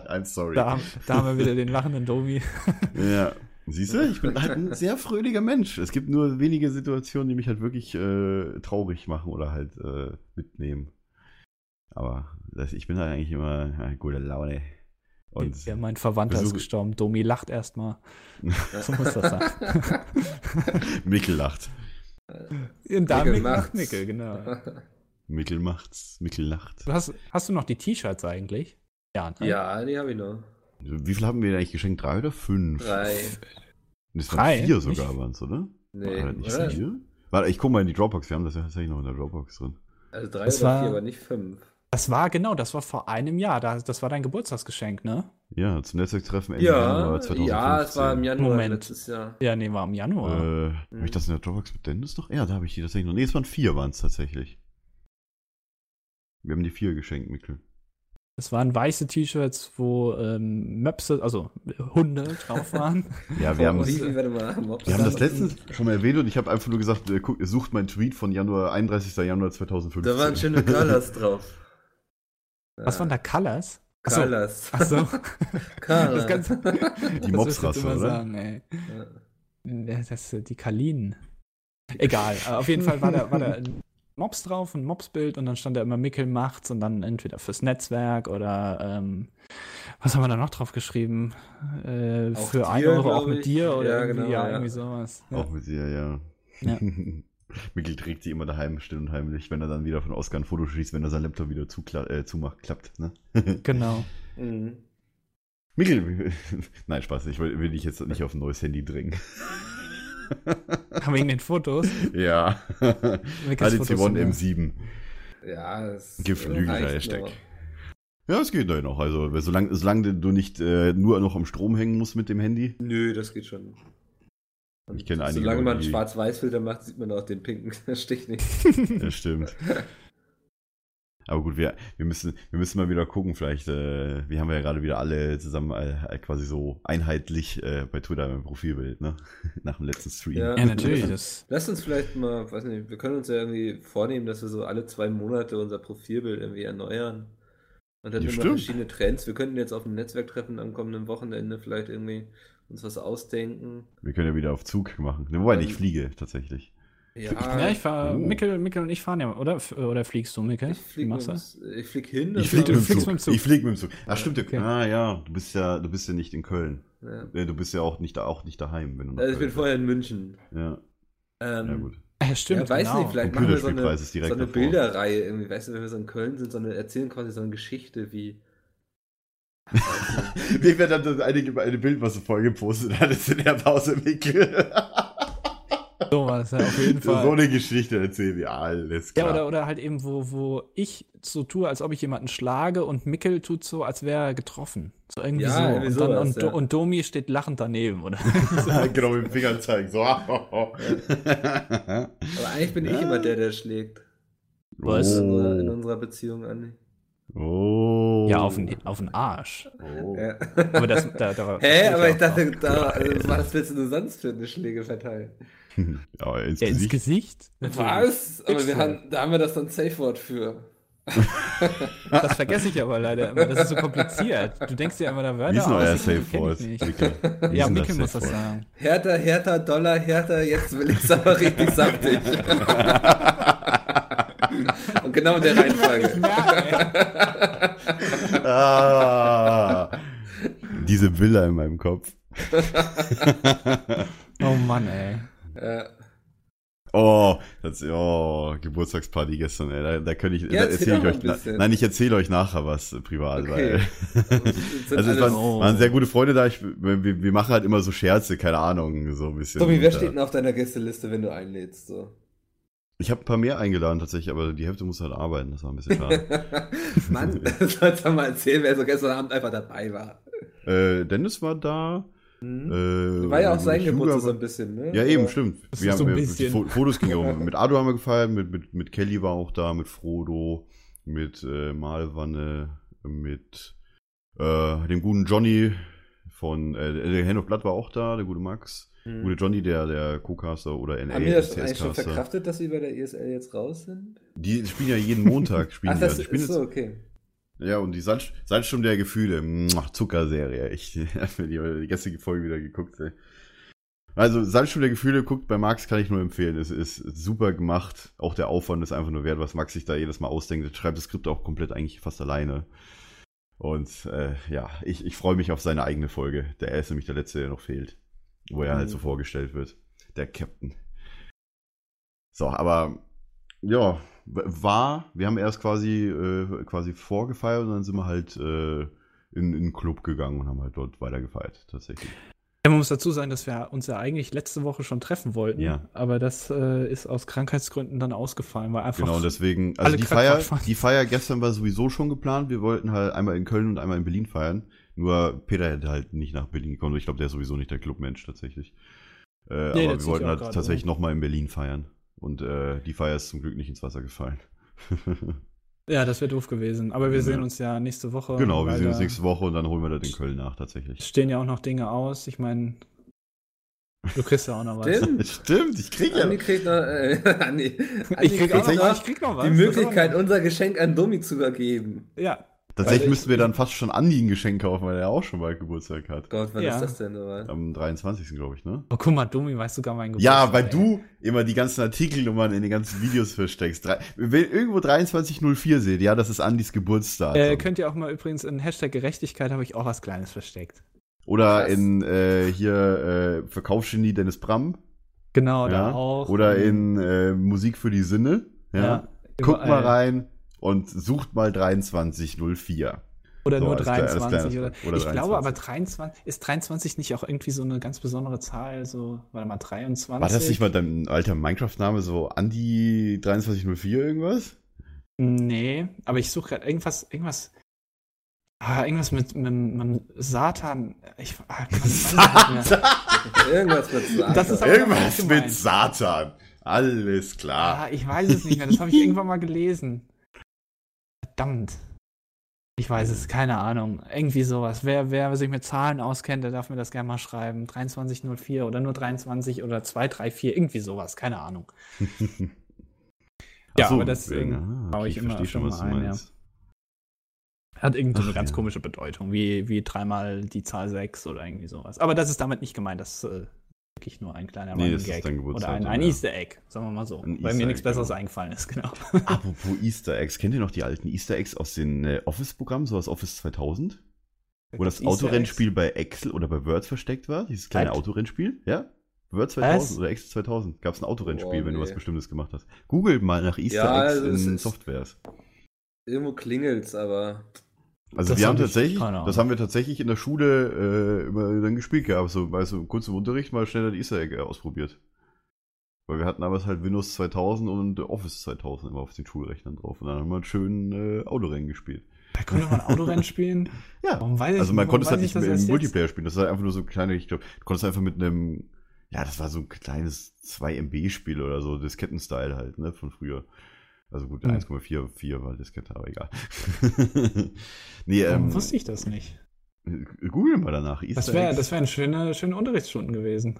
I'm sorry.
Da, haben- da haben wir wieder den lachenden Domi.
Ja. Siehst du, ich bin halt ein sehr fröhlicher Mensch. Es gibt nur wenige Situationen, die mich halt wirklich äh, traurig machen oder halt äh, mitnehmen. Aber das, ich bin halt eigentlich immer äh, gute Laune. Und
ja, mein Verwandter ist gestorben. Domi lacht erstmal. So muss das sein.
Mickel lacht.
Und da
Mickel
Mickel
macht's.
macht Mickel, genau.
Mickel macht's. Mickel lacht.
Du hast, hast du noch die T-Shirts eigentlich? Ja, ne?
ja, die habe ich noch.
Wie viel haben wir denn eigentlich geschenkt? Drei oder fünf?
Drei.
Das waren
Drei?
vier sogar, waren es, oder?
Nee,
War das nicht
oder?
vier? Warte, ich guck mal in die Dropbox. Wir haben das ja tatsächlich noch in der Dropbox drin.
Also drei
Das
oder
war-
vier, aber nicht fünf.
Das war, genau, das war vor einem Jahr. Das, das war dein Geburtstagsgeschenk, ne?
Ja, zum Netzwerktreffen Ende
Ja,
Januar 2015.
ja, es war im Januar
Moment.
letztes Jahr.
Ja, nee, war im Januar.
Äh, Habe ich das in der Dropbox mit Dennis noch? Ja, da habe ich die tatsächlich noch. Nee, es waren vier, waren es tatsächlich. Wir haben die vier geschenkt, Mikkel.
Das waren weiße T-Shirts, wo ähm, Möpse, also Hunde drauf waren.
Ja, wir haben,
Oh,
wir
wie, wie, warte mal. Mobs-
haben das letztens schon mal erwähnt und ich habe einfach nur gesagt, äh, guck, sucht meinen Tweet von Januar, 31. Januar 2015.
Da waren schöne Colors drauf.
Was waren da Colors? Achso.
Colors.
Achso.
Colors.
Das kannst,
Die Mobsrasse, oder?
Sagen, ey. Das sind die Kalinen. Egal, äh, auf jeden Fall war da, war da ein Mobs drauf, ein Mobsbild und dann stand da immer Mickel macht's und dann entweder fürs Netzwerk oder ähm, was haben wir da noch drauf geschrieben? Äh, für
dir,
1 Euro auch mit
ich.
dir oder
Ja,
irgendwie,
genau,
ja,
ja.
irgendwie sowas. Ja.
Auch mit dir, ja.
Ja.
Mikkel trägt sie immer daheim, still und heimlich, wenn er dann wieder von Oscar ein Foto schießt, wenn er sein Laptop wieder zukla äh, zumacht, klappt, ne?
Genau.
Mhm.
Mikkel, nein, Spaß, ich will, will dich jetzt nicht auf ein neues Handy drängen.
Wegen den Fotos.
ja.
Mickels
HTC
Fotos
One
sind
M7.
Ja, es
Geflügelter
reicht
Hashtag.
noch.
Ja, es geht ja noch. Also, solange, solange du nicht äh, nur noch am Strom hängen musst mit dem Handy.
Nö, das geht schon. Und
Ich kenne einige
Solange man einen Schwarz-Weiß-Filter macht, sieht man auch den pinken Stich nicht.
Das stimmt. Aber gut, wir, wir, müssen, wir müssen mal wieder gucken. Vielleicht, äh, wir haben ja gerade wieder alle zusammen äh, quasi so einheitlich äh, bei Twitter im Profilbild, ne? Nach dem letzten Stream.
Ja.
Ja, natürlich. Das,
Lass uns vielleicht mal, weiß nicht, wir können uns ja irgendwie vornehmen, dass wir so alle zwei Monate unser Profilbild irgendwie erneuern. Und dann
Ja,
immer
stimmt.
verschiedene Trends. Wir könnten jetzt auf einem Netzwerktreffen am kommenden Wochenende vielleicht irgendwie uns was ausdenken.
Wir können ja wieder auf Zug machen. Ne, Wobei, ich fliege tatsächlich.
Ja,
Ja, ich fahr,
Oh.
Mikkel, Mikkel und ich fahren ja, oder? F- Oder fliegst du, Mikkel?
ich
Wie
fliege
machst du das?
ich flieg hin.
Ich
dann-
mit, Zug.
mit dem Zug.
Ich fliege mit dem Zug. Ach, stimmt.
Okay.
Ah, ja, du bist ja, du bist ja nicht in Köln.
Ja.
Du bist ja auch nicht, da, auch nicht daheim, wenn du
Also ich bin vorher in München.
Ja,
Ähm,
ja, gut.
Äh, stimmt,
ja, weiß
genau.
nicht, vielleicht machen wir so eine, so eine. Bilderreihe irgendwie, weißt du, wenn wir so in Köln sind, so eine, erzählen quasi so eine Geschichte wie.
Mir wird dann das eine, eine Bild, was du vorher gepostet hattest in der Pause, Mikkel.
So war das ja auf jeden Fall.
so eine Geschichte erzählen wir alles
Ja,
klar.
oder, oder halt eben, wo, wo ich so tue, als ob ich jemanden schlage und Mikkel tut so, als wäre er getroffen. So irgendwie
Ja,
so.
irgendwie
und, dann,
sowas,
und,
ja.
und Domi steht lachend daneben, oder?
genau, mit dem Finger zeigen. So.
Aber eigentlich bin ich immer der, der schlägt.
Was?
In, unserer, in
Oh.
unserer Beziehung, Andi.
oh.
Ja, auf den, auf den Arsch.
Oh.
Ja.
Aber das, da, da,
Hä,
das
aber ich dachte, da, also, was willst du denn sonst für eine Schläge verteilen?
Ja, ins
Ja, ins
Gesicht.
Was? Aber wir haben, da haben wir das dann Safe Word für.
Das vergesse ich aber leider immer. Das ist so kompliziert. Du denkst dir immer da Wörter
Wie ist euer
die
Safe
kenn
Word?
ich nicht.
Mikkel? Wie
Ja, Mikkel muss das sagen.
Härter, härter, Dollar, härter, jetzt will ich es aber richtig saftig. Genau in der Reihenfolge.
Ah, diese Villa in meinem Kopf.
Oh Mann, ey.
Ja.
Oh, das, oh, Geburtstagsparty gestern, ey. Da, da könnte ich,
Ja,
da
erzähl
ich euch, na, nein, ich erzähle euch nachher was privat,
Okay.
weil, also es waren,
Oh.
waren sehr gute Freunde da, ich, wir, wir machen halt immer so Scherze, keine Ahnung, so ein bisschen.
Tommy, wer steht denn auf deiner Gästeliste, wenn du einlädst? So?
Ich habe ein paar mehr eingeladen tatsächlich, aber die Hälfte muss halt arbeiten, das war ein bisschen schade.
Mann, sollst du mal erzählen, wer so gestern Abend einfach dabei war.
äh, Dennis war da.
Hm?
Äh,
war ja auch sein Geburtstag so ein bisschen, ne?
Ja, eben,
Aber-
stimmt.
Das
Wir
ist
haben,
so ein bisschen.
Fo- Fotos ging um. Mit Ado haben wir gefeiert, mit, mit, mit Kelly war auch da, mit Frodo, mit äh, Malwanne, mit äh, dem guten Johnny von, äh, der Hand of Blood war auch da, der gute Max.
Hm.
Gute Johnny, der, der Co-Caster oder NA,
Haben wir das eigentlich schon verkraftet, dass wir bei der ESL jetzt raus sind?
Die spielen ja jeden Montag. Spielen
Ach,
die.
das
Also bin
ist
jetzt,
so, okay.
Ja, und die Salz, Salzsturm der Gefühle. Zuckerserie. Ich habe die, die gestrige Folge wieder geguckt. Ey. Also, Salzsturm der Gefühle, guckt bei Max, kann ich nur empfehlen. Es ist super gemacht. Auch der Aufwand ist einfach nur wert, was Max sich da jedes Mal ausdenkt. Er schreibt das Skript auch komplett eigentlich fast alleine. Und äh, ja, ich, ich freue mich auf seine eigene Folge. Der er ist nämlich der letzte, der noch fehlt. Wo er halt
Mhm.
so vorgestellt wird. Der Captain. So, aber ja, war, wir haben erst quasi, äh, quasi vorgefeiert und dann sind wir halt äh, in, in den Club gegangen und haben halt dort weiter gefeiert, tatsächlich.
Ja, man muss dazu sagen, dass wir uns ja eigentlich letzte Woche schon treffen wollten.
Ja.
Aber das äh, ist aus Krankheitsgründen dann ausgefallen, weil einfach.
Genau, deswegen, also
alle
die Feier, die Feier gestern war sowieso schon geplant. Wir wollten halt einmal in Köln und einmal in Berlin feiern. Nur Peter hätte halt nicht nach Berlin gekommen. Ich glaube, der ist sowieso nicht der Clubmensch tatsächlich. Äh,
der
aber wir wollten halt tatsächlich
um.
nochmal in Berlin feiern. Und äh, die Feier ist zum Glück nicht ins Wasser gefallen.
ja, das wäre doof gewesen. Aber wir
Ja.
sehen uns ja nächste Woche.
genau, wir sehen uns
da
nächste Woche und dann holen wir das in Köln nach tatsächlich.
Stehen ja auch noch Dinge aus. Ich meine, du kriegst ja auch noch was.
Stimmt.
Stimmt, ich krieg ja.
Andi kriegt noch, äh, Andi, Andi
Ich krieg, auch noch, ich krieg noch was.
die Möglichkeit, unser Geschenk an Domi zu übergeben.
Ja.
Tatsächlich müssten wir dann fast schon Andi ein Geschenk kaufen, weil er auch schon bald Geburtstag hat.
Gott, wann
Ja.
ist das denn soweit?
Am 23. glaube ich, ne?
Oh, guck mal, Domi weiß sogar mein
Ja,
Geburtstag.
weil
ey.
du immer die ganzen Artikelnummern in den ganzen Videos versteckst. Drei, wenn ihr irgendwo 2304 seht, ja, das ist Andis Geburtstag.
Äh, könnt ihr auch mal übrigens in Hashtag Gerechtigkeit habe ich auch was Kleines versteckt.
Oder
Krass.
in äh, hier äh, Verkaufsgenie Dennis Bram.
Genau,
ja?
da auch.
Oder in äh, Musik für die Sinne. Ja.
Ja,
Guckt mal rein und sucht mal 2304.
Oder
So,
nur
alles klar, alles
23
klar.
oder,
Oder
Ich
23.
glaube aber 23 ist 23 nicht auch irgendwie so eine ganz besondere Zahl so, warte mal 23.
War das nicht mal dein alter Minecraft-Name, so Andi 2304 irgendwas?
Nee, aber ich suche gerade irgendwas irgendwas ah, irgendwas mit, mit, mit Satan. Ich ah, mehr.
Irgendwas mit Satan.
Das ist aber-
Irgendwas mit Satan. Alles klar.
Ah, ich weiß es nicht mehr. Das habe ich irgendwann mal gelesen. Verdammt. Ich weiß es, keine Ahnung. Irgendwie sowas. Wer, wer sich mit Zahlen auskennt, der darf mir das gerne mal schreiben. 2304 oder nur 23 oder 234, irgendwie sowas, keine Ahnung. Ja,
so,
aber das,
deswegen,
ähm,
ah,
baue ich
ich
immer
schon,
mal ein, ja. Hat irgendwie so eine ganz
ja.
komische Bedeutung, wie, wie dreimal die Zahl 6 oder irgendwie sowas. Aber das ist damit nicht gemeint, das äh, wirklich nur ein kleiner
Nee,
Running Oder ein, ein
ja.
Easter Egg, sagen wir mal so.
Ein
weil
Easter
mir nichts
Egg,
Besseres
genau.
eingefallen ist, genau.
Apropos Easter Eggs, kennt ihr noch die alten Easter Eggs aus den äh, Office-Programmen, so aus Office 2000? Wo das
Easter
Autorennspiel bei Excel oder bei Word versteckt war, dieses kleine
Was?
Autorennspiel, ja? Word 2000
Was?
oder Excel 2000 gab es ein Autorennspiel,
Oh,
wenn du
nee.
was Bestimmtes gemacht hast. Google mal nach Easter
Ja,
Eggs
es
in Softwares.
Irgendwo klingelt's, aber.
Also
Das
wir haben
hab ich-
tatsächlich, das haben wir tatsächlich in der Schule äh, immer dann gespielt gehabt, so weißt du, kurz im Unterricht mal schnell das Easter Egg äh, ausprobiert. Weil wir hatten aber halt Windows 2000 und Office 2000 immer auf den Schulrechnern drauf und dann haben wir halt schön äh, Autorennen gespielt.
Da konnte man Autorennen spielen.
Ja,
Warum ich,
also man konnte es halt
ich
nicht mehr im
jetzt?
Multiplayer spielen. Das war einfach nur so ein kleiner, ich glaube, du konntest einfach mit einem, ja, das war so ein kleines 2 MB Spiel oder so, Diskettenstyle halt, ne, von früher. Also gut,
Hm.
1,44 war Diskette, aber egal. nee,
Warum
ähm,
wusste ich das nicht?
google mal danach.
Das
Easter
wäre
Eggs.
das wären schöne, schöne Unterrichtsstunden gewesen.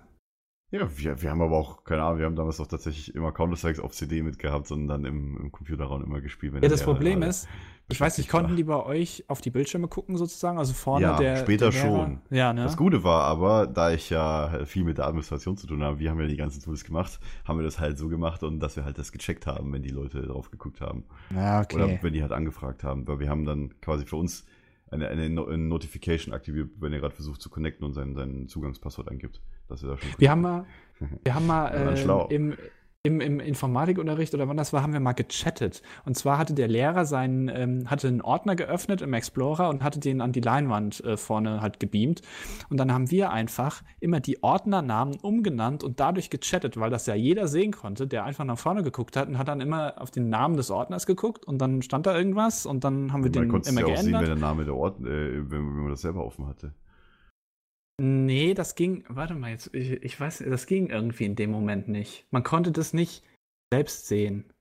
Ja, wir, wir haben aber auch, keine Ahnung, wir haben damals auch tatsächlich immer Counter-Strikes auf CD mitgehabt, sondern dann im, im Computerraum immer gespielt.
Ja, das Problem ist, ich weiß nicht, konnten die bei euch auf die Bildschirme gucken sozusagen? Also vorne
Ja,
der.
später
der
schon.
Ja, ne?
Das Gute war aber, da ich ja viel mit der Administration zu tun habe, wir haben ja die ganzen Tools gemacht, haben wir das halt so gemacht und dass wir halt das gecheckt haben, wenn die Leute drauf geguckt haben.
Ja, okay.
Oder wenn die halt angefragt haben. Weil wir haben dann quasi für uns eine, eine, No- eine Notification aktiviert, wenn er gerade versucht zu connecten und sein, sein Zugangspasswort eingibt. Dass wir da schon
Wir haben mal, wir haben mal
Ja,
äh, im, im, im Informatikunterricht oder wann das war, haben wir mal gechattet. Und zwar hatte der Lehrer seinen, ähm, hatte einen Ordner geöffnet im Explorer und hatte den an die Leinwand äh, vorne halt gebeamt. Und dann haben wir einfach immer die Ordnernamen umgenannt und dadurch gechattet, weil das ja jeder sehen konnte, der einfach nach vorne geguckt hat und hat dann immer auf den Namen des Ordners geguckt und dann stand da irgendwas und dann haben wir
Man
den immer
ja auch sehen, wer der Name der Ort, äh, wenn, wenn man das selber offen hatte.
Nee, das ging, warte mal jetzt, ich, ich weiß, das ging irgendwie in dem Moment nicht. Man konnte das nicht selbst sehen.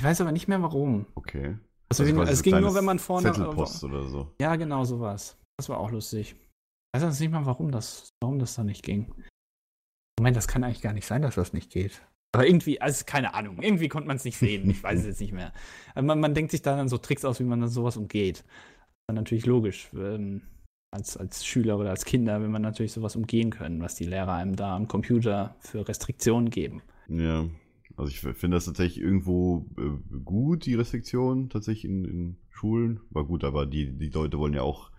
Ich weiß aber nicht mehr warum.
Okay.
Also,
quasi
es ging nur, wenn man vorne.
Zettelpost oder so.
Ja, genau sowas. Das war auch lustig. Ich weiß jetzt nicht mal, warum das, warum das da nicht ging. Moment, das kann eigentlich gar nicht sein, dass das nicht geht. Aber irgendwie, also keine Ahnung, irgendwie konnte man es nicht sehen. Ich weiß es jetzt nicht mehr. Aber man, man denkt sich da dann so Tricks aus, wie man dann sowas umgeht. Das dann natürlich logisch. Ähm, als, als Schüler oder als Kinder will man natürlich sowas umgehen können, was die Lehrer einem da am Computer für Restriktionen geben.
Ja, also ich finde das tatsächlich irgendwo äh, gut, die Restriktion tatsächlich in, in Schulen. War gut, aber die, die Leute wollen ja auch,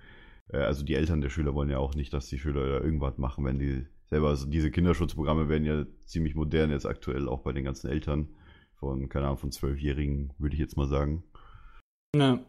äh, also die Eltern der Schüler wollen ja auch nicht, dass die Schüler da irgendwas machen, wenn die selber, also diese Kinderschutzprogramme werden ja ziemlich modern jetzt aktuell, auch bei den ganzen Eltern von, keine Ahnung, von Zwölfjährigen, würde ich jetzt mal sagen.
Ne.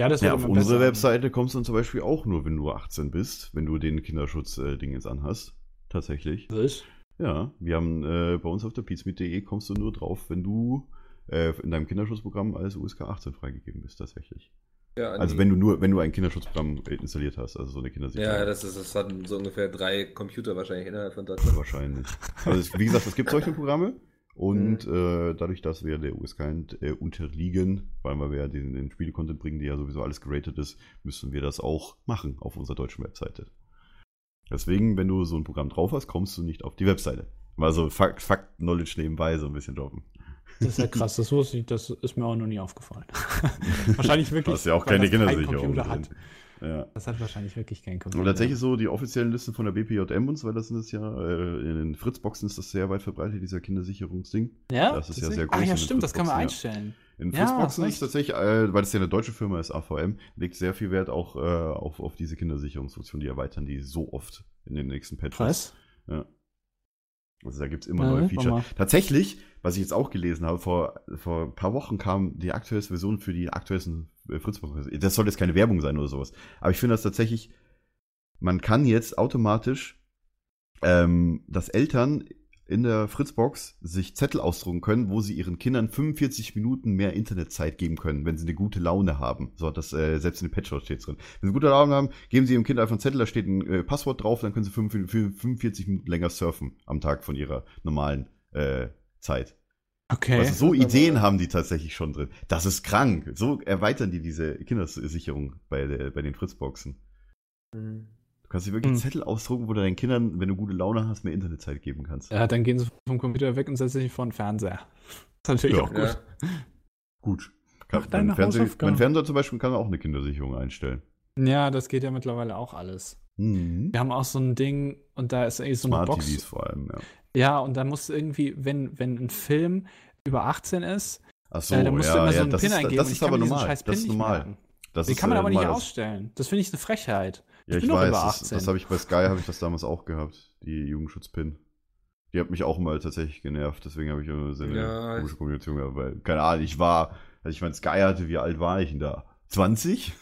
Ja, das
Ja, auf unsere. Webseite kommst du dann zum Beispiel auch nur, wenn du 18 bist, wenn du den Kinderschutz-Ding jetzt anhast. Tatsächlich.
Was?
Ja, wir haben äh, bei uns auf der pizmeet.de kommst du nur drauf, wenn du äh, in deinem Kinderschutzprogramm als USK 18 freigegeben bist, tatsächlich.
Ja,
Also wenn du nur, wenn du ein Kinderschutzprogramm installiert hast, also so eine Kindersicherheit.
Ja, das ist, das hatten so ungefähr drei Computer wahrscheinlich innerhalb von Deutschland.
wahrscheinlich. Also es, wie gesagt, es gibt solche Programme und
Mhm.
äh, dadurch, dass wir der USK äh, unterliegen, weil wir ja den, den Spiele-Content bringen, die ja sowieso alles geratet ist, müssen wir das auch machen auf unserer deutschen Webseite. Deswegen, wenn du so ein Programm drauf hast, kommst du nicht auf die Webseite. Mal so Fakt- Fakt-Knowledge nebenbei so ein bisschen droppen.
Das ist ja krass, das wusste ich, das ist mir auch noch nie aufgefallen. wahrscheinlich wirklich.
hast ja auch keine Kindersicherung
hat.
Ja.
Das hat wahrscheinlich wirklich kein Computer.
Und tatsächlich so die offiziellen Listen von der BPJM und so weiter sind das ja, äh, in den Fritzboxen ist das sehr weit verbreitet, dieser Kindersicherungsding.
ja,
das ist ja
tatsächlich?
sehr groß
Ah,
in
ja, stimmt, das kann man
Fritzboxen,
einstellen.
In
Ja,
Fritzboxen
hast
ist tatsächlich, äh, weil das ja eine deutsche Firma ist, AVM, legt sehr viel Wert auch äh, auf, auf diese Kindersicherungsfunktion, die erweitern die so oft in den nächsten Patches.
Was?
Ja. Also da gibt es immer
Ja,
neue
warte
Feature.
mal.
Tatsächlich, was ich jetzt auch gelesen habe, vor, vor ein paar Wochen kam die aktuellste Version für die aktuellsten äh, Fritzbox. Das soll jetzt keine Werbung sein oder sowas. Aber ich finde das tatsächlich, man kann jetzt automatisch, ähm, dass Eltern in der Fritzbox sich Zettel ausdrucken können, wo sie ihren Kindern 45 Minuten mehr Internetzeit geben können, wenn sie eine gute Laune haben. So hat das äh, selbst in den Patchwords steht drin. Wenn sie gute Laune haben, geben sie ihrem Kind einfach einen Zettel, da steht ein äh, Passwort drauf, dann können sie 45 45 Minuten länger surfen am Tag von ihrer normalen äh, Zeit.
Okay.
Also so Ideen haben die tatsächlich schon drin. Das ist krank. So erweitern die diese Kindersicherung bei, der, bei den Fritzboxen.
Mhm.
Du kannst dir wirklich
Hm.
Zettel ausdrucken, wo du deinen Kindern, wenn du gute Laune hast, mehr Internetzeit geben kannst.
ja, dann gehen sie vom Computer weg und setzen sich vor den Fernseher. Das ist natürlich
Ja.
auch gut.
Ja.
Gut. Kann, mein, Fernseher, mein Fernseher zum Beispiel kann auch eine Kindersicherung einstellen.
Ja, das geht ja mittlerweile auch alles.
Mhm.
Wir haben auch so ein Ding und da ist irgendwie so eine
Smart
Box.
TVs vor allem, ja.
Ja, und da musst du irgendwie, wenn, wenn ein Film über 18 ist,
Ach so,
äh, dann musst
ja,
du immer
ja,
so einen
das
PIN
ist,
eingeben.
das ist
ich
aber normal.
scheiß
Das
PIN
ist
nicht
normal. Das
Den
ist,
kann man
äh,
aber nicht
normal.
ausstellen. Das finde ich eine Frechheit.
Ja, ich
bin doch über
weiß, das,
18.
das habe ich bei Sky habe ich das damals auch gehabt, die Jugendschutzpin. Die hat mich auch mal tatsächlich genervt, deswegen habe ich immer so eine
Ja,
komische Kombination gehabt, weil, keine Ahnung, ich war, als ich mein Sky hatte, wie alt war ich denn da? 20?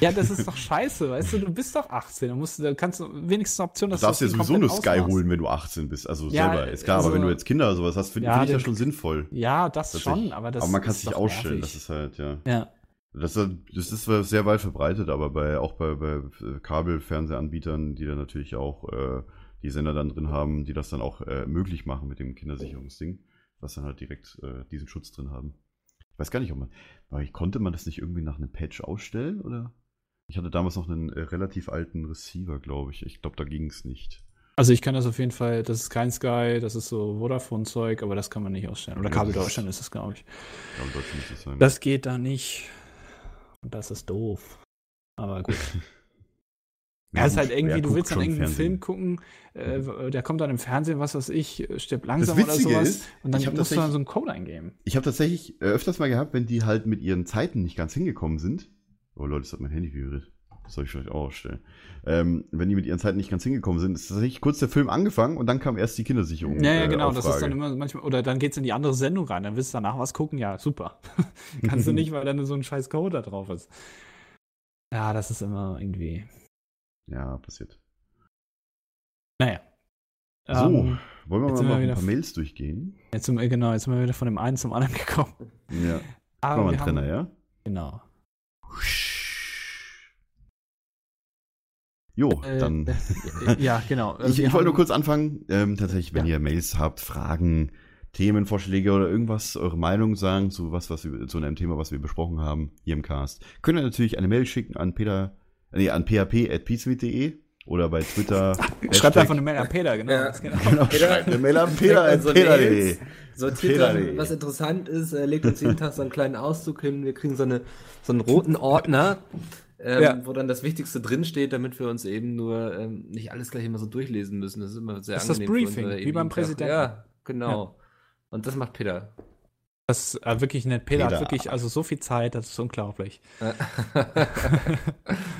Ja, das ist doch scheiße, weißt du, du bist doch 18. Du, musst, da kannst du wenigstens eine Option,
Du
dass
darfst dir sowieso nur Sky
ausmachst.
holen, wenn du 18 bist, also
Ja,
selber, ist klar,
also-
aber wenn du jetzt Kinder oder sowas hast, finde
Ja,
find ich das schon sinnvoll.
Ja, das schon, aber das
aber man kann es
doch
ausstellen,
nervig.
das ist halt, ja.
Ja.
Das, ist- das ist sehr weit verbreitet, aber bei, auch bei, bei Kabelfernsehanbietern, die dann natürlich auch äh, die Sender dann drin haben, die das dann auch äh, möglich machen mit dem Kindersicherungsding, was dann halt direkt äh, diesen Schutz drin haben. Ich weiß gar nicht, ob man, weil ich, konnte man das nicht irgendwie nach einem Patch ausstellen oder? Ich hatte damals noch einen äh, relativ alten Receiver, glaube ich. Ich glaube, da ging es nicht.
Also ich kann das auf jeden Fall, das ist kein Sky, das ist so Vodafone-Zeug, aber das kann man nicht ausstellen. Oder
Ja,
Kabel
das ist-
Deutschland ist es, glaube ich.
Glaube, Deutschland muss das sein.
Das geht da nicht. Und das ist doof. Aber gut. Ja,
Ja,
ist halt irgendwie, du willst dann irgendeinen
Fernsehen?
Film gucken, äh, der kommt dann im Fernsehen, was weiß ich, stirbt langsam
Das
oder sowas.
ist,
und dann musst du dann so einen Code eingeben.
Ich habe tatsächlich äh, öfters mal gehabt, wenn die halt mit ihren Zeiten nicht ganz hingekommen sind. Oh Leute, das hat mein Handy vibriert. Das soll ich vielleicht auch ausstellen. Ähm, wenn die mit ihren Zeiten nicht ganz hingekommen sind, ist tatsächlich kurz der Film angefangen und dann kam erst die Kindersicherung.
Ja, ja,
äh,
genau. Das ist dann immer manchmal, oder dann geht's in die andere Sendung rein, dann willst du danach was gucken, ja, super. Kannst du nicht, weil dann so ein scheiß Code da drauf ist. Ja, das ist immer irgendwie.
Ja, passiert.
Naja.
So,
Ähm,
wollen wir mal noch ein paar Mails durchgehen?
jetzt sind wir, genau, jetzt sind wir wieder von dem einen zum anderen gekommen.
Ja.
Aber
wir einen Trenner,
haben,
ja?
Genau.
Jo,
Äh,
dann.
äh, ja, genau.
Ich, ich wollte nur kurz anfangen. Ähm, tatsächlich, wenn
Ja.
ihr Mails habt, Fragen, Themenvorschläge oder irgendwas, eure Meinung sagen zu was, was wir, zu einem Thema, was wir besprochen haben hier im Cast, könnt ihr natürlich eine Mail schicken an Peter, nee, an php.peacemeet.de oder bei Twitter.
Schreibt einfach eine Mail an Peter, genau.
Ja.
das.
Genau, schreibt eine Mail an Peter, at
Unsere
peter.de.
Sortiert
Peter.de.
dann, was interessant ist, äh, legt uns jeden Tag so einen kleinen Auszug hin. Wir kriegen so, eine, so einen roten Ordner, ähm,
Ja.
wo dann das Wichtigste drinsteht, damit wir uns eben nur ähm, nicht alles gleich immer so durchlesen müssen. Das ist immer sehr
Das ist das
angenehm. für
Briefing, wie beim. Präsidenten.
Ja, genau. Und das macht Peter.
Das ist äh, wirklich nett. Peter,
Peter.
hat wirklich also so viel Zeit, das ist unglaublich.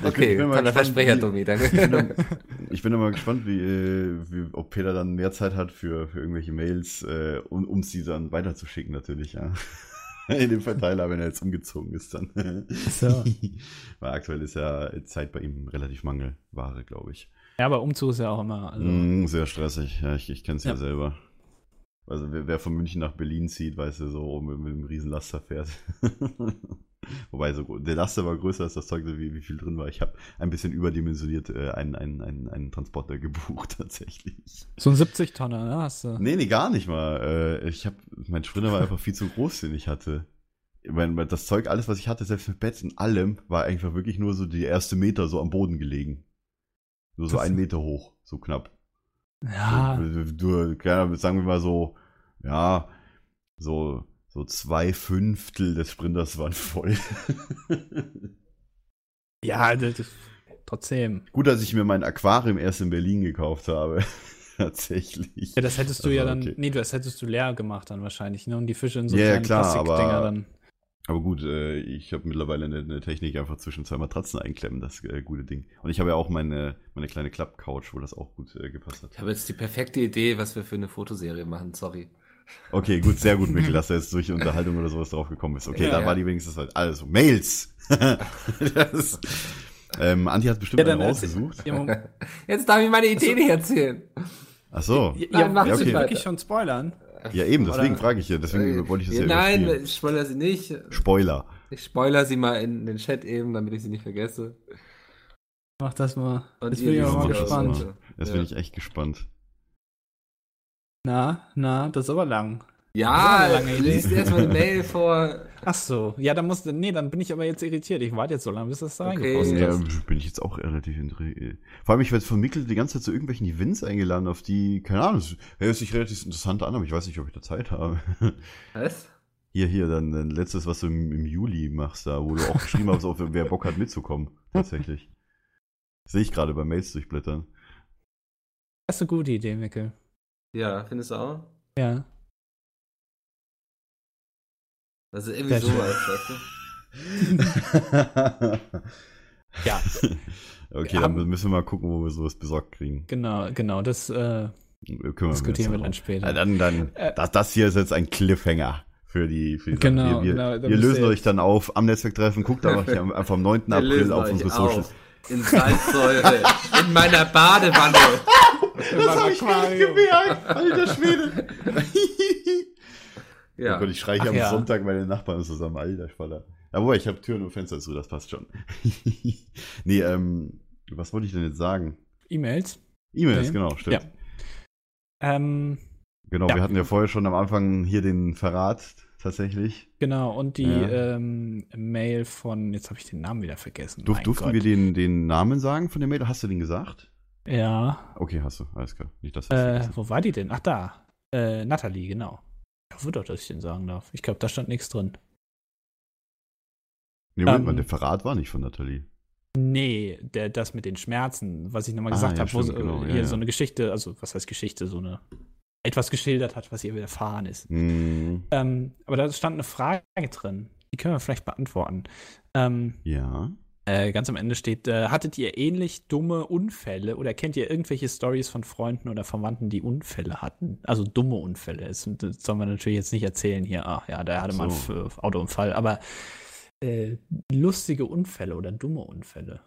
Okay,
ich bin mal
toller
gespannt,
Versprecher,
wie-
Tommy,
Ich bin,
danke.
dann, ich bin immer gespannt, wie, äh, wie, ob Peter dann mehr Zeit hat für, für irgendwelche Mails, äh, um, um sie dann weiterzuschicken, natürlich, ja. In dem Verteiler, wenn er jetzt umgezogen ist, dann.
So.
Weil aktuell ist ja Zeit bei ihm relativ Mangelware, glaube ich.
Ja, aber Umzug ist ja auch immer. Also,
Mm, sehr stressig, ja, ich, ich kenne es ja.
Ja.
selber. Also wer, wer von München nach Berlin zieht, weiß ja so, mit, mit einem riesen Laster fährt. Wobei so, der Laster war größer als das Zeug, so wie, wie viel drin war. Ich habe ein bisschen überdimensioniert äh, einen, einen, einen, einen Transporter gebucht, tatsächlich.
So ein 70-Tonner, ne? Hast du.
Nee, nee, gar nicht mal. Äh, ich habe, mein Sprinter war einfach viel zu groß, den ich hatte. Ich mein, das Zeug, alles, was ich hatte, selbst mit Bett und allem, war einfach wirklich nur so die erste Meter so am Boden gelegen. Nur so
Das-
ein Meter hoch, so knapp.
Ja,
Du, du, sagen wir mal so, ja, so, so zwei Fünftel des Sprinters waren voll.
ja, das, das, trotzdem.
Gut, dass ich mir mein Aquarium erst in Berlin gekauft habe. Tatsächlich.
Ja, das hättest du
Das
ja dann.
okay.
Nee, das hättest du leer gemacht dann wahrscheinlich, ne? Und die Fische in so
ja,
kleinen
klar,
Plastikdinger dann.
Aber gut, äh, ich habe mittlerweile eine, eine Technik einfach zwischen zwei Matratzen einklemmen, das äh, gute Ding. Und ich habe ja auch meine, meine kleine Klappcouch, wo das auch gut äh, gepasst hat.
Ich habe jetzt die perfekte Idee, was wir für eine Fotoserie machen, sorry.
Okay, gut, sehr gut, Mikkel, dass du jetzt durch Unterhaltung oder sowas drauf gekommen bist. Okay,
Ja,
da
ja.
war die wenigstens halt alles so. Mails! das, ähm, Anti hat bestimmt
Ja,
einen rausgesucht.
Ja.
Jetzt darf ich meine Idee nicht erzählen.
Ach so.
Ja,
sie
du
weiter.
wirklich schon spoilern?
Ja, eben, deswegen
Oder-
frage ich ja. Deswegen wollte ich das ja,
Äh, Nein,
überspielen.
ich spoilere sie nicht.
Spoiler.
Ich spoilere sie mal in den Chat eben, damit ich sie nicht vergesse.
Mach das mal.
Und
Jetzt bin ich aber mal gespannt.
mal. Jetzt
Ja.
bin ich echt gespannt.
Na, na, das ist aber lang.
Ja,
lange
liest erstmal eine Mail vor.
Ach so. Ja, dann musst du. Nee, dann bin ich aber jetzt irritiert. Ich warte jetzt so lange, bis das da
Okay.
reingepostet
Ja,
ist.
bin ich jetzt auch relativ interessiert. Vor allem, ich werde von Mikkel die ganze Zeit zu irgendwelchen Events eingeladen, auf die, keine Ahnung, das hört sich relativ interessant an, aber ich weiß nicht, ob ich da Zeit habe.
Was?
Hier, hier, dann, dann letztes, was du im, im Juli machst, da, wo du auch geschrieben hast, auf, wer Bock hat mitzukommen. Tatsächlich. Sehe ich gerade bei Mails durchblättern.
Das ist eine gute Idee, Mikkel.
Ja, findest du auch?
Ja.
Das ist irgendwie sowas, weißt du?
Ja,
okay, dann müssen wir mal gucken, wo wir sowas besorgt kriegen.
genau, genau. Das äh,
Wir
diskutieren wir dann später.
Ja, dann, dann,
Äh,
das, das hier ist jetzt ein Cliffhanger für die, für die
Genau.
Wir,
genau,
wir, lösen euch dann auf am Netzwerktreffen. Guckt am- einfach am 9.
Wir
April auf unsere Socials.
auf In Salzsäure. in meiner Badewanne.
Das hab ich gar nicht
gemerkt, alter Schwede.
Ja.
Oh Gott, ich schreie
Ach
hier am
ja.
Sonntag meine Nachbarn zusammen, alter Schwaller. Ja, wobei, ich habe Türen und Fenster zu, das passt schon. nee, ähm, was wollte ich denn jetzt sagen?
E-Mails.
E-Mails,
Okay.
genau, stimmt.
Ja. Ähm,
Genau,
Ja.
wir hatten ja vorher schon am Anfang hier den Verrat tatsächlich.
genau, und die
Ja.
ähm, Mail von, jetzt habe ich den Namen wieder vergessen.
Durf, durften
Gott.
wir den, den Namen sagen von der Mail? Hast du den gesagt?
Ja.
Okay, hast du, alles klar. Nicht, dass das
Äh, wo war die denn? Ach, da. Äh, Natalie, genau. Hoffe doch, dass ich den sagen darf. Ich glaube, da stand nichts drin.
nee, Moment
ähm,
mal, der Verrat war nicht von Nathalie.
Nee, der, das mit den Schmerzen, was ich nochmal
Ah,
gesagt
ja,
habe, wo
genau,
hier
ja,
so eine Geschichte, also was heißt Geschichte, so eine etwas geschildert hat, was ihr widerfahren ist.
Hm,
Ähm, aber da stand eine Frage drin, die können wir vielleicht beantworten. Ähm,
ja.
Äh, ganz am Ende steht, äh, hattet ihr ähnlich dumme Unfälle oder kennt ihr irgendwelche Stories von Freunden oder Verwandten, die Unfälle hatten? Also dumme Unfälle. Das, das sollen wir natürlich jetzt nicht erzählen hier, ach ja, da hatte man
So.
einen F- Autounfall, aber äh, lustige Unfälle oder dumme Unfälle.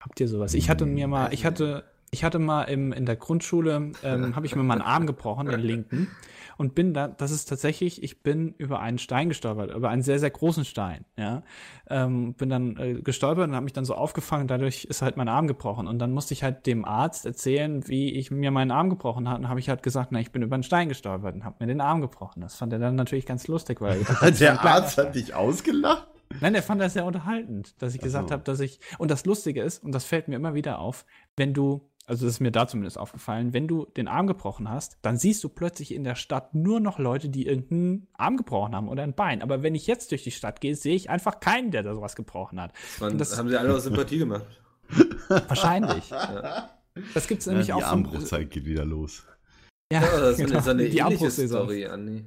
Habt ihr sowas? Ich hatte mir mal, ich hatte, ich hatte mal im, in der Grundschule, ähm, habe ich mir mal einen Arm gebrochen, den linken, und bin da, das ist tatsächlich, ich bin über einen Stein gestolpert, über einen sehr, sehr großen Stein, ja. Ähm, bin dann äh, gestolpert und habe mich dann so aufgefangen, dadurch ist halt mein Arm gebrochen. Und dann musste ich halt dem Arzt erzählen, wie ich mir meinen Arm gebrochen habe. Und habe ich halt gesagt, na, ich bin über einen Stein gestolpert und habe mir den Arm gebrochen. Das fand er dann natürlich ganz lustig, weil er
Der Arzt hat dich ausgelacht?
Nein, er fand das sehr unterhaltend, dass ich
Ach
gesagt habe, dass ich. Und das Lustige ist, und das fällt mir immer wieder auf, wenn du, also das ist mir da zumindest aufgefallen, wenn du den Arm gebrochen hast, dann siehst du plötzlich in der Stadt nur noch Leute, die irgendeinen Arm gebrochen haben oder ein Bein. Aber wenn ich jetzt durch die Stadt gehe, sehe ich einfach keinen, der da sowas gebrochen hat.
Das, waren,
das-
haben sie alle aus Sympathie gemacht.
Wahrscheinlich. Das gibt es nämlich
ja, die
auch von.
Armbruchzeit geht wieder los.
Ja,
Ja, das ist
genau,
so eine
die
ähnliche. Story, Andi.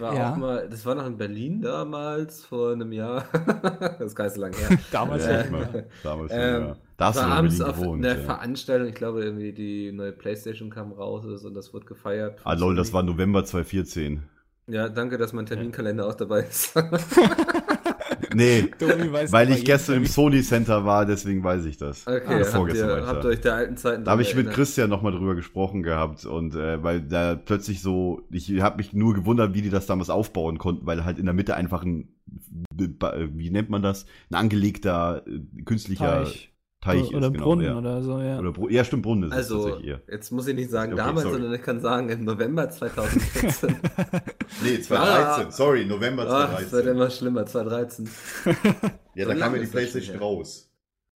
War
Ja.
auch mal, das war noch in Berlin damals, vor einem Jahr. das ist gar nicht so lange her.
Damals
Ja.
schon.
Mal. Damals schon,
Ähm,
ja. Da hast du
war
in
abends auf
gewohnt.
einer
ja.
Veranstaltung, ich glaube irgendwie die neue Playstation kam raus oder so, und das wurde gefeiert.
Ah, lol, das war November 2014.
Ja, danke, dass mein Terminkalender auch dabei ist.
Nee, weil ich gestern im Sony Center war, deswegen weiß ich das.
Okay,
Oder
habt, ihr,
ich
habt ihr euch der alten Zeiten
Da habe ich mit? Christian nochmal drüber gesprochen gehabt und äh, weil da plötzlich so, ich habe mich nur gewundert, wie die das damals aufbauen konnten, weil halt in der Mitte einfach ein, wie nennt man das, ein angelegter äh, künstlicher Teich,
Teich.
ist.
oder
genau,
Brunnen
ja.
oder so, ja.
Oder Bru ja, stimmt, Brunnen ist es
Also,
tatsächlich eher.
jetzt muss ich nicht sagen
Okay,
damals,
sorry.
sondern ich kann sagen im November 2014.
Nee,
2013,
sorry, November
Ach, es wird immer schlimmer, 2013.
Ja,
So
da kam ja die
ist
Playstation raus.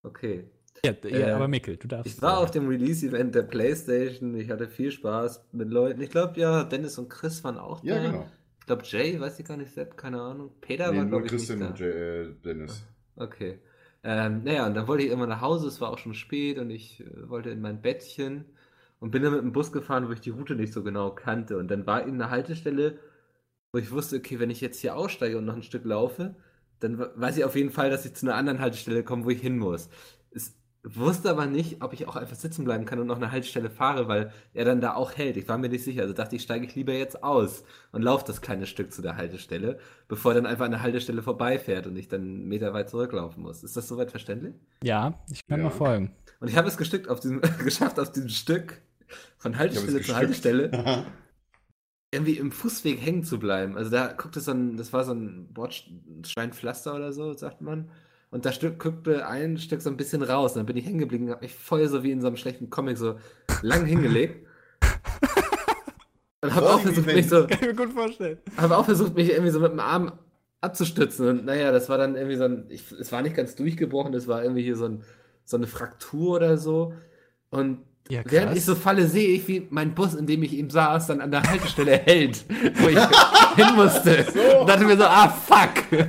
Okay.
Ja, ja
Äh,
aber Mikkel, du darfst.
Ich war auf dem Release-Event der PlayStation. Ich hatte viel Spaß mit Leuten. Ich glaube, ja, Dennis und Chris waren auch da.
Ja, genau.
Ich glaube, Jay, weiß ich gar nicht, Sepp, keine Ahnung. Peter
Nee,
war,
nur
glaube ich,
Christian
nicht
und
da.
äh, Dennis.
Okay. Ähm, naja, und dann wollte ich immer nach Hause. Es war auch schon spät und ich äh, wollte in mein Bettchen und bin dann mit dem Bus gefahren, wo ich die Route nicht so genau kannte. Und dann war eben eine Haltestelle, wo ich wusste, okay, wenn ich jetzt hier aussteige und noch ein Stück laufe, dann we- weiß ich auf jeden Fall, dass ich zu einer anderen Haltestelle komme, wo ich hin muss. Es wusste aber nicht, ob ich auch einfach sitzen bleiben kann und noch eine Haltestelle fahre, weil er dann da auch hält. Ich war mir nicht sicher. Also dachte ich, steige ich lieber jetzt aus und laufe das kleine Stück zu der Haltestelle, bevor er dann einfach an der Haltestelle vorbeifährt und ich dann einen Meter weit zurücklaufen muss. Ist das soweit verständlich?
Ja, ich kann
Ja.
mal folgen.
Und ich habe es gestückt auf diesem, geschafft, auf diesem Stück von Haltestelle
es
zu. Haltestelle irgendwie im Fußweg hängen zu bleiben. Also da guckte so ein, das war so ein Bordsteinpflaster oder so, sagt man. Und da Stück, guckte ein Stück so ein bisschen raus. Und dann bin ich hängen geblieben und habe mich voll so wie in so einem schlechten Comic so lang hingelegt. Und habe auch versucht, mich so,
Kann ich mir gut vorstellen.
habe auch versucht, mich irgendwie so mit dem Arm abzustützen. Und naja, das war dann irgendwie so ein, ich, es war nicht ganz durchgebrochen, das war irgendwie hier so, ein, so eine Fraktur oder so. Und
Ja,
Während ich so falle, sehe ich, wie mein Bus, in dem ich eben saß, dann an der Haltestelle hält, wo ich hin musste. Und dachte mir so, ah, fuck.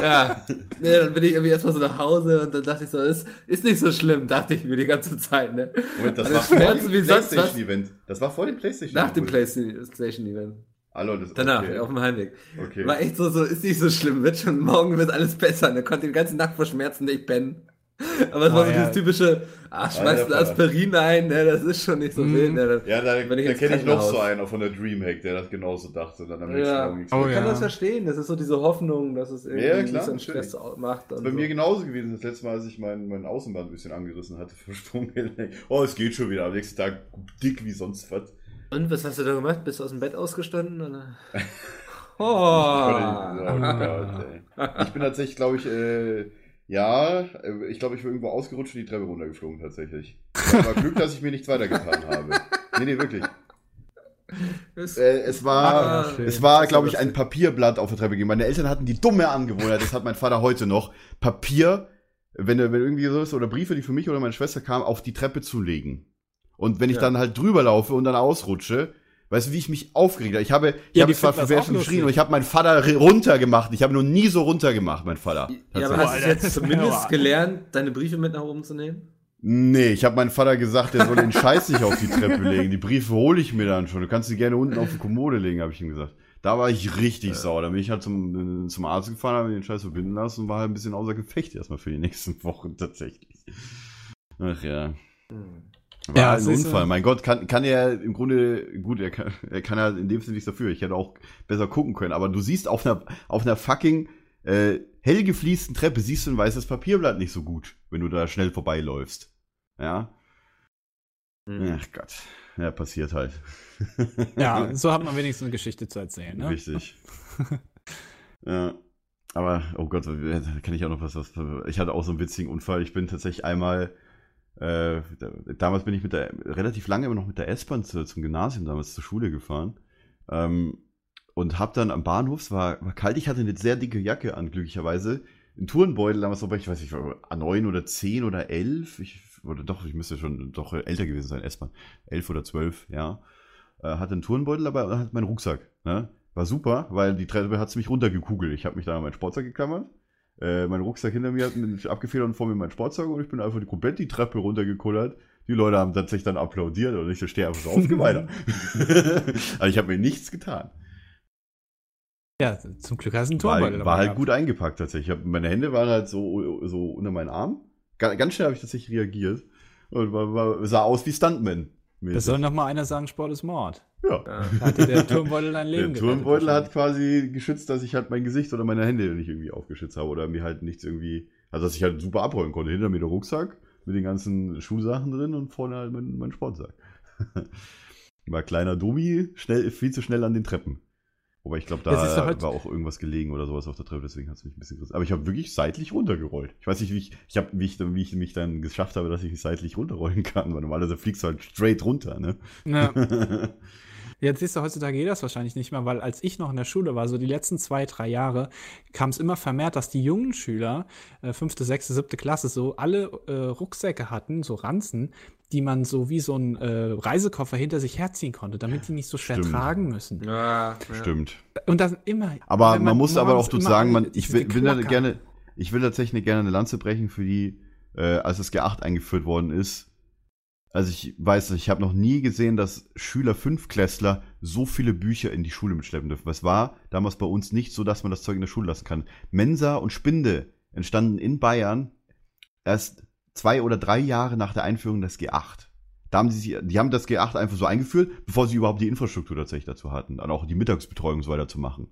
ja. Nee, dann bin ich irgendwie erstmal so nach Hause und dann dachte ich so, ist, ist nicht so schlimm, dachte ich mir die ganze Zeit, ne?
Moment, das
Also
war vor
Schmerzen
dem
sonst was.
PlayStation-Event. Das war vor dem PlayStation
Nach dem
PlayStation.
PlayStation-Event.
Hallo, das
Danach,
okay.
auf dem Heimweg.
Okay.
War echt so, so, ist nicht so schlimm, wird schon, morgen wird alles besser. Und er konnte den ganzen Nacht vor Schmerzen nicht pennen. Aber es war
Oh,
so
ja.
dieses typische, ah, schmeißt ein. Aspirin ein, ne, das ist schon nicht so
Mhm.
wild. Ne, das-
Ja, da, da kenne ich noch so einen auch von der Dreamhack, der das genauso dachte. Dann am nächsten
Ja.
Morgen
Oh.
Ich kann
ja.
das verstehen, das ist so diese Hoffnung, dass es irgendwie
Ja,
ein
klar,
bisschen
natürlich.
Stress macht.
Das ist bei
so.
mir genauso gewesen. Das letzte Mal, als ich mein, mein Außenband ein bisschen angerissen hatte für Sprunggelenk. Oh, es geht schon wieder. Am nächsten Tag dick wie sonst was.
Und was hast du da gemacht? Bist du aus dem Bett ausgestanden? Oder?
Oh,
Oh.
Ich bin tatsächlich, glaube ich, äh, ja, äh, ich glaube, ich bin irgendwo ausgerutscht und die Treppe runtergeflogen tatsächlich. Das war Glück, dass ich mir nichts weitergetan habe. Nee, nee, wirklich.
Ist-
Äh, es war,
Ah,
es war,
ist
glaube ich, ein Papierblatt auf der Treppe gegeben. Meine Eltern hatten die dumme Angewohnheit, das hat mein Vater heute noch, Papier, wenn, wenn irgendwie so ist, oder Briefe, die für mich oder meine Schwester kamen, auf die Treppe zu legen. Und wenn ich
Ja.
dann halt drüber laufe und dann ausrutsche, weißt du, wie ich mich aufgeregt habe? Ich habe, ich
Ja,
habe
die
zwar Werfen geschrien und ich habe meinen Vater runtergemacht. Ich habe noch nie so runtergemacht, mein Vater.
Ja, aber hast du jetzt zumindest gelernt, deine Briefe mit nach oben zu nehmen?
Nee, ich habe meinem Vater gesagt, der soll den Scheiß nicht auf die Treppe legen. Die Briefe hole ich mir dann schon. Du kannst sie gerne unten auf die Kommode legen, habe ich ihm gesagt. Da war ich richtig sauer. Da bin ich halt zum, zum Arzt gefahren, habe mir den Scheiß verbinden lassen und war halt ein bisschen außer Gefecht erstmal für die nächsten Wochen tatsächlich. Ach ja. War
Ja,
ein Unfall. Mein Gott, kann, kann er im Grunde, gut, er kann, er kann ja in dem Sinne nichts dafür. Ich hätte auch besser gucken können. Aber du siehst auf einer, auf einer fucking äh, hell gefliesten Treppe, siehst du ein weißes Papierblatt nicht so gut, wenn du da schnell vorbeiläufst. Ja.
Hm.
Ach Gott. Ja, passiert halt.
Ja, so hat man wenigstens eine Geschichte zu erzählen. Ne?
Richtig. ja. Aber, oh Gott, da kann ich auch noch was, was. Ich hatte auch so einen witzigen Unfall. Ich bin tatsächlich einmal. Äh, da, damals bin ich mit der relativ lange immer noch mit der S-Bahn zu, zum Gymnasium damals zur Schule gefahren. Ähm, und hab dann am Bahnhof, es war, war kalt, ich hatte eine sehr dicke Jacke an, glücklicherweise. Ein Tourenbeutel damals, wobei ich weiß nicht, A9 oder 10 oder 11. Ich, oder doch, ich müsste schon doch älter gewesen sein, S-Bahn. 11 oder 12, ja. Äh, hatte einen Tourenbeutel und hatte meinen Rucksack. Ne? War super, weil die Treppe hat mich runtergekugelt. Ich habe mich da an meinen Sportsack geklammert. Äh, mein Rucksack hinter mir hat mich abgefedert und vor mir mein Sportsack und ich bin einfach die, komplett die Treppe runtergekullert. Die Leute haben tatsächlich dann applaudiert und ich so stehe einfach so auf, weiter. also ich habe mir nichts getan.
Ja, zum Glück hast du einen
War,
Turmbeutel
war halt
gehabt.
gut eingepackt tatsächlich. Ich hab, meine Hände waren halt so, so unter meinen Arm. Ga- Ganz schnell habe ich tatsächlich reagiert. Und war, war, sah aus wie Stuntman.
Das soll noch mal einer sagen, Sport ist Mord.
ja.
Da hatte der Turmbeutel dein
Der
Leben
Turmbeutel
gerettet
hat quasi geschützt, dass ich halt mein Gesicht oder meine Hände nicht irgendwie aufgeschützt habe oder mir halt nichts irgendwie, also dass ich halt super abrollen konnte. Hinter mir der Rucksack mit den ganzen Schulsachen drin und vorne halt mein, mein Sportsack. War kleiner Domi, schnell, viel zu schnell an den Treppen. Wobei ich glaube, da
heute-
war auch irgendwas gelegen oder sowas auf der Treppe, deswegen hat es mich ein bisschen gerissen. Aber ich habe wirklich seitlich runtergerollt. Ich weiß nicht, wie ich, ich hab, wie ich, wie ich mich dann geschafft habe, dass ich seitlich runterrollen kann, weil normalerweise fliegst du halt straight runter, ne?
Ja. Jetzt siehst du, heutzutage geht das wahrscheinlich nicht mehr, weil als ich noch in der Schule war, so die letzten zwei, drei Jahre, kam es immer vermehrt, dass die jungen Schüler, äh, fünfte, sechste, siebte Klasse, so alle äh, Rucksäcke hatten, so Ranzen, die man so wie so ein äh, Reisekoffer hinter sich herziehen konnte, damit die nicht so schwer
Stimmt.
tragen müssen.
Ja, ja.
Stimmt.
Und das immer.
Aber
wenn
man, muss aber auch dazu sagen, man, ich will, will da gerne, ich will tatsächlich gerne eine Lanze brechen für die, äh, als das G8 eingeführt worden ist. Also ich weiß, ich habe noch nie gesehen, dass Schüler Fünfklässler so viele Bücher in die Schule mitschleppen dürfen. Es war damals bei uns nicht so, dass man das Zeug in der Schule lassen kann. Mensa und Spinde entstanden in Bayern erst zwei oder drei Jahre nach der Einführung des G8. Da haben sie, die haben das G8 einfach so eingeführt, bevor sie überhaupt die Infrastruktur tatsächlich dazu hatten, dann auch die Mittagsbetreuung so weiter zu machen.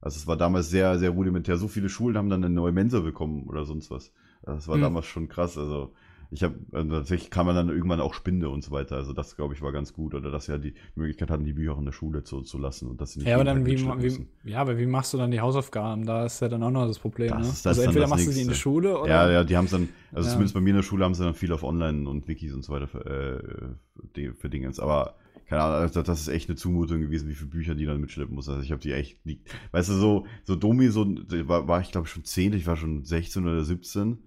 Also es war damals sehr, sehr rudimentär. So viele Schulen haben dann eine neue Mensa bekommen oder sonst was. Das war
Hm.
damals schon krass. Also ich habe also tatsächlich kann man dann irgendwann auch Spinde und so weiter. Also das glaube ich war ganz gut oder dass sie ja die Möglichkeit hatten, die Bücher auch in der Schule zu, zu lassen und dass sie nicht
Ja, aber dann wie, wie, ja, aber wie machst du dann die Hausaufgaben? Da ist ja dann auch noch das Problem.
Das
ne?
ist- das
also entweder machst du sie in der
Nächste.
Schule oder.
Ja, ja, die haben es dann, also
Ja.
zumindest bei mir in der Schule haben sie dann viel auf Online und Wikis und so weiter für, äh, für Dingens. Aber keine Ahnung, also das ist echt eine Zumutung gewesen, wie viele Bücher die dann mitschleppen muss. Also ich habe die echt, die, weißt du, so, so Domi, so, war, war ich glaube schon 10, ich war schon 16 oder 17.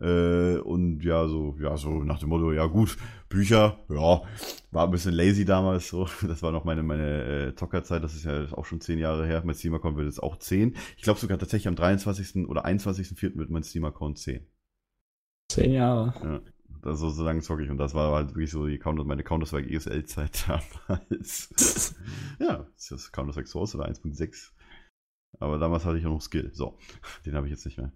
Äh, und ja, so, ja, so nach dem Motto, ja gut, Bücher, ja, war ein bisschen lazy damals so. Das war noch meine, meine äh, Zockerzeit, das ist ja auch schon zehn Jahre her. Mein Steam-Account wird jetzt auch zehn. Ich glaube sogar tatsächlich am 23. oder 21.04. wird mein Steam-Account zehn.
Zehn Jahre.
Ja. Das so, so lange zocke ich und das war halt wirklich so die Counter, meine Counter-Strike ESL-Zeit damals. ja, ist das Counter-Strike Source oder 1.6. Aber damals hatte ich auch noch Skill. So, den habe ich jetzt nicht mehr.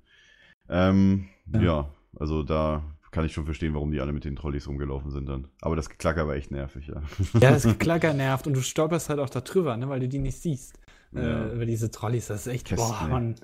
Ähm, ja.
Ja.
also da kann ich schon verstehen, warum die alle mit den Trolleys rumgelaufen sind dann. Aber das Geklacker war echt nervig, ja.
Ja, das Geklacker nervt und du stolperst halt auch da drüber, ne, weil du die nicht siehst.
Ja.
Äh, über diese Trolleys, das ist echt,
Kästen,
boah. Mann.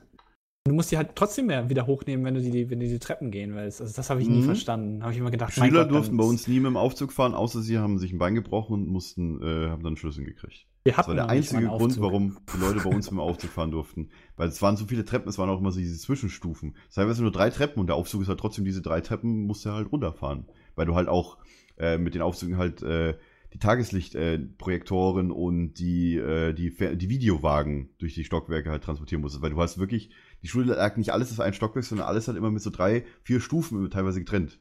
Du musst die halt trotzdem mehr wieder hochnehmen, wenn du die, wenn du die Treppen gehen willst. Also das habe ich nie
Mhm.
verstanden. Habe ich immer gedacht,
Schüler
Gott,
durften bei uns nie mit dem Aufzug fahren, außer sie haben sich ein Bein gebrochen und mussten, äh, haben dann Schlüssel gekriegt.
Wir
Das
hatten
war der einzige Grund, warum die Leute bei uns mit dem Aufzug fahren durften. Weil es waren so viele Treppen, es waren auch immer so diese Zwischenstufen. Teilweise nur drei Treppen und der Aufzug ist halt trotzdem diese drei Treppen, musst du halt runterfahren. Weil du halt auch äh, mit den Aufzügen halt äh, die Tageslichtprojektoren äh, und die, äh, die, die Videowagen durch die Stockwerke halt transportieren musstest. Weil du hast wirklich, die Schule lag nicht alles ist ein Stockwerk, sondern alles halt immer mit so drei, vier Stufen teilweise getrennt.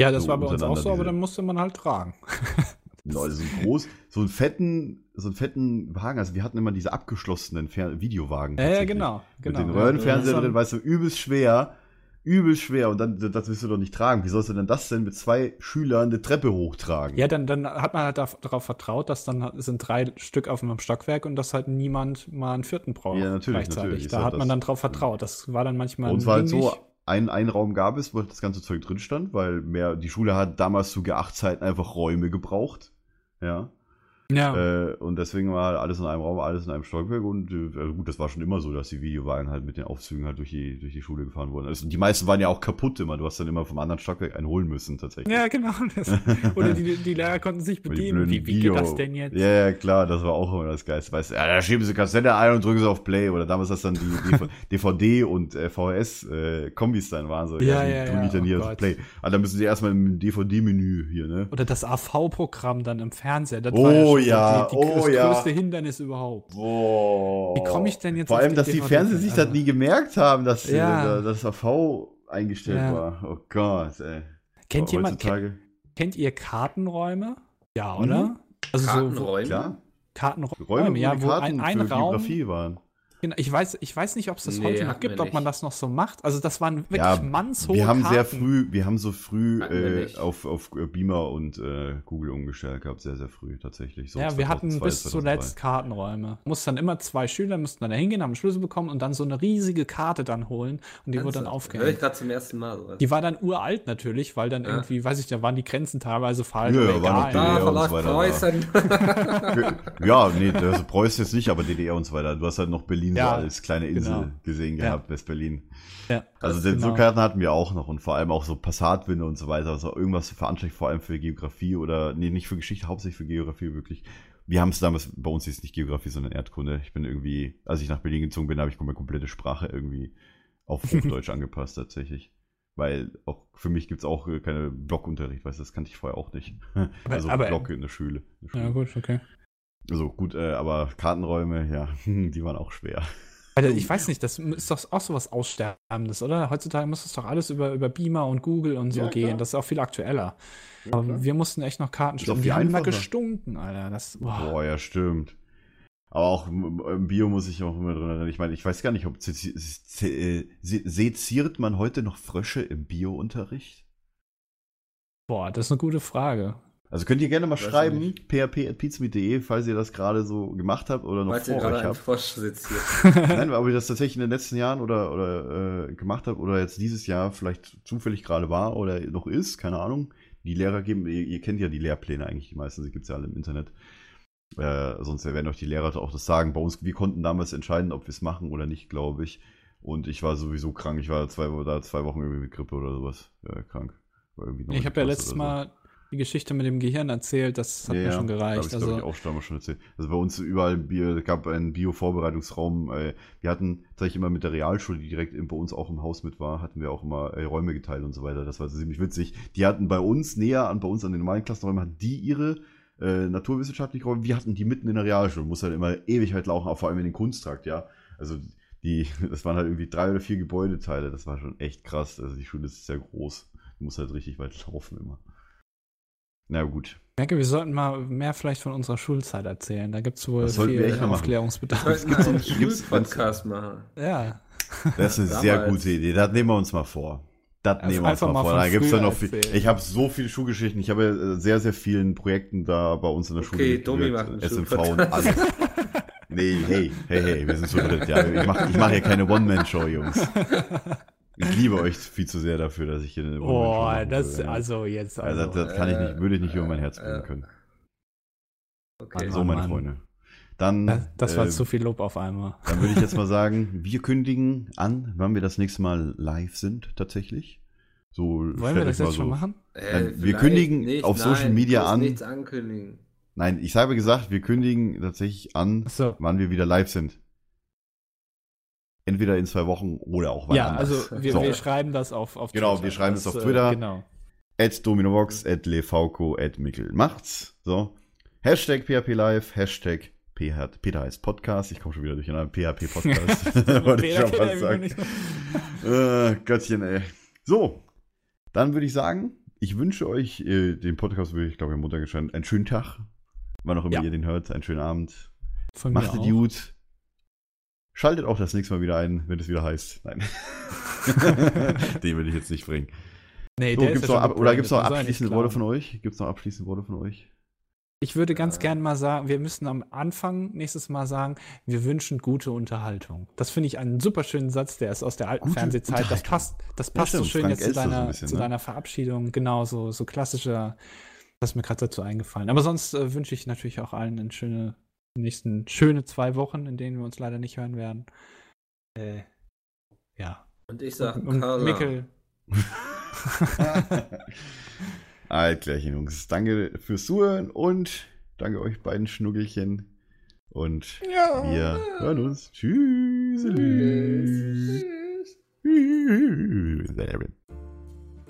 Ja, das
so
war bei uns auch so, aber dann musste man halt tragen.
Leute, so ein groß, so einen fetten, so einen fetten Wagen. Also wir hatten immer diese abgeschlossenen Fer Videowagen.
Ja, ja,
tatsächlich.
genau. genau.
Mit den
Ja,
Röhrenfernseher drin,
war-
weißt du, übelst schwer. Übelst schwer. Und dann, das willst du doch nicht tragen. Wie sollst du denn das denn mit zwei Schülern eine Treppe hochtragen?
Ja, dann, dann hat man halt da- darauf vertraut, dass dann sind drei Stück auf einem Stockwerk und dass halt niemand mal einen vierten braucht.
Ja, natürlich,
gleichzeitig.
natürlich.
Da hat man dann drauf vertraut. Das war dann manchmal
uns war halt so, ein, ein Raum gab es, wo das ganze Zeug drin stand, weil mehr, die Schule hat damals zu G8-Zeiten einfach Räume gebraucht. Ja.
Ja.
Äh, und deswegen war halt alles in einem Raum, alles in einem Stockwerk. Und äh, also gut, das war schon immer so, dass die Videowagen halt mit den Aufzügen halt durch die, durch die Schule gefahren wurden. Also, die meisten waren ja auch kaputt immer. Du hast dann immer vom anderen Stockwerk einen holen müssen, tatsächlich.
Ja, genau. Das, oder die, die Lehrer konnten sich bedienen. Wie, wie geht
Video-
das denn jetzt?
Ja, ja, klar, das war auch immer das Geilste. Weißt ja, da schieben sie Kassette ein und drücken sie auf Play. Oder damals, das dann die DV DVD und äh, VHS-Kombis dann waren. So,
Ja,
die
ja, ja,
ich dann hier
oh
auf. Play. Ah, dann müssen sie erstmal im DVD-Menü hier, ne?
Oder das AV-Programm dann im Fernseher. Das
Oh
schon
ja,
die, die,
oh
das
ja.
größte Hindernis überhaupt.
Boah.
Wie komme ich denn jetzt
Vor
auf
allem,
die
dass die? Fernseher sich das
Also-
nie gemerkt haben, dass
Ja.
äh, das AV eingestellt
Ja.
war. Oh Gott, ey.
Kennt jemand, kennt, kennt ihr Kartenräume? Ja, oder? Also so
Kartenräume.
klar.
Kartenräume,
Räume, wo
ja,
die
wo
Karten
ein, ein Raum.
Waren.
Genau, ich weiß, ich weiß nicht, ob es das
Nee,
heute noch gibt, ob man das noch so macht. Also das waren wirklich
Ja,
mannshohe
Wir haben
Karten.
sehr früh, wir haben so früh äh, auf, auf Beamer und äh, Google umgestellt gehabt, sehr, sehr früh tatsächlich. So
Ja, wir hatten
2002,
bis
2003.
zuletzt Kartenräume. Mussten dann immer zwei Schüler mussten dann da hingehen, haben einen Schlüssel bekommen und dann so eine riesige Karte dann holen und die wurde dann
Höre ich
aufgehängt.
gerade zum ersten Mal sowas.
Die war dann uralt natürlich, weil dann
Ja.
irgendwie, weiß ich, da waren die Grenzen teilweise falsch.
Ja,
oder
war noch
egal.
DDR
Ah,
und so weiter,
Preußen.
Ja, nee, das Preußen jetzt nicht, aber DDR und so weiter. Du hast halt noch Berlin
Ja,
so als kleine Insel
genau.
gesehen
Ja.
gehabt, West-Berlin.
Ja,
Also den, so
genau.
Karten hatten wir auch noch und vor allem auch so Passatwinde und so weiter. Also irgendwas veranschaulicht, vor allem für Geografie oder, nee, nicht für Geschichte, hauptsächlich für Geografie wirklich. Wir haben es damals, bei uns ist nicht Geografie, sondern Erdkunde. Ich bin irgendwie, als ich nach Berlin gezogen bin, habe ich meine komplette Sprache irgendwie auf Hochdeutsch angepasst tatsächlich. Weil auch für mich gibt's auch äh, keine Blockunterricht, weißt du, das kannte ich vorher auch nicht. also
aber-
Block in der Schule. In der Schule.
Ja, gut, okay.
Also gut, äh, aber Kartenräume, ja, die waren auch schwer.
Alter, ich weiß nicht, das ist doch auch sowas Aussterbendes, oder? Heutzutage muss es doch alles über, über Beamer und Google und so
Ja,
gehen. Das ist auch viel aktueller. Aber wir mussten echt noch Karten. Die
viel
haben immer gestunken, Alter. Das, boah.
Boah, ja, stimmt. Aber auch im Bio muss ich auch immer drin erinnern. Ich meine, ich weiß gar nicht, ob äh, se- seziert man heute noch Frösche im Bio-Unterricht?
boah, das ist eine gute Frage.
Also könnt ihr gerne mal
Weiß
schreiben, php.pizmeet.de, falls ihr das gerade so gemacht habt oder noch
Weil ihr
vor
gerade
euch habt.
Frosch sitzt hier.
Nein, aber ob ihr das tatsächlich in den letzten Jahren oder, oder äh, gemacht habt oder jetzt dieses Jahr vielleicht zufällig gerade war oder noch ist, keine Ahnung. Die Lehrer geben, ihr, ihr kennt ja die Lehrpläne eigentlich, die meisten, die gibt's ja alle im Internet. Äh, sonst werden euch die Lehrer auch das sagen. Bei uns, wir konnten damals entscheiden, ob wir es machen oder nicht, glaube ich. Und ich war sowieso krank. Ich war zwei, da zwei Wochen irgendwie mit Grippe oder sowas äh, krank. Irgendwie
Ich habe ja letztes
so.
Mal die Geschichte mit dem Gehirn erzählt. Das hat mir schon gereicht.
ich, glaube ich,
Also,
auch damals schon erzählt. Also bei uns überall Bio, gab einen Bio-Vorbereitungsraum. Äh, wir hatten tatsächlich immer mit der Realschule, die direkt bei uns auch im Haus mit war, hatten wir auch immer äh, Räume geteilt und so weiter. Das war ziemlich witzig. Die hatten bei uns näher an bei uns an den normalen Klassenräumen, hatten die ihre äh, naturwissenschaftlichen Räume. Wir hatten die mitten in der Realschule. Muss halt immer ewig halt laufen, auch vor allem in den Kunsttrakt, ja. Also die, das waren halt irgendwie drei oder vier Gebäudeteile. Das war schon echt krass. Also die Schule ist sehr groß. Du musst halt richtig weit laufen immer. Na gut.
Ich denke, wir sollten mal mehr vielleicht von unserer Schulzeit erzählen. Da gibt es wohl
Das sollten wir
viel
machen.
Aufklärungsbedarf.
Sollten wir einen
noch- gibt's-
Schulpodcast machen.
Ja.
Das ist eine
Damals.
sehr gute Idee. Das nehmen wir uns mal vor. Das
Also
nehmen wir uns mal
mal
vor. Da gibt's dann
früher
noch viel.
erzählen.
Ich habe so viele Schulgeschichten. Ich habe äh, sehr, sehr vielen Projekten da bei uns in der Schule.
Okay, Domi macht einen
SMV und alles. Nee, hey, hey, hey, wir sind zu dritt. Ja, ich mache ich mach hier keine One-Man-Show, Jungs. Ich liebe euch viel zu sehr dafür, dass ich hier eine
Boah, das,
würde.
also jetzt.
Also,
Also,
das, kann ich nicht, würde ich nicht über mein
äh,
Herz bringen
äh,
können.
Okay.
So, meine
Mann.
Freunde. Dann,
das, das war
äh,
zu viel Lob auf einmal.
dann würde ich jetzt mal sagen, wir kündigen an, wann wir das nächste Mal live sind, tatsächlich. So,
Wollen wir
euch
das
mal
jetzt schon machen?
Äh,
Dann- wir kündigen
nicht,
auf Social
nein,
Media
du musst
an.
nichts ankündigen.
Nein, ich habe gesagt, wir kündigen tatsächlich an,
So.
wann wir wieder live sind. Entweder in zwei Wochen oder auch wann
Ja,
anders.
also wir,
So.
wir schreiben das auf, auf
Genau, wir schreiben das auf Twitter.
Genau.
At Dominovox, at Lefauco, at Mikkel macht's. So. Hashtag PHP Live, Hashtag PH, Peter heißt Podcast. Ich komme schon wieder durcheinander. PHP Podcast. Wollte ich schon fast
er
sagen. Äh, Göttchen, ey. So, dann würde ich sagen, ich wünsche euch äh, den Podcast, würde ich glaube am Montag erscheinen, einen schönen Tag. Wann auch immer
Ja.
ihr den hört, einen schönen Abend.
Von mir
Macht es gut. Schaltet auch das nächste Mal wieder ein, wenn es wieder heißt. Nein. den will ich jetzt nicht bringen.
Nee,
So,
der ist
gibt's
ja
noch
schon
ab, oder gibt es noch abschließende Worte von euch? Gibt es noch abschließende Worte von euch?
Ich würde ganz gern mal sagen, wir müssen am Anfang nächstes Mal sagen, wir wünschen gute Unterhaltung. Das finde ich einen super schönen Satz, der ist aus der alten Fernsehzeit. Das passt, das passt so
stimmt,
schön
Frank
jetzt zu
Elster so
deiner,
bisschen,
zu
ne?
deiner Verabschiedung. Genau, so, so klassischer, das ist mir gerade dazu eingefallen. Aber sonst äh, wünsche ich natürlich auch allen eine schöne, die nächsten schöne zwei Wochen, in denen wir uns leider nicht hören werden. Äh, ja.
Und ich sag,
Und
Carla.
Mikkel,
Altklärchen, Jungs. Danke fürs Zuhören und danke euch beiden Schnuggelchen. Und wir hören uns. Tschüss.
Hey,